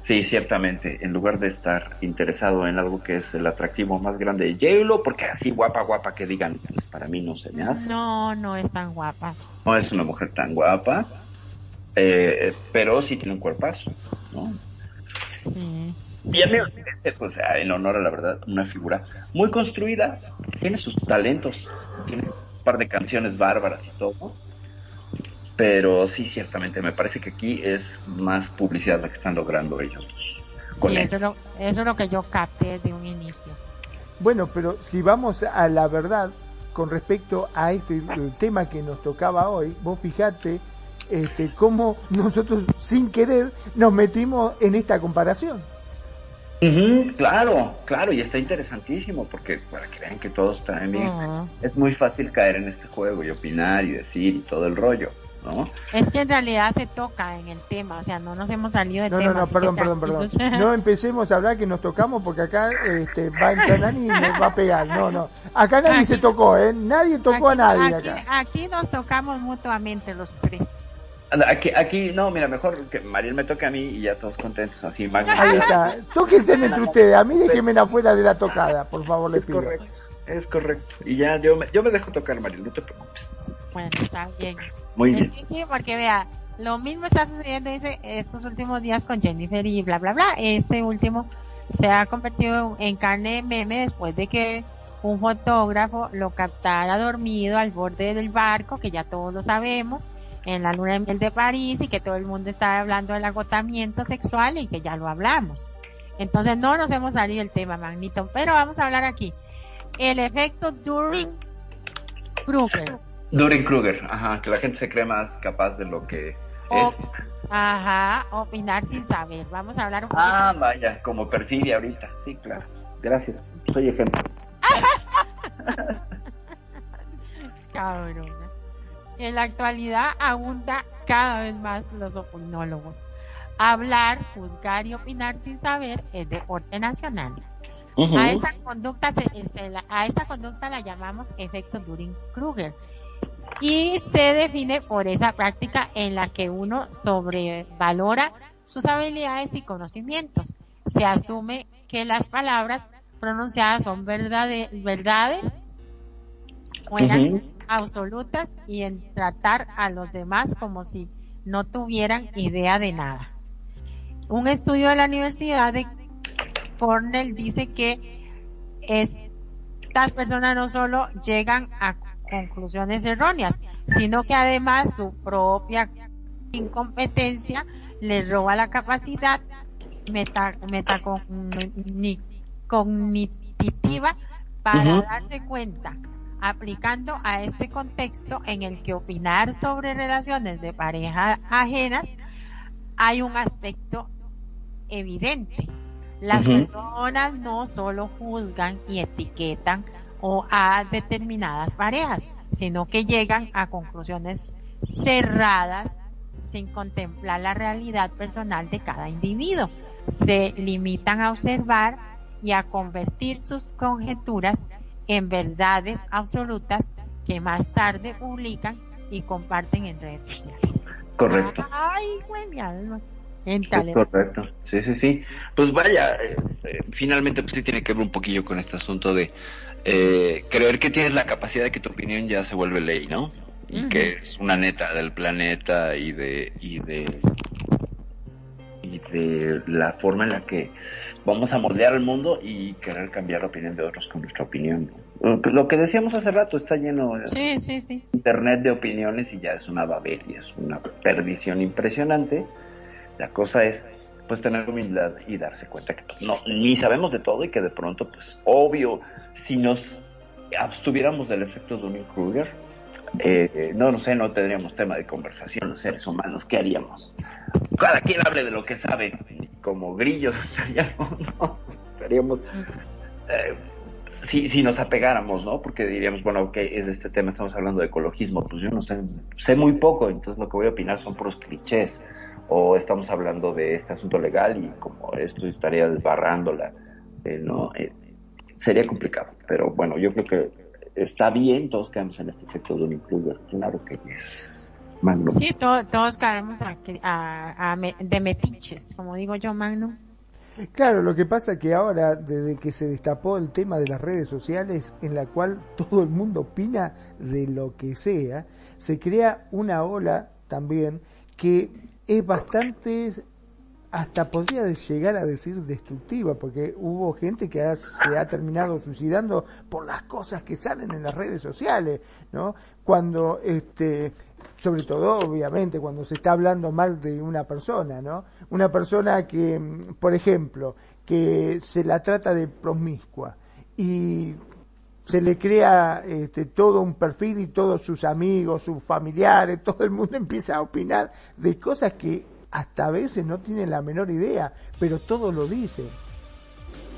sí, ciertamente, en lugar de estar interesado en algo que es el atractivo más grande de J-Lo, porque así guapa, guapa que digan, para mí no se me hace. No, no es tan guapa. No es una mujer tan guapa eh, pero sí tiene un cuerpazo, ¿no? Sí. Y a mí, pues, en honor a la verdad, una figura muy construida, tiene sus talentos, tiene un par de canciones bárbaras y todo, pero sí, ciertamente, me parece que aquí es más publicidad la que están logrando ellos dos. Sí, eso es, lo, eso es lo que yo capté de un inicio. Bueno, pero si vamos a la verdad con respecto a este tema que nos tocaba hoy, vos fijate este, cómo nosotros sin querer nos metimos en esta comparación. claro, claro, y está interesantísimo porque para que vean que todos bien, es muy fácil caer en este juego y opinar y decir y todo el rollo. ¿No? Es que en realidad se toca en el tema, o sea, no nos hemos salido de no, tema. No, no, perdón, perdón, perdón. No empecemos a hablar que nos tocamos porque acá este, va a entrar y nos va a pegar. No, no. Acá nadie se tocó, ¿eh? Nadie tocó a nadie aquí, acá. Aquí nos tocamos mutuamente los tres. Aquí, aquí, no, mira, mejor que Mariel me toque a mí y ya todos contentos, así más. Ahí está. Tóquense entre ustedes, a mí déjenme afuera de la tocada, por favor, les es correcto, es correcto. Y ya yo me, yo me dejo tocar, Mariel, no te preocupes. Bueno, está bien. Muy bien. Sí, sí, porque vea, lo mismo está sucediendo, dice, estos últimos días con Jennifer y bla, bla, bla. Este último se ha convertido en carne meme después de que un fotógrafo lo captara dormido al borde del barco, que ya todos lo sabemos en la luna de miel de París y que todo el mundo está hablando del agotamiento sexual y que ya lo hablamos. Entonces no nos hemos salido del tema, Magnito, pero vamos a hablar aquí. El efecto During-Kruger. During-Kruger, ajá, que la gente se cree más capaz de lo que es. Ajá, opinar sin saber. Vamos a hablar un poquito. Ah, vaya, como perfidia ahorita. Sí, claro. Gracias. Soy ejemplo. Cabrón. En la actualidad abunda cada vez más los opinólogos. Hablar, juzgar y opinar sin saber es deporte nacional. a, esta conducta se, a esta conducta la llamamos efecto During-Kruger y se define por esa práctica en la que uno sobrevalora sus habilidades y conocimientos. Se asume que las palabras pronunciadas son verdades, verdades absolutas y en tratar a los demás como si no tuvieran idea de nada. Un estudio de la Universidad de Cornell dice que estas personas no solo llegan a conclusiones erróneas, sino que además su propia incompetencia les roba la capacidad metacognitiva para darse cuenta aplicando a este contexto en el que opinar sobre relaciones de pareja ajenas hay un aspecto evidente. Las personas no solo juzgan y etiquetan o a determinadas parejas, sino que llegan a conclusiones cerradas sin contemplar la realidad personal de cada individuo. Se limitan a observar y a convertir sus conjeturas en verdades absolutas que más tarde publican y comparten en redes sociales. Correcto. Ay, güey, mi alma. correcto, sí, sí, sí. Pues vaya, eh, eh, finalmente pues sí tiene que ver un poquillo con este asunto de eh, creer que tienes la capacidad de que tu opinión ya se vuelve ley, ¿no? Y que es una neta del planeta y de y de y de la forma en la que vamos a moldear el mundo y querer cambiar la opinión de otros con nuestra opinión. Lo que decíamos hace rato está lleno de internet de opiniones y ya es una babería, es una perdición impresionante. La cosa es pues tener humildad y darse cuenta que pues, no ni sabemos de todo y que de pronto pues obvio si nos abstuviéramos del efecto de Dunning Kruger eh, no, no sé, no tendríamos tema de conversación los seres humanos, ¿qué haríamos? Cada quien hable de lo que sabe, como grillos estaríamos, ¿no? Estaríamos, eh, si, si nos apegáramos, ¿no? Porque diríamos, bueno, ok, es de este tema, estamos hablando de ecologismo, pues yo no sé, sé muy poco, entonces lo que voy a opinar son puros clichés, o estamos hablando de este asunto legal y como esto estaría desbarrándola, eh, ¿no? Sería complicado, pero bueno, yo creo que está bien, todos caemos en este efecto de un Kruger, claro que es. Magnum. Sí, todos caemos a, a, de metiches, como digo yo, Magnum. Claro, lo que pasa que ahora, desde que se destapó el tema de las redes sociales, en la cual todo el mundo opina de lo que sea, se crea una ola también que es bastante hasta podría llegar a decir destructiva, porque hubo gente que se ha terminado suicidando por las cosas que salen en las redes sociales, ¿no? Cuando, este, sobre todo, obviamente, cuando se está hablando mal de una persona, ¿no? Una persona que, por ejemplo, que se la trata de promiscua y se le crea este, todo un perfil y todos sus amigos, sus familiares, todo el mundo empieza a opinar de cosas que hasta a veces no tiene la menor idea, pero todo lo dice.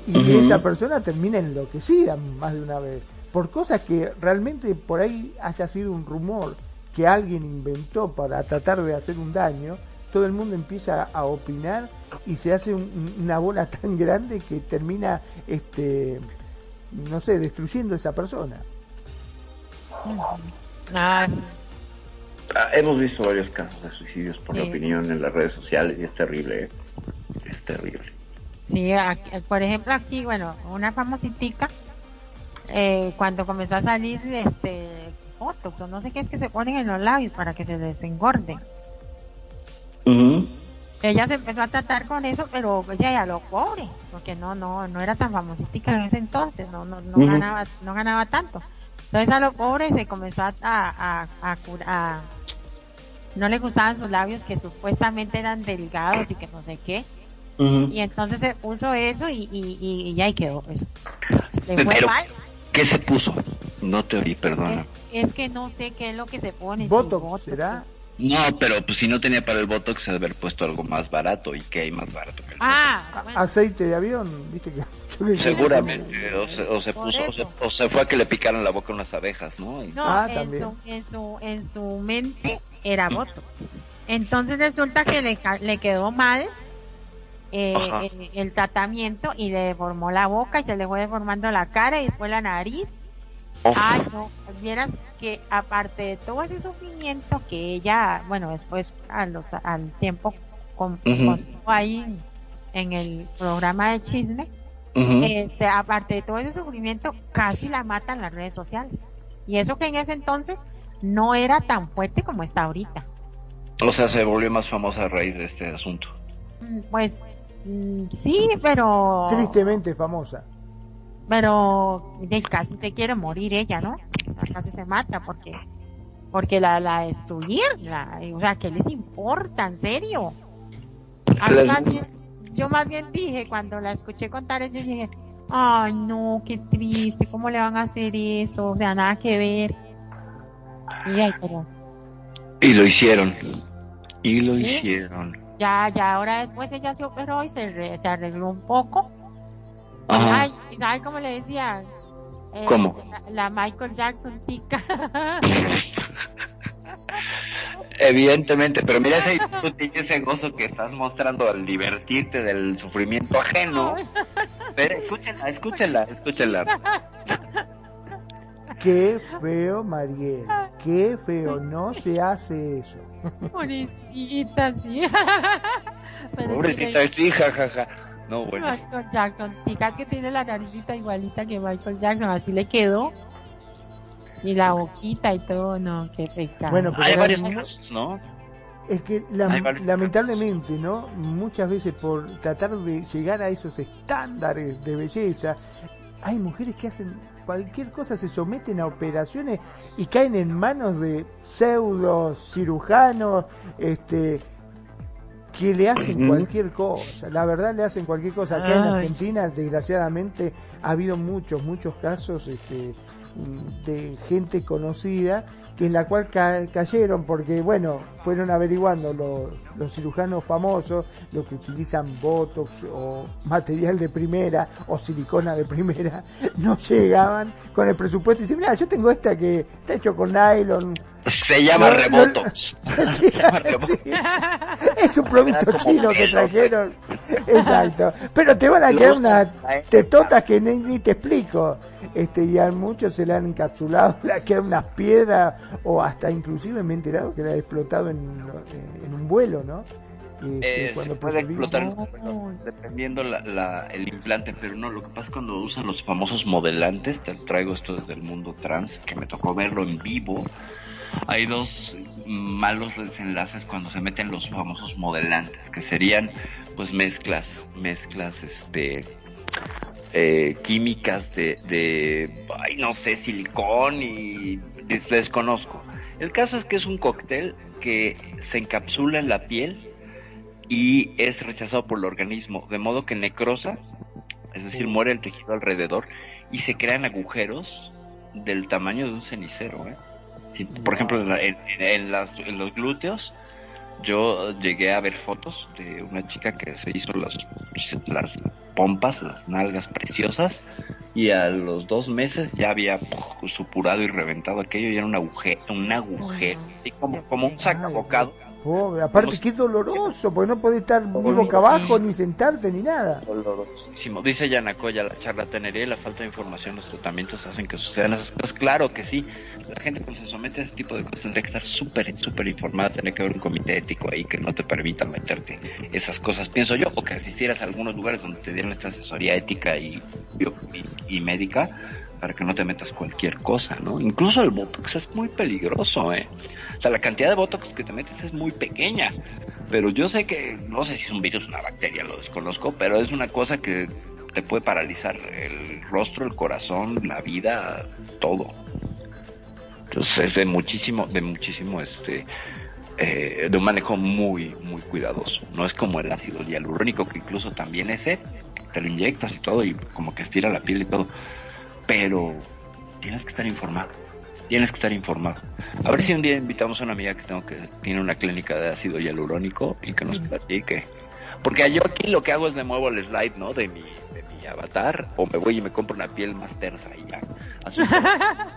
Y esa persona termina enloquecida más de una vez, por cosas que realmente por ahí haya sido un rumor que alguien inventó para tratar de hacer un daño, todo el mundo empieza a opinar y se hace una bola tan grande que termina, este, no sé, destruyendo a esa persona. Ah, Ah, hemos visto varios casos de suicidios por la opinión en las redes sociales y es terrible, ¿eh? es terrible. Sí, por ejemplo aquí, bueno, una famositica, eh, cuando comenzó a salir este fotos o no sé qué es que se ponen en los labios para que se desengorden. Ella se empezó a tratar con eso, pero ella ya lo pobre, porque no, no, no era tan famositica en ese entonces, no, no, no ganaba, no ganaba tanto. Entonces a lo pobre se comenzó a, a, a, no le gustaban sus labios que supuestamente eran delgados y que no sé qué. Y entonces se puso eso y, y, y, ya ahí quedó. Pues. Le fue mal. ¿Qué se puso? No te oí, perdona. Es, que no sé qué es lo que se pone. ¿Botox será? No, pero pues si no tenía para el Botox, se debe haber puesto algo más barato. ¿Y qué hay más barato que el ah, Aceite de avión, viste que... Seguramente, o se, o se puso, o se, fue a que le picaran la boca unas abejas, ¿no? No, ah, en, su, en, su, en su mente era Botox. Entonces resulta que le, le quedó mal eh, el, tratamiento y le deformó la boca y se le fue deformando la cara y después la nariz. Ay, no, vieras que aparte de todo ese sufrimiento que ella, bueno, después a los, al tiempo con, ahí en el programa de chisme, este, aparte de todo ese sufrimiento, casi la matan las redes sociales. Y eso que en ese entonces no era tan fuerte como está ahorita. O sea, se volvió más famosa a raíz de este asunto. Mm, pues mm, sí, pero... Tristemente famosa. Pero casi se quiere morir ella, ¿no? Casi se mata porque porque la, la destruir, la, o sea, ¿qué les importa? ¿En serio? yo más bien dije, cuando la escuché contar eso, yo dije, ay no, qué triste, ¿cómo le van a hacer eso? O sea, nada que ver. Y lo hicieron. Y lo hicieron. Ya, ya, ahora después ella se operó y se, se arregló un poco. Ay, ¿sabes cómo le decía? Eh, ¿Cómo? La, Michael Jackson tica. Evidentemente, pero mira ese, ese gozo que estás mostrando al divertirte del sufrimiento ajeno. Pero escúchenla, escúchenla, escúchenla. Qué feo, Mariel. Qué feo. No se hace eso. Pobrecita, sí. Pobrecita, sí, jajaja. No, bueno. Michael Jackson. Fíjate que tiene la naricita igualita que Michael Jackson. Así le quedó. Y la boquita y todo. No, qué pecado. Bueno, pero hay varios casos, ¿no? Es que lamentablemente, ¿no? Muchas veces por tratar de llegar a esos estándares de belleza, hay mujeres que hacen cualquier cosa, se someten a operaciones y caen en manos de pseudo cirujanos, este, que le hacen cualquier cosa, la verdad le hacen cualquier cosa. Acá en Argentina, desgraciadamente, ha habido muchos, muchos casos este, de gente conocida en la cual cayeron porque bueno fueron averiguando los cirujanos famosos los que utilizan botox o material de primera o silicona de primera no llegaban con el presupuesto y dicen mira yo tengo esta que está hecho con nylon se llama remoto. Es un producto chino que trajeron. Exacto. Pero te van a quedar unas tetotas que ni, te explico. Este, y a muchos se le han encapsulado, le quedan unas piedras, o hasta inclusive me he enterado que le ha explotado en, en un vuelo, ¿no? Este, eh, se puede explotar dependiendo la, el implante, pero no, lo que pasa es cuando usan los famosos modelantes, te traigo esto desde el mundo trans, que me tocó verlo en vivo, hay dos malos desenlaces cuando se meten los famosos modelantes, que serían pues mezclas, mezclas este eh, químicas de, de, ay, no sé, silicón y desconozco. El caso es que es un cóctel que se encapsula en la piel y es rechazado por el organismo, de modo que necrosa, es decir, muere el tejido alrededor y se crean agujeros del tamaño de un cenicero. ¿eh? por ejemplo, en, en, los glúteos, yo llegué a ver fotos de una chica que se hizo las, las pompas, las nalgas preciosas, y a los dos meses ya había supurado y reventado aquello y era un agujero, un agujero, como, como un saco bocado aparte que es doloroso, porque no puedes estar ni boca abajo, ni sentarte, ni nada. Dolorosísimo. Dice Yanacoya, la charlatanería y la falta de información los tratamientos hacen que sucedan esas cosas. Claro que sí, la gente cuando se somete a ese tipo de cosas tendría que estar súper, súper informada, Tiene que haber un comité ético ahí que no te permita meterte esas cosas, pienso yo, o que asistieras a algunos lugares donde te dieran esta asesoría ética y, y, y médica para que no te metas cualquier cosa, ¿no? Incluso el botox es muy peligroso, ¿eh? O sea, la cantidad de botox que te metes es muy pequeña, pero yo sé que, no sé si es un virus una bacteria, lo desconozco, pero es una cosa que te puede paralizar el rostro, el corazón, la vida, todo. Entonces es de muchísimo, de muchísimo, este, eh, de un manejo muy, muy cuidadoso. No es como el ácido hialurónico, que incluso también ese, te lo inyectas y todo, y como que estira la piel y todo pero tienes que estar informado. Tienes que estar informado. A ver si un día invitamos a una amiga que tengo que tiene una clínica de ácido hialurónico y que nos platique. Porque yo aquí lo que hago es de muevo el slide, ¿no? De mi, de mi avatar, o me voy y me compro una piel más tersa y ya.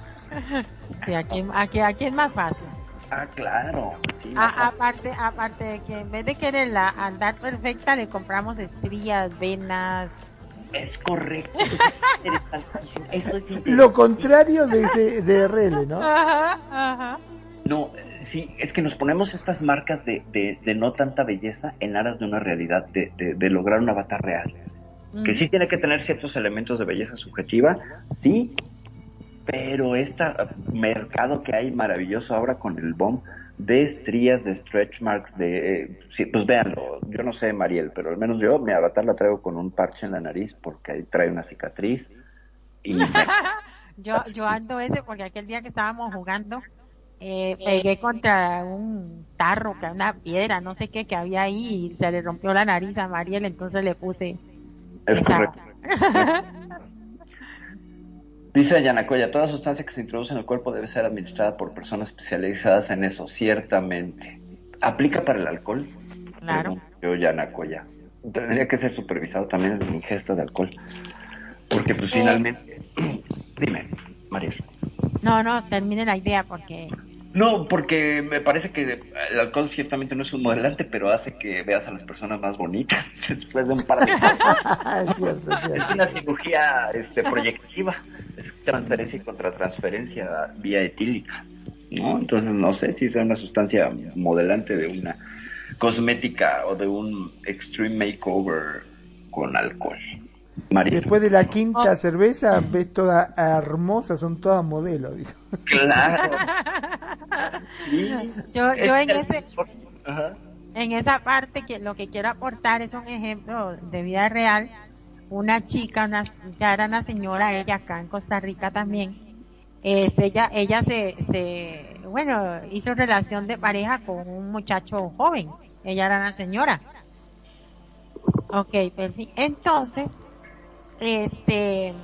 sí, aquí, aquí, aquí es más fácil. Ah, claro. aparte, aparte de que en vez de quererla andar perfecta, le compramos estrías, venas, es correcto. Lo contrario de ese de RL, ¿no? No, sí, es que nos ponemos estas marcas de, de, no tanta belleza en aras de una realidad, de, de, lograr un avatar real. Que sí tiene que tener ciertos elementos de belleza subjetiva, sí, pero este mercado que hay maravilloso ahora con el BOM de estrías, de stretch marks, de... Eh, sí, pues véanlo, yo no sé, Mariel, pero al menos yo mi avatar la traigo con un parche en la nariz porque ahí trae una cicatriz. Y yo, yo ando ese porque aquel día que estábamos jugando, eh, pegué contra un tarro, que una piedra, no sé qué, que había ahí y se le rompió la nariz a Mariel, entonces le puse... Es correcto. Dice Yanacoya, toda sustancia que se introduce en el cuerpo debe ser administrada por personas especializadas en eso, ciertamente. ¿Aplica para el alcohol? Claro. Yo, Yanacoya. Tendría que ser supervisado también la ingesta de alcohol. Porque pues eh. finalmente... Dime, María. No, no, termine la idea porque no, porque me parece que el alcohol ciertamente no es un modelante, pero hace que veas a las personas más bonitas después de un par de es, cierto, es, es una cirugía este, proyectiva, es transferencia y contratransferencia vía etílica, ¿no? Entonces no sé si es una sustancia modelante de una cosmética o de un extreme makeover con alcohol. Después de la quinta cerveza ves toda hermosa, son todas modelos. Claro. Yo, yo en ese, en esa parte que lo que quiero aportar es un ejemplo de vida real. Una chica, una, ya era una señora, ella acá en Costa Rica también. Este, ella, ella se, se, bueno, hizo relación de pareja con un muchacho joven. Ella era una señora. Ok, perfecto. Entonces, este,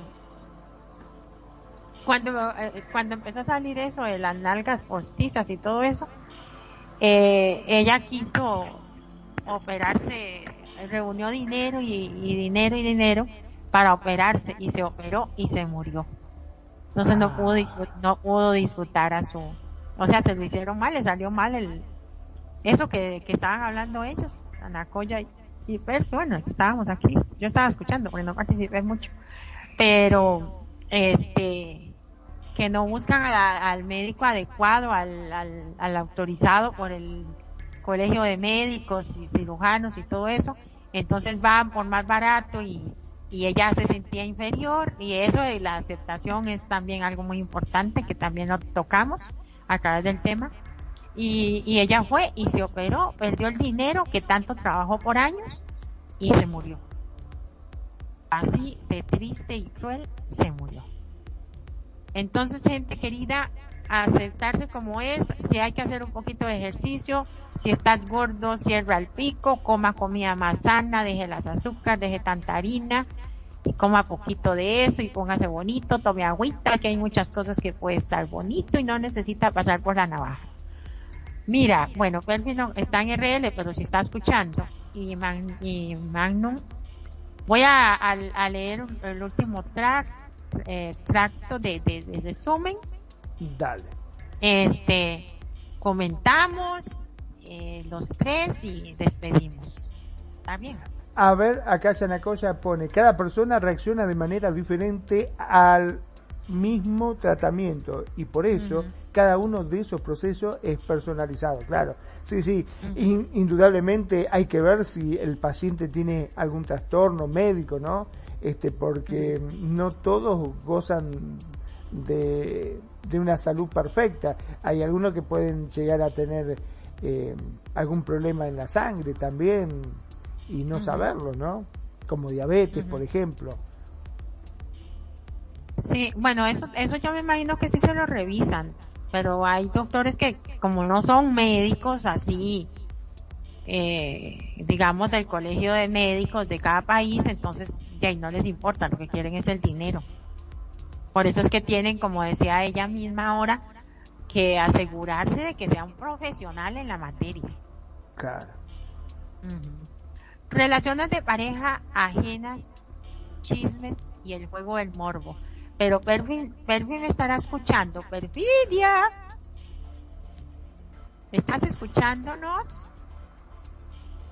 cuando, eh, cuando empezó a salir eso de las nalgas postizas y todo eso, eh, ella quiso operarse, reunió dinero y, dinero y dinero para operarse y se operó y se murió. Entonces no pudo disfrutar, no pudo disfrutar a su, o sea, se lo hicieron mal, le salió mal el, eso que, que estaban hablando ellos, Anacoya y, y bueno, estábamos aquí, yo estaba escuchando porque no participé mucho, pero este que no buscan al médico adecuado, al, al, autorizado por el colegio de médicos y cirujanos y todo eso, entonces van por más barato y, y ella se sentía inferior y eso de la aceptación es también algo muy importante que también lo tocamos a través del tema. Y, y ella fue y se operó, perdió el dinero que tanto trabajó por años y se murió. Así de triste y cruel se murió. Entonces, gente querida, aceptarse como es, si hay que hacer un poquito de ejercicio, si estás gordo, cierra el pico, coma comida más sana, deje las azúcares, deje tanta harina y coma poquito de eso y póngase bonito, tome agüita, que hay muchas cosas que puede estar bonito y no necesita pasar por la navaja. Mira, bueno, Pelvin está en RL, pero si está escuchando, y, Magnum, voy a, leer el último track eh, tracto de, de, resumen. Dale. Este, comentamos eh, los tres y despedimos. ¿Está bien? A ver, acá Yanacoya pone, cada persona reacciona de manera diferente al mismo tratamiento y por eso cada uno de esos procesos es personalizado, claro. Sí, sí, indudablemente hay que ver si el paciente tiene algún trastorno médico, ¿no? Este, porque no todos gozan de, una salud perfecta. Hay algunos que pueden llegar a tener eh, algún problema en la sangre también y no saberlo, ¿no? Como diabetes, por ejemplo. Sí, bueno, eso, eso yo me imagino que sí se lo revisan, pero hay doctores que como no son médicos así, eh, digamos del colegio de médicos de cada país, entonces de ahí no les importa, lo que quieren es el dinero. Por eso es que tienen, como decía ella misma ahora, que asegurarse de que sea un profesional en la materia. Claro. Relaciones de pareja ajenas, chismes y el juego del morbo. Pero Pervin, Pervin estará escuchando. Perfidia. ¿Estás escuchándonos?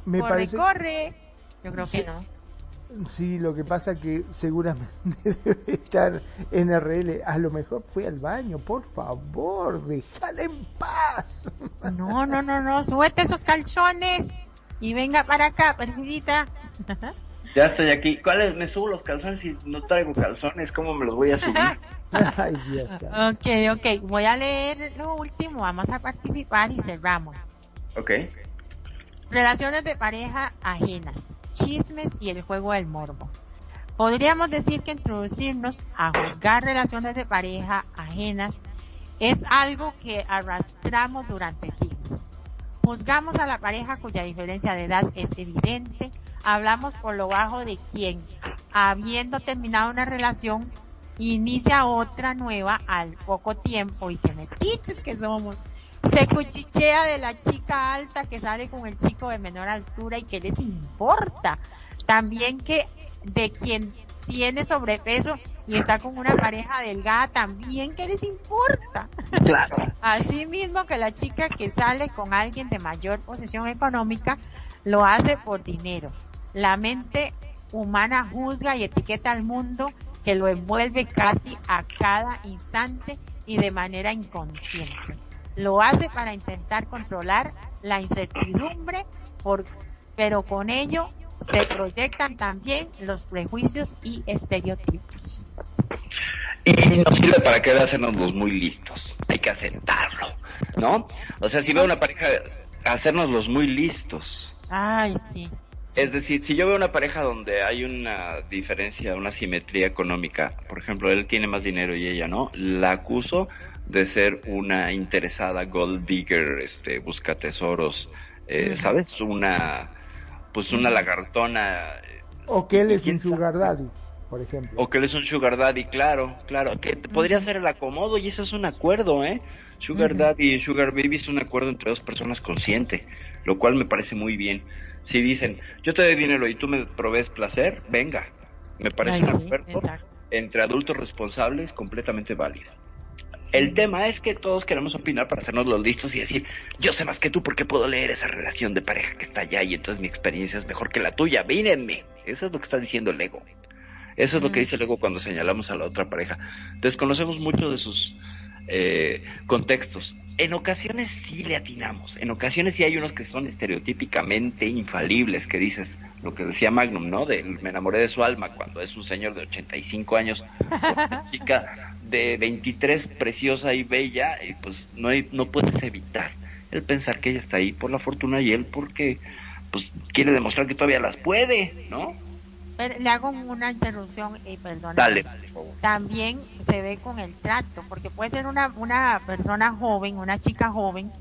Me corre, parece... corre. Yo creo que no. Sí, lo que pasa que seguramente debe estar en RL. A lo mejor fue al baño, por favor, déjala en paz. No, no, no, no, súbete esos calzones y venga para acá, perfidita. Ya estoy aquí. ¿Cuáles? Me subo los calzones y no traigo calzones. ¿Cómo me los voy a subir? Ay, Dios. Ok, ok. Voy a leer lo último. Vamos a participar y cerramos. Ok. Relaciones de pareja ajenas chismes y el juego del morbo. Podríamos decir que introducirnos a juzgar relaciones de pareja ajenas es algo que arrastramos durante siglos. Juzgamos a la pareja cuya diferencia de edad es evidente, hablamos por lo bajo de quien, habiendo terminado una relación, inicia otra nueva al poco tiempo y que metiches que somos. Se cuchichea de la chica alta que sale con el chico de menor altura y que les importa. También que de quien tiene sobrepeso y está con una pareja delgada también que les importa. Claro. Así mismo que la chica que sale con alguien de mayor posición económica lo hace por dinero. La mente humana juzga y etiqueta al mundo que lo envuelve casi a cada instante y de manera inconsciente. Lo hace para intentar controlar la incertidumbre, por, pero con ello se proyectan también los prejuicios y estereotipos. Y nos sirve para que hacernos los muy listos. Hay que aceptarlo, ¿no? O sea, si veo una pareja, hacernos los muy listos. Ay, sí. Es decir, si yo veo una pareja donde hay una diferencia, una simetría económica, por ejemplo, él tiene más dinero y ella no, la acuso de ser una interesada gold digger, este, busca tesoros, eh, ¿sabes? Una, pues una lagartona. O que él es un sugar daddy. por ejemplo. O que él es un sugar daddy, claro, claro. Que podría ser el acomodo y eso es un acuerdo, ¿eh? Sugar daddy y sugar baby es un acuerdo entre dos personas consciente, lo cual me parece muy bien. Si dicen, yo te doy dinero y tú me provees placer, venga. Me parece un acuerdo entre adultos responsables completamente válido. El tema es que todos queremos opinar para hacernos los listos y decir, yo sé más que tú porque puedo leer esa relación de pareja que está allá y entonces mi experiencia es mejor que la tuya. Mírenme. Eso es lo que está diciendo el ego. Eso es lo que dice el ego cuando señalamos a la otra pareja. Desconocemos mucho de sus eh, contextos. En ocasiones sí le atinamos, en ocasiones sí hay unos que son estereotípicamente infalibles, que dices lo que decía Magnum, ¿no? De, me enamoré de su alma cuando es un señor de 85 años, una chica de 23 preciosa y bella, y pues no, hay, no puedes evitar el pensar que ella está ahí por la fortuna y él porque pues quiere demostrar que todavía las puede, ¿no? Le hago una interrupción y perdón. Dale, También se ve con el trato, porque puede ser una, una persona joven, una chica joven,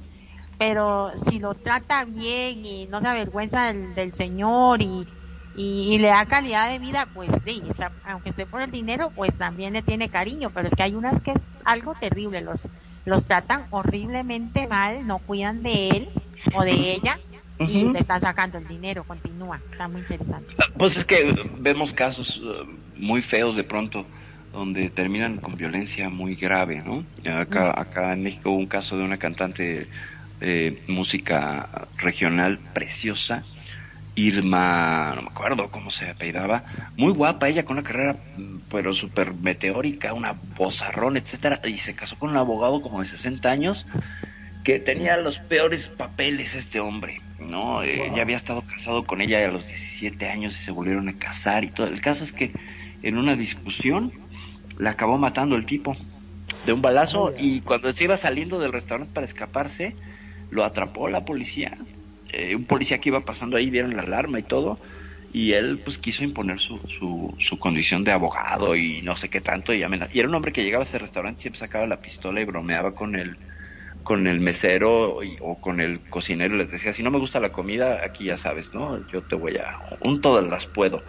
pero si lo trata bien y no se avergüenza del, del Señor y, y, le da calidad de vida, pues sí, aunque esté por el dinero, pues también le tiene cariño, pero es que hay unas que es algo terrible, los, los tratan horriblemente mal, no cuidan de él o de ella y le está sacando el dinero, continúa, está muy interesante. Pues es que vemos casos uh, muy feos de pronto donde terminan con violencia muy grave, ¿no? Acá, acá en México hubo un caso de una cantante de música regional preciosa, Irma, no me acuerdo cómo se apellidaba, muy guapa ella con una carrera pero súper meteórica, una bozarrón, etcétera, y se casó con un abogado como de 60 años que tenía los peores papeles este hombre, ¿no? Eh, ya había estado casado con ella a los 17 años y se volvieron a casar y todo. El caso es que en una discusión la acabó matando el tipo de un balazo y cuando se iba saliendo del restaurante para escaparse, lo atrapó la policía. Eh, un policía que iba pasando ahí dieron la alarma y todo y él pues quiso imponer su, su, su condición de abogado y no sé qué tanto y, y era un hombre que llegaba a ese restaurante y siempre sacaba la pistola y bromeaba con el con el mesero o con el cocinero les decía, si no me gusta la comida, aquí ya sabes, ¿no? Yo te voy a... un todas las puedo.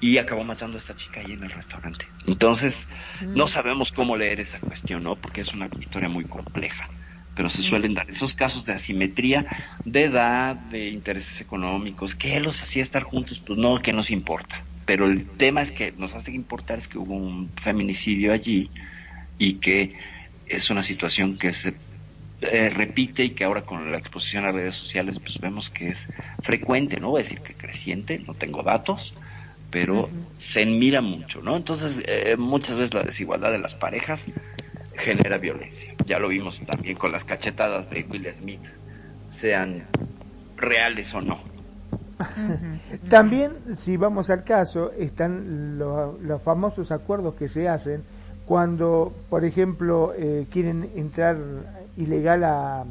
Y acabó matando a esta chica ahí en el restaurante. Entonces, no mm. sabemos cómo leer esa cuestión, ¿no? Porque es una historia muy compleja. Pero se suelen dar esos casos de asimetría de edad, de intereses económicos. ¿Qué los hacía estar juntos? Pues no, que nos importa. Pero el tema es que nos hace importar es que hubo un feminicidio allí y que es una situación que se eh, repite y que ahora con la exposición a redes sociales pues vemos que es frecuente, no voy a decir que creciente, no tengo datos, pero se mira mucho, ¿no? Entonces eh, muchas veces la desigualdad de las parejas genera violencia. Ya lo vimos también con las cachetadas de Will Smith, sean reales o no. También, si vamos al caso, están los famosos acuerdos que se hacen cuando, por ejemplo, eh, quieren entrar ilegal a,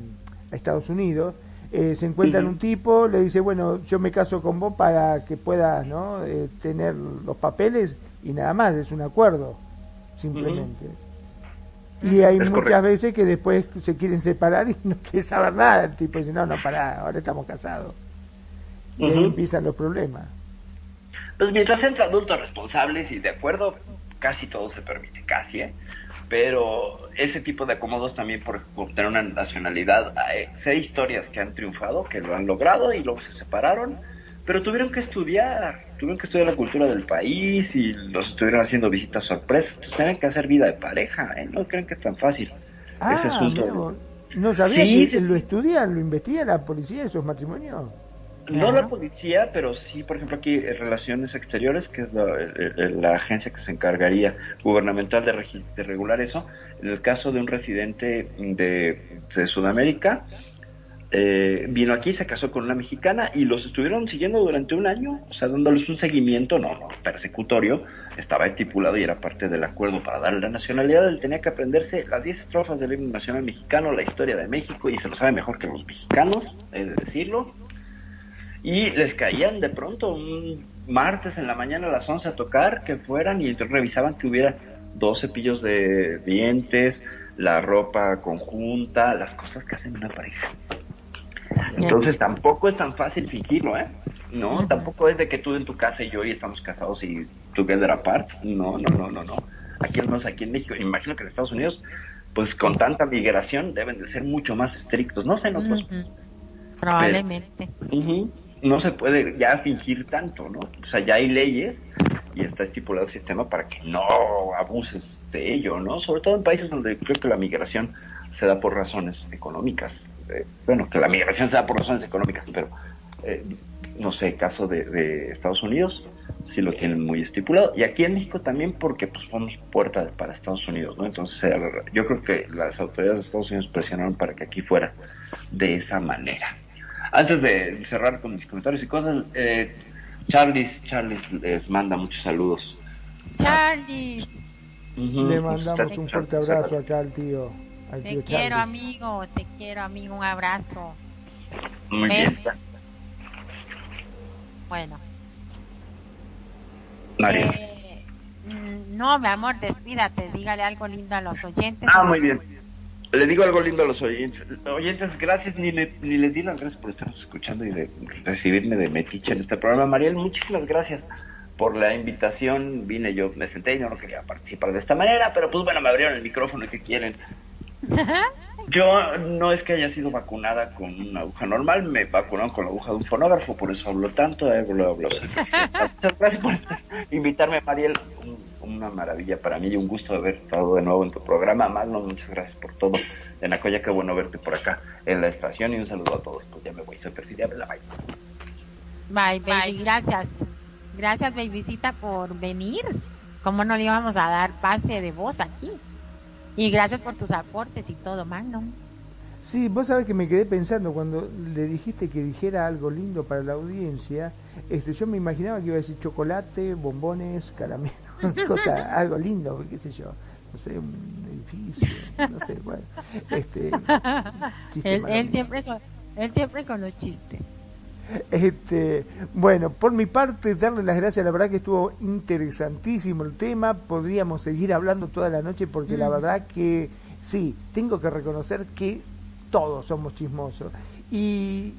Estados Unidos, eh, se encuentra un tipo, le dice, bueno, yo me caso con vos para que puedas ¿no? Eh, tener los papeles y nada más, es un acuerdo, simplemente. Y hay muchas veces que después se quieren separar y no quiere saber nada, el tipo dice, no, no, pará, ahora estamos casados. Y ahí empiezan los problemas. Pues mientras entre adultos responsables y de acuerdo, casi todo se permite, casi, ¿eh? Pero ese tipo de acomodos también por obtener una nacionalidad, hay seis historias que han triunfado, que lo han logrado y luego se separaron, pero tuvieron que estudiar, tuvieron que estudiar la cultura del país y los estuvieron haciendo visitas sorpresas, entonces tienen que hacer vida de pareja, ¿eh? no creen que es tan fácil. Ah, ese asunto. No sabía que lo estudian, lo investiga la policía esos matrimonios. No la policía, pero sí, por ejemplo, aquí eh, Relaciones Exteriores, que es la, agencia que se encargaría gubernamental de, regular eso. En el caso de un residente de, Sudamérica, eh, vino aquí, se casó con una mexicana y los estuvieron siguiendo durante un año, o sea, dándoles un seguimiento, no, no, persecutorio, estaba estipulado y era parte del acuerdo para darle la nacionalidad. Él tenía que aprenderse las 10 estrofas del himno nacional mexicano, la historia de México, y se lo sabe mejor que los mexicanos, he de decirlo y les caían de pronto un martes en la mañana a las 11 a tocar, que fueran y revisaban que hubiera dos cepillos de dientes, la ropa conjunta, las cosas que hacen una pareja. Entonces tampoco es tan fácil fingirlo, ¿eh? No, tampoco es de que tú en tu casa y yo y estamos casados y together apart. No, no, no, no, no. Aquí al menos aquí en México, imagino que en Estados Unidos, pues con tanta migración deben de ser mucho más estrictos. No sé en otros Ujú. Probablemente. Ujú. No se puede ya fingir tanto, ¿no? O sea, ya hay leyes y está estipulado el sistema para que no abuses de ello, ¿no? Sobre todo en países donde creo que la migración se da por razones económicas. Eh, bueno, que la migración se da por razones económicas, pero eh, no sé, caso de, Estados Unidos sí lo tienen muy estipulado. Y aquí en México también porque pues somos puerta para Estados Unidos, ¿no? Entonces yo creo que las autoridades de Estados Unidos presionaron para que aquí fuera de esa manera. Antes de cerrar con mis comentarios y cosas, eh, Charles, Charles les manda muchos saludos. Charlie, Ujú, Le nos mandamos un fuerte abrazo acá al tío. Al tío te quiero amigo, te quiero amigo, un abrazo. Muy bien. Bueno. Mario. Eh, mm, no, mi amor, despídate, dígale algo lindo a los oyentes. Ah, muy bien. Le digo algo lindo a los oyentes. Oyentes, gracias, ni, le- ni les di las gracias por estarnos escuchando y de recibirme de metiche en este programa. Mariel, muchísimas gracias por la invitación. Vine yo, me senté y no quería participar de esta manera, pero pues bueno, me abrieron el micrófono y que quieren. Yo no es que haya sido vacunada con una aguja normal, me vacunaron con la aguja de un fonógrafo, por eso hablo tanto, eh, hablo, hablo así. Muchas gracias por invitarme, Mariel. Un- una maravilla para mí y un gusto haber estado de nuevo en tu programa. Magno, muchas gracias por todo. En Acoya, qué bueno verte por acá en la estación y un saludo a todos. Pues ya me voy, soy Perfidia Bye. Bye, baby, gracias. Gracias, babycita, por venir. ¿Cómo no le íbamos a dar pase de voz aquí? Y gracias por tus aportes y todo, Magnum. Sí, vos sabés que me quedé pensando cuando le dijiste que dijera algo lindo para la audiencia. Este, yo me imaginaba que iba a decir chocolate, bombones, caramelos, cosa, algo lindo, qué sé yo. No sé, un edificio, no sé, bueno. Este, Él, siempre con, él siempre con los chistes. Este, bueno, por mi parte, darle las gracias, la verdad que estuvo interesantísimo el tema, podríamos seguir hablando toda la noche porque la verdad que sí, tengo que reconocer que todos somos chismosos. Y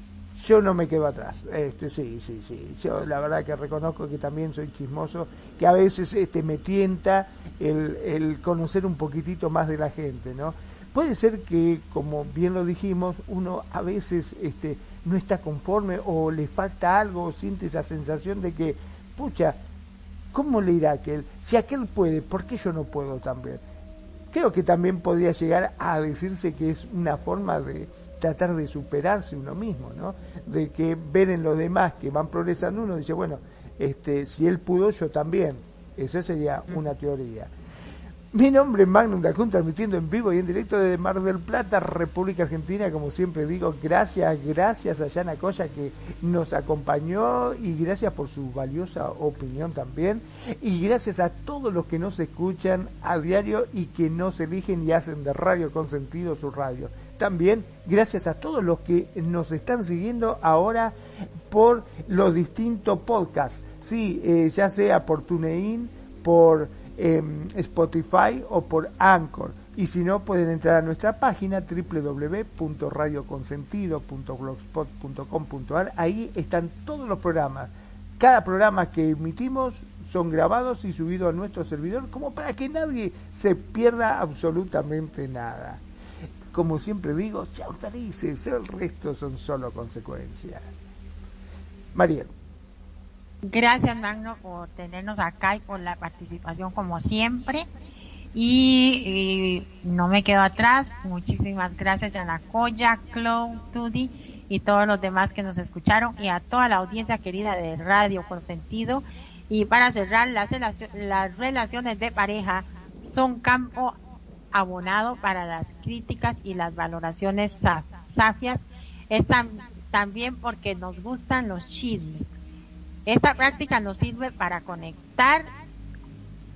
yo no me quedo atrás, este sí, sí, sí, yo la verdad que reconozco que también soy chismoso, que a veces este me tienta el, el conocer un poquitito más de la gente, ¿no? Puede ser que, como bien lo dijimos, uno a veces este, no está conforme o le falta algo, o siente esa sensación de que, pucha, ¿cómo le irá a aquel? Si aquel puede, ¿por qué yo no puedo también? Creo que también podría llegar a decirse que es una forma de tratar de superarse uno mismo, ¿no? De que ver en los demás que van progresando uno dice, bueno, este, si él pudo, yo también. Esa sería una teoría. Mi nombre es Magnum Dacun, transmitiendo en vivo y en directo desde Mar del Plata, República Argentina. Como siempre digo, gracias, gracias a Yana Coya que nos acompañó y gracias por su valiosa opinión también. Y gracias a todos los que nos escuchan a diario y que nos eligen y hacen de Radio Consentido su radio. También gracias a todos los que nos están siguiendo ahora por los distintos podcasts. Sí, eh, ya sea por TuneIn, por eh, Spotify o por Anchor. Y si no, pueden entrar a nuestra página www.radioconsentido.blogspot.com.ar. Ahí están todos los programas. Cada programa que emitimos son grabados y subidos a nuestro servidor como para que nadie se pierda absolutamente nada. Como siempre digo, sean felices, el resto son solo consecuencias. Mariel. Gracias, Magno, por tenernos acá y por la participación como siempre. Y, y no me quedo atrás. Muchísimas gracias a Nacoya, Chloe, Tudy y todos los demás que nos escucharon y a toda la audiencia querida de Radio Consentido. Y para cerrar, las, las relaciones de pareja son campo abonado para las críticas y las valoraciones sa- safias. Es tam- también porque nos gustan los chismes. Esta práctica nos sirve para conectar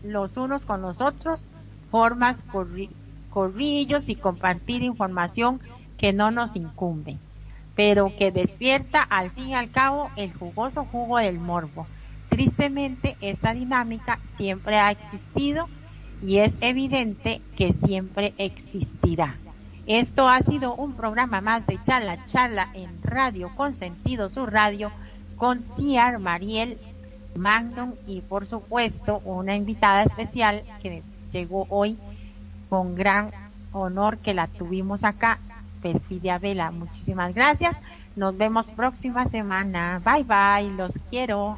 los unos con los otros, formas corri- corrillos y compartir información que no nos incumbe, pero que despierta al fin y al cabo el jugoso jugo del morbo. Tristemente, esta dinámica siempre ha existido y es evidente que siempre existirá. Esto ha sido un programa más de charla, charla en radio con sentido su radio con Ciar Mariel Magnum y por supuesto una invitada especial que llegó hoy con gran honor que la tuvimos acá, Perfidia Vela. Muchísimas gracias. Nos vemos próxima semana. Bye bye. Los quiero.